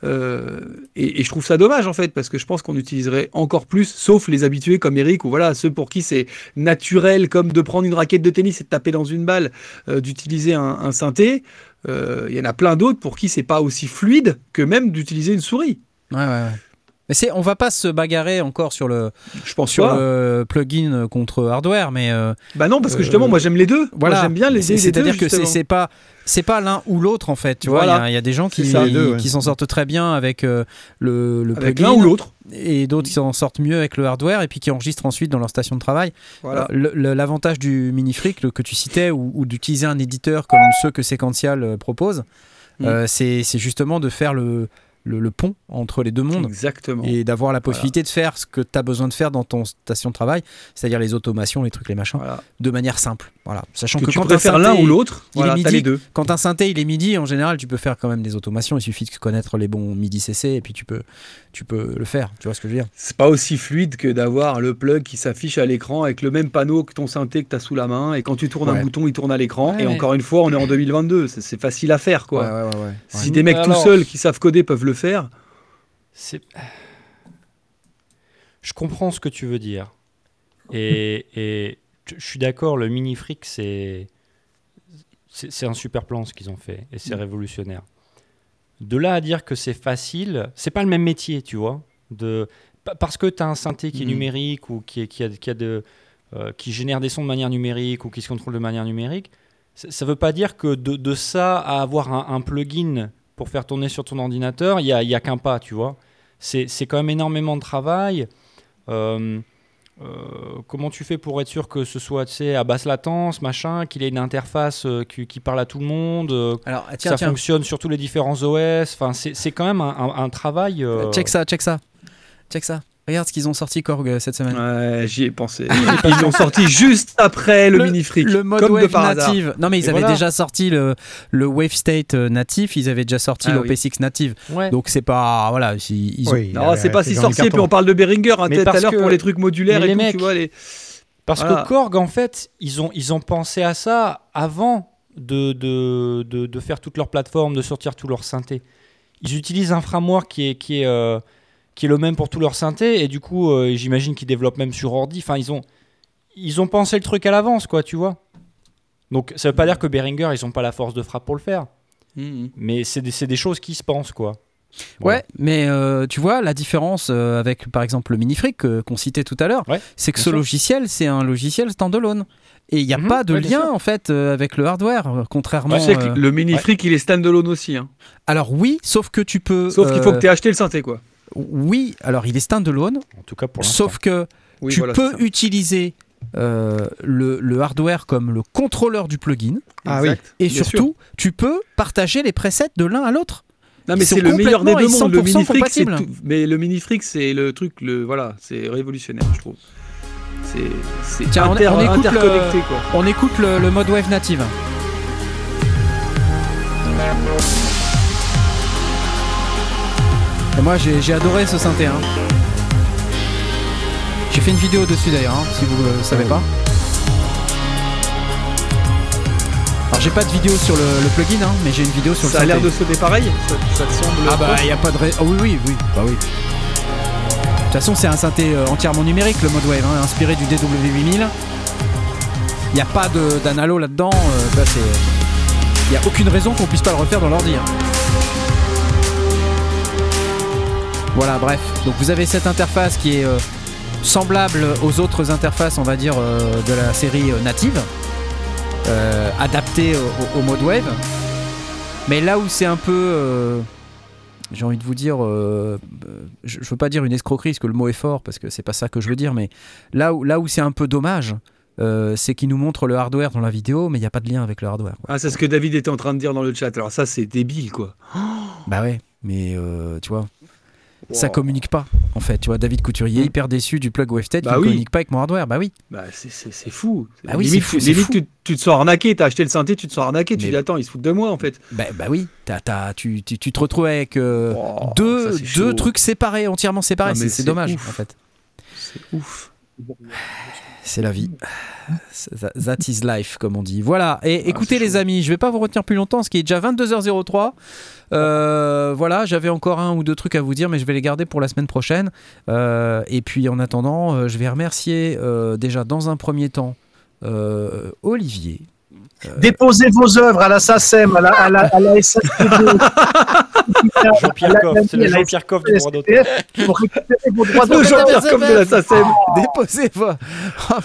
Euh, et, je trouve ça dommage en fait parce que je pense qu'on utiliserait encore plus, sauf les habitués comme Eric ou voilà ceux pour qui c'est naturel comme de prendre une raquette de tennis et de taper dans une balle, euh, d'utiliser un, un synthé. Euh, Il y en a plein d'autres pour qui c'est pas aussi fluide que même d'utiliser une souris. Ouais, ouais, ouais. Mais c'est, on va pas se bagarrer encore sur le Je pense sur le plugin contre hardware, mais euh, Bah non parce que Euh, justement moi j'aime les deux. voilà. Moi, j'aime bien les C'est- les deux, C'est-à-dire que c'est, c'est pas c'est pas l'un ou l'autre en fait. Tu Voilà. vois, il y a- il y, a des gens qui C'est ça. Les deux, ouais. qui s'en sortent très bien avec euh, le, le avec plugin l'un ou l'autre. et d'autres qui s'en sortent mieux avec le hardware et puis qui enregistrent ensuite dans leur station de travail. Voilà. L'avantage du mini fric que tu citais ou, ou d'utiliser un éditeur comme ceux que Sequential propose, Mm. c'est c'est justement de faire le, le, le pont entre les deux mondes Exactement. et d'avoir la possibilité de faire ce que tu as besoin de faire dans ton station de travail, c'est-à-dire les automations, les trucs, les machins, Voilà. de manière simple. Voilà. Sachant que, que, tu quand synthé- l'un ou l'autre, il voilà, midi. les deux. Quand un synthé il est midi, en général, tu peux faire quand même des automations. Il suffit de connaître les bons midi CC et puis tu peux, tu peux le faire. Tu vois ce que je veux dire C'est pas aussi fluide que d'avoir le plug qui s'affiche à l'écran avec le même panneau que ton synthé que tu as sous la main et quand tu tournes Ouais. un bouton, il tourne à l'écran. Ouais, et mais- encore une fois, on est en 2022, c'est c'est facile à faire quoi. ouais, ouais, ouais. Si des mecs Alors- tout seuls qui savent coder peuvent le faire, C'est. Je comprends ce que tu veux dire. Et, et je suis d'accord, le mini fric, c'est c'est c'est un super plan ce qu'ils ont fait et c'est révolutionnaire. De là à dire que c'est facile, c'est pas le même métier, tu vois. De pa- parce que tu as un synthé qui est Mhm. numérique ou qui, est- qui, a, qui, a de, euh, qui génère des sons de manière numérique ou qui se contrôle de manière numérique, ça- ça veut pas dire que de, de ça à avoir un, un plugin pour faire tourner sur ton ordinateur, il y a, y a qu'un pas, tu vois. C'est quand même énormément de travail. Euh, comment tu fais pour être sûr que ce soit à basse latence, machin, qu'il ait une interface euh, qui, qui parle à tout le monde, euh, Alors, tiens, ça tiens, fonctionne sur tous les différents OS. Enfin, c'est quand même un, un- un travail. euh, check ça, check ça. Check ça. Regarde ce qu'ils ont sorti Korg euh, cette semaine. Ouais, j'y ai pensé. Ils l'ont sorti juste après le, mini fric. Le mode comme de Wave hasard. native. Non, mais ils Et avaient voilà. déjà sorti le, le Wave State euh, natif, ils avaient déjà sorti Ah oui. l'OP6 native. Ouais. Donc c'est pas. Voilà, ils, ils Oui, c'est pas si le sorcier. Puis on parle de Behringer hein, tout à l'heure que- pour les trucs modulaires mais et les tout, mecs- tu vois. Les... Parce Voilà. que Korg, en fait, ils ont, ils ont pensé à ça avant de, de, de, de faire toute leur plateforme, de sortir tous leurs synthés. Ils utilisent un framework qui est, qui est, euh, qui est le même pour tous leurs synthés, et du coup, euh, j'imagine qu'ils développent même sur ordi. Enfin, ils ont, ils ont pensé le truc à l'avance, quoi, tu vois. Donc, ça veut pas dire que Behringer, ils ont pas la force de frappe pour le faire, Mhm. mais c'est des, c'est des choses qui se pensent, quoi. Ouais, mais euh, tu vois, la différence euh, avec par exemple le Minifric euh, qu'on citait tout à l'heure, Ouais, c'est que ce sûr. logiciel, c'est un logiciel standalone. Et il n'y a Mhm, pas de ouais, lien en fait euh, avec le hardware, euh, contrairement. Tu sais que euh, le mini fric, il est standalone aussi. hein. Alors oui, sauf que tu peux. Sauf qu'il faut que tu aies acheté le synthé, quoi. Oui, alors il est standalone, En tout cas, pour l'instant. sauf que Oui, tu voilà, peux utiliser euh, le, le hardware comme le contrôleur du plugin. Ah oui. Et Bien surtout, tu peux partager les presets de l'un à l'autre. Non mais c'est le meilleur des deux mondes. Le 100% mini fric, c'est. Mais le mini fric, c'est le truc, le voilà, c'est révolutionnaire, je trouve. C'est on- inter- on écoute interconnecté, le- quoi. On écoute le, le mode wave native. Et moi j'ai adoré ce synthé. hein. J'ai fait une vidéo dessus d'ailleurs, hein, si vous ne savez pas. Alors j'ai pas de vidéo sur le, le plugin, hein, mais j'ai une vidéo sur Ça a le l'air synthé. de sonner pareil. Ça, ça te semble. Ah bah il a pas de raison. oui oui oui bah oui. De toute façon c'est un synthé euh, entièrement numérique le mode wave, hein, inspiré du DW8000. Il n'y a pas d'analo là-dedans. euh, bah, c'est- Il n'y a aucune raison qu'on puisse pas le refaire dans l'ordi. hein. Voilà bref. Donc vous avez cette interface qui est euh, semblable aux autres interfaces on va dire euh, de la série euh, native. adaptée au, mode wave. Mais là où c'est un peu j'ai envie de vous dire, euh, je, je veux pas dire une escroquerie parce que le mot est fort parce que c'est pas ça que je veux dire, mais là où, là où c'est un peu dommage, euh, c'est qu'il nous montre le hardware dans la vidéo, mais il n'y a pas de lien avec le hardware. quoi. Ah, c'est ce que David était en train de dire dans le chat. Alors ça, c'est débile, quoi. Bah ouais, mais euh, tu vois, ça communique pas en fait. Tu vois, David Couturier Mm. hyper déçu du plug WaveTech Bah qui ne oui. communique pas avec mon hardware. Bah oui. Bah, c'est- c'est c'est fou. Bah oui, c'est fou, c'est limite, fou. Tu, tu te sens arnaqué. T'as acheté le synthé, tu te sens arnaqué. Tu Mais- dis attends, ils se foutent de moi en fait. Bah, bah oui. T'as- t'as- tu, tu, tu te retrouves avec euh, Oh, deux, ça, deux trucs séparés, entièrement séparés. C'est- dommage ouf. en fait. C'est ouf. C'est la vie. That is life, comme on dit. Voilà. Et écoutez, les amis, je vais pas vous retenir plus longtemps, ce qui est déjà 22h03. Euh, voilà, j'avais encore un ou deux trucs à vous dire, mais je vais les garder pour la semaine prochaine. Euh, et puis, en attendant, euh, je vais remercier euh, déjà dans un premier temps euh, Olivier. Déposez vos œuvres à la SACEM, à la, à la, à la SACD. Jean-Pierre Coff, c'est le Jean-Pierre Coff du droit d'auteur. Pour récupérer vos droits Le. Jean-Pierre comme de la SACEM. Déposez vos.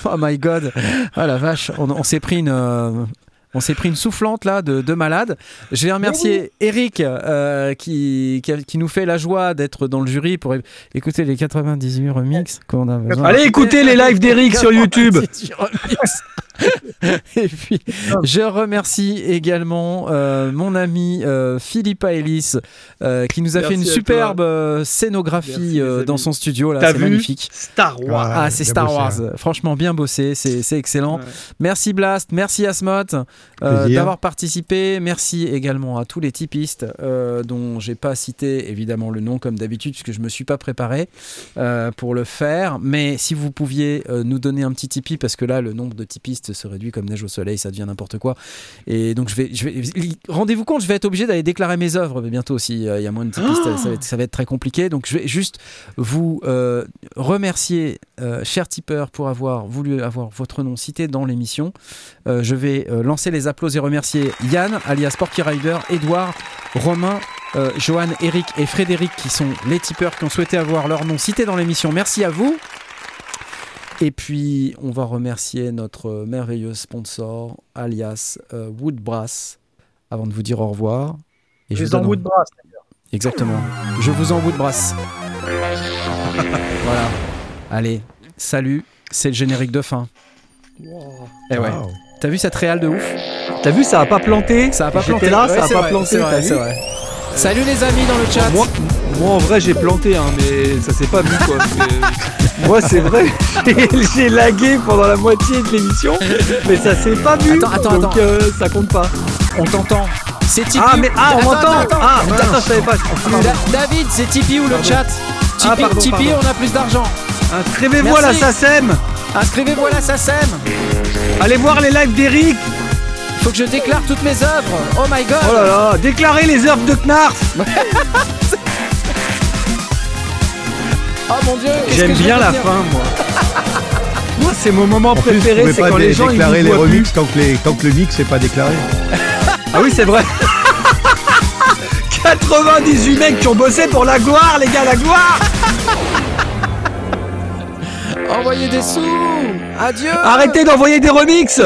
Oh my god. Oh la vache, on, on s'est pris une. euh, On s'est pris une soufflante là de, de malade. Je vais remercier Eric euh, qui, qui, nous fait la joie d'être dans le jury pour écouter les 98 remix qu'on a besoin. Allez écoutez les lives d'Eric sur YouTube. 98 remix. Et puis, je remercie également euh, mon ami euh, Philippa Ellis euh, qui nous a Merci fait une superbe toi. euh, scénographie Merci, euh, dans son studio là. C'est magnifique. Star Wars. Ah, c'est Star bossé, Wars. hein. Franchement, bien bossé. C'est c'est excellent. Ouais. Merci Blast. Merci Asmot euh, Plaisir. d'avoir participé. Merci également à tous les typistes euh, dont j'ai pas cité évidemment le nom comme d'habitude puisque je me suis pas préparé euh, pour le faire. Mais si vous pouviez euh, nous donner un petit Tipeee parce que là le nombre de typistes se réduit comme neige au soleil, ça devient n'importe quoi. Et donc je vais, rendez-vous compte, je vais être obligé d'aller déclarer mes œuvres bientôt aussi. Il y a moins de pistes, ça, va être, très compliqué. Donc je vais juste vous euh, remercier, euh, cher tipeur, pour avoir voulu avoir votre nom cité dans l'émission. Euh, je vais euh, lancer les applaudissements et remercier Yann, alias Porky Rider, Edouard, Romain, euh, Johan, Eric et Frédéric qui sont les tipeurs qui ont souhaité avoir leur nom cité dans l'émission. Merci à vous. Et puis, on va remercier notre merveilleux sponsor, alias euh, Woodbrass, avant de vous dire au revoir. Et Je vous en de bras. Exactement. Je vous en Woodbrass. voilà. Allez, salut, c'est le générique de fin. Eh ouais. Wow. T'as vu cette réale de ouf? T'as vu, ça a pas planté? Ça a pas J'étais planté. là, Ouais, ça a c'est pas vrai, planté. c'est vrai. Salut les amis dans le chat. Moi, moi, en vrai, j'ai planté, hein, mais ça s'est pas vu quoi. C'est- moi, c'est vrai, j'ai- lagué pendant la moitié de l'émission, mais ça s'est pas vu. Attends, attends, donc attends. euh, ça compte pas. On t'entend. C'est Tipeee. Ah, mais ah, on m'entend. Ah, attends. attends, je savais pas. Da- David, c'est Tipeee ou le chat Tipeee, Ah, pardon, Tipeee, pardon. on a plus d'argent. Inscrivez-vous à la. SACEM. Inscrivez-vous à la SACEM. Allez voir les lives d'Eric. Faut que je déclare toutes mes œuvres. Oh my god. Oh là là, déclarez les œuvres de Knarf. Oh mon dieu. J'aime bien la fin, moi. Moi, c'est mon moment En préféré, c'est pas quand les gens ils déclarer les remixes tant que, les, tant que le mix n'est pas déclaré. Ah oui, c'est vrai. 98 mecs qui ont bossé pour la gloire, les gars, la gloire. Envoyez des sous. Adieu. Arrêtez d'envoyer des remixes.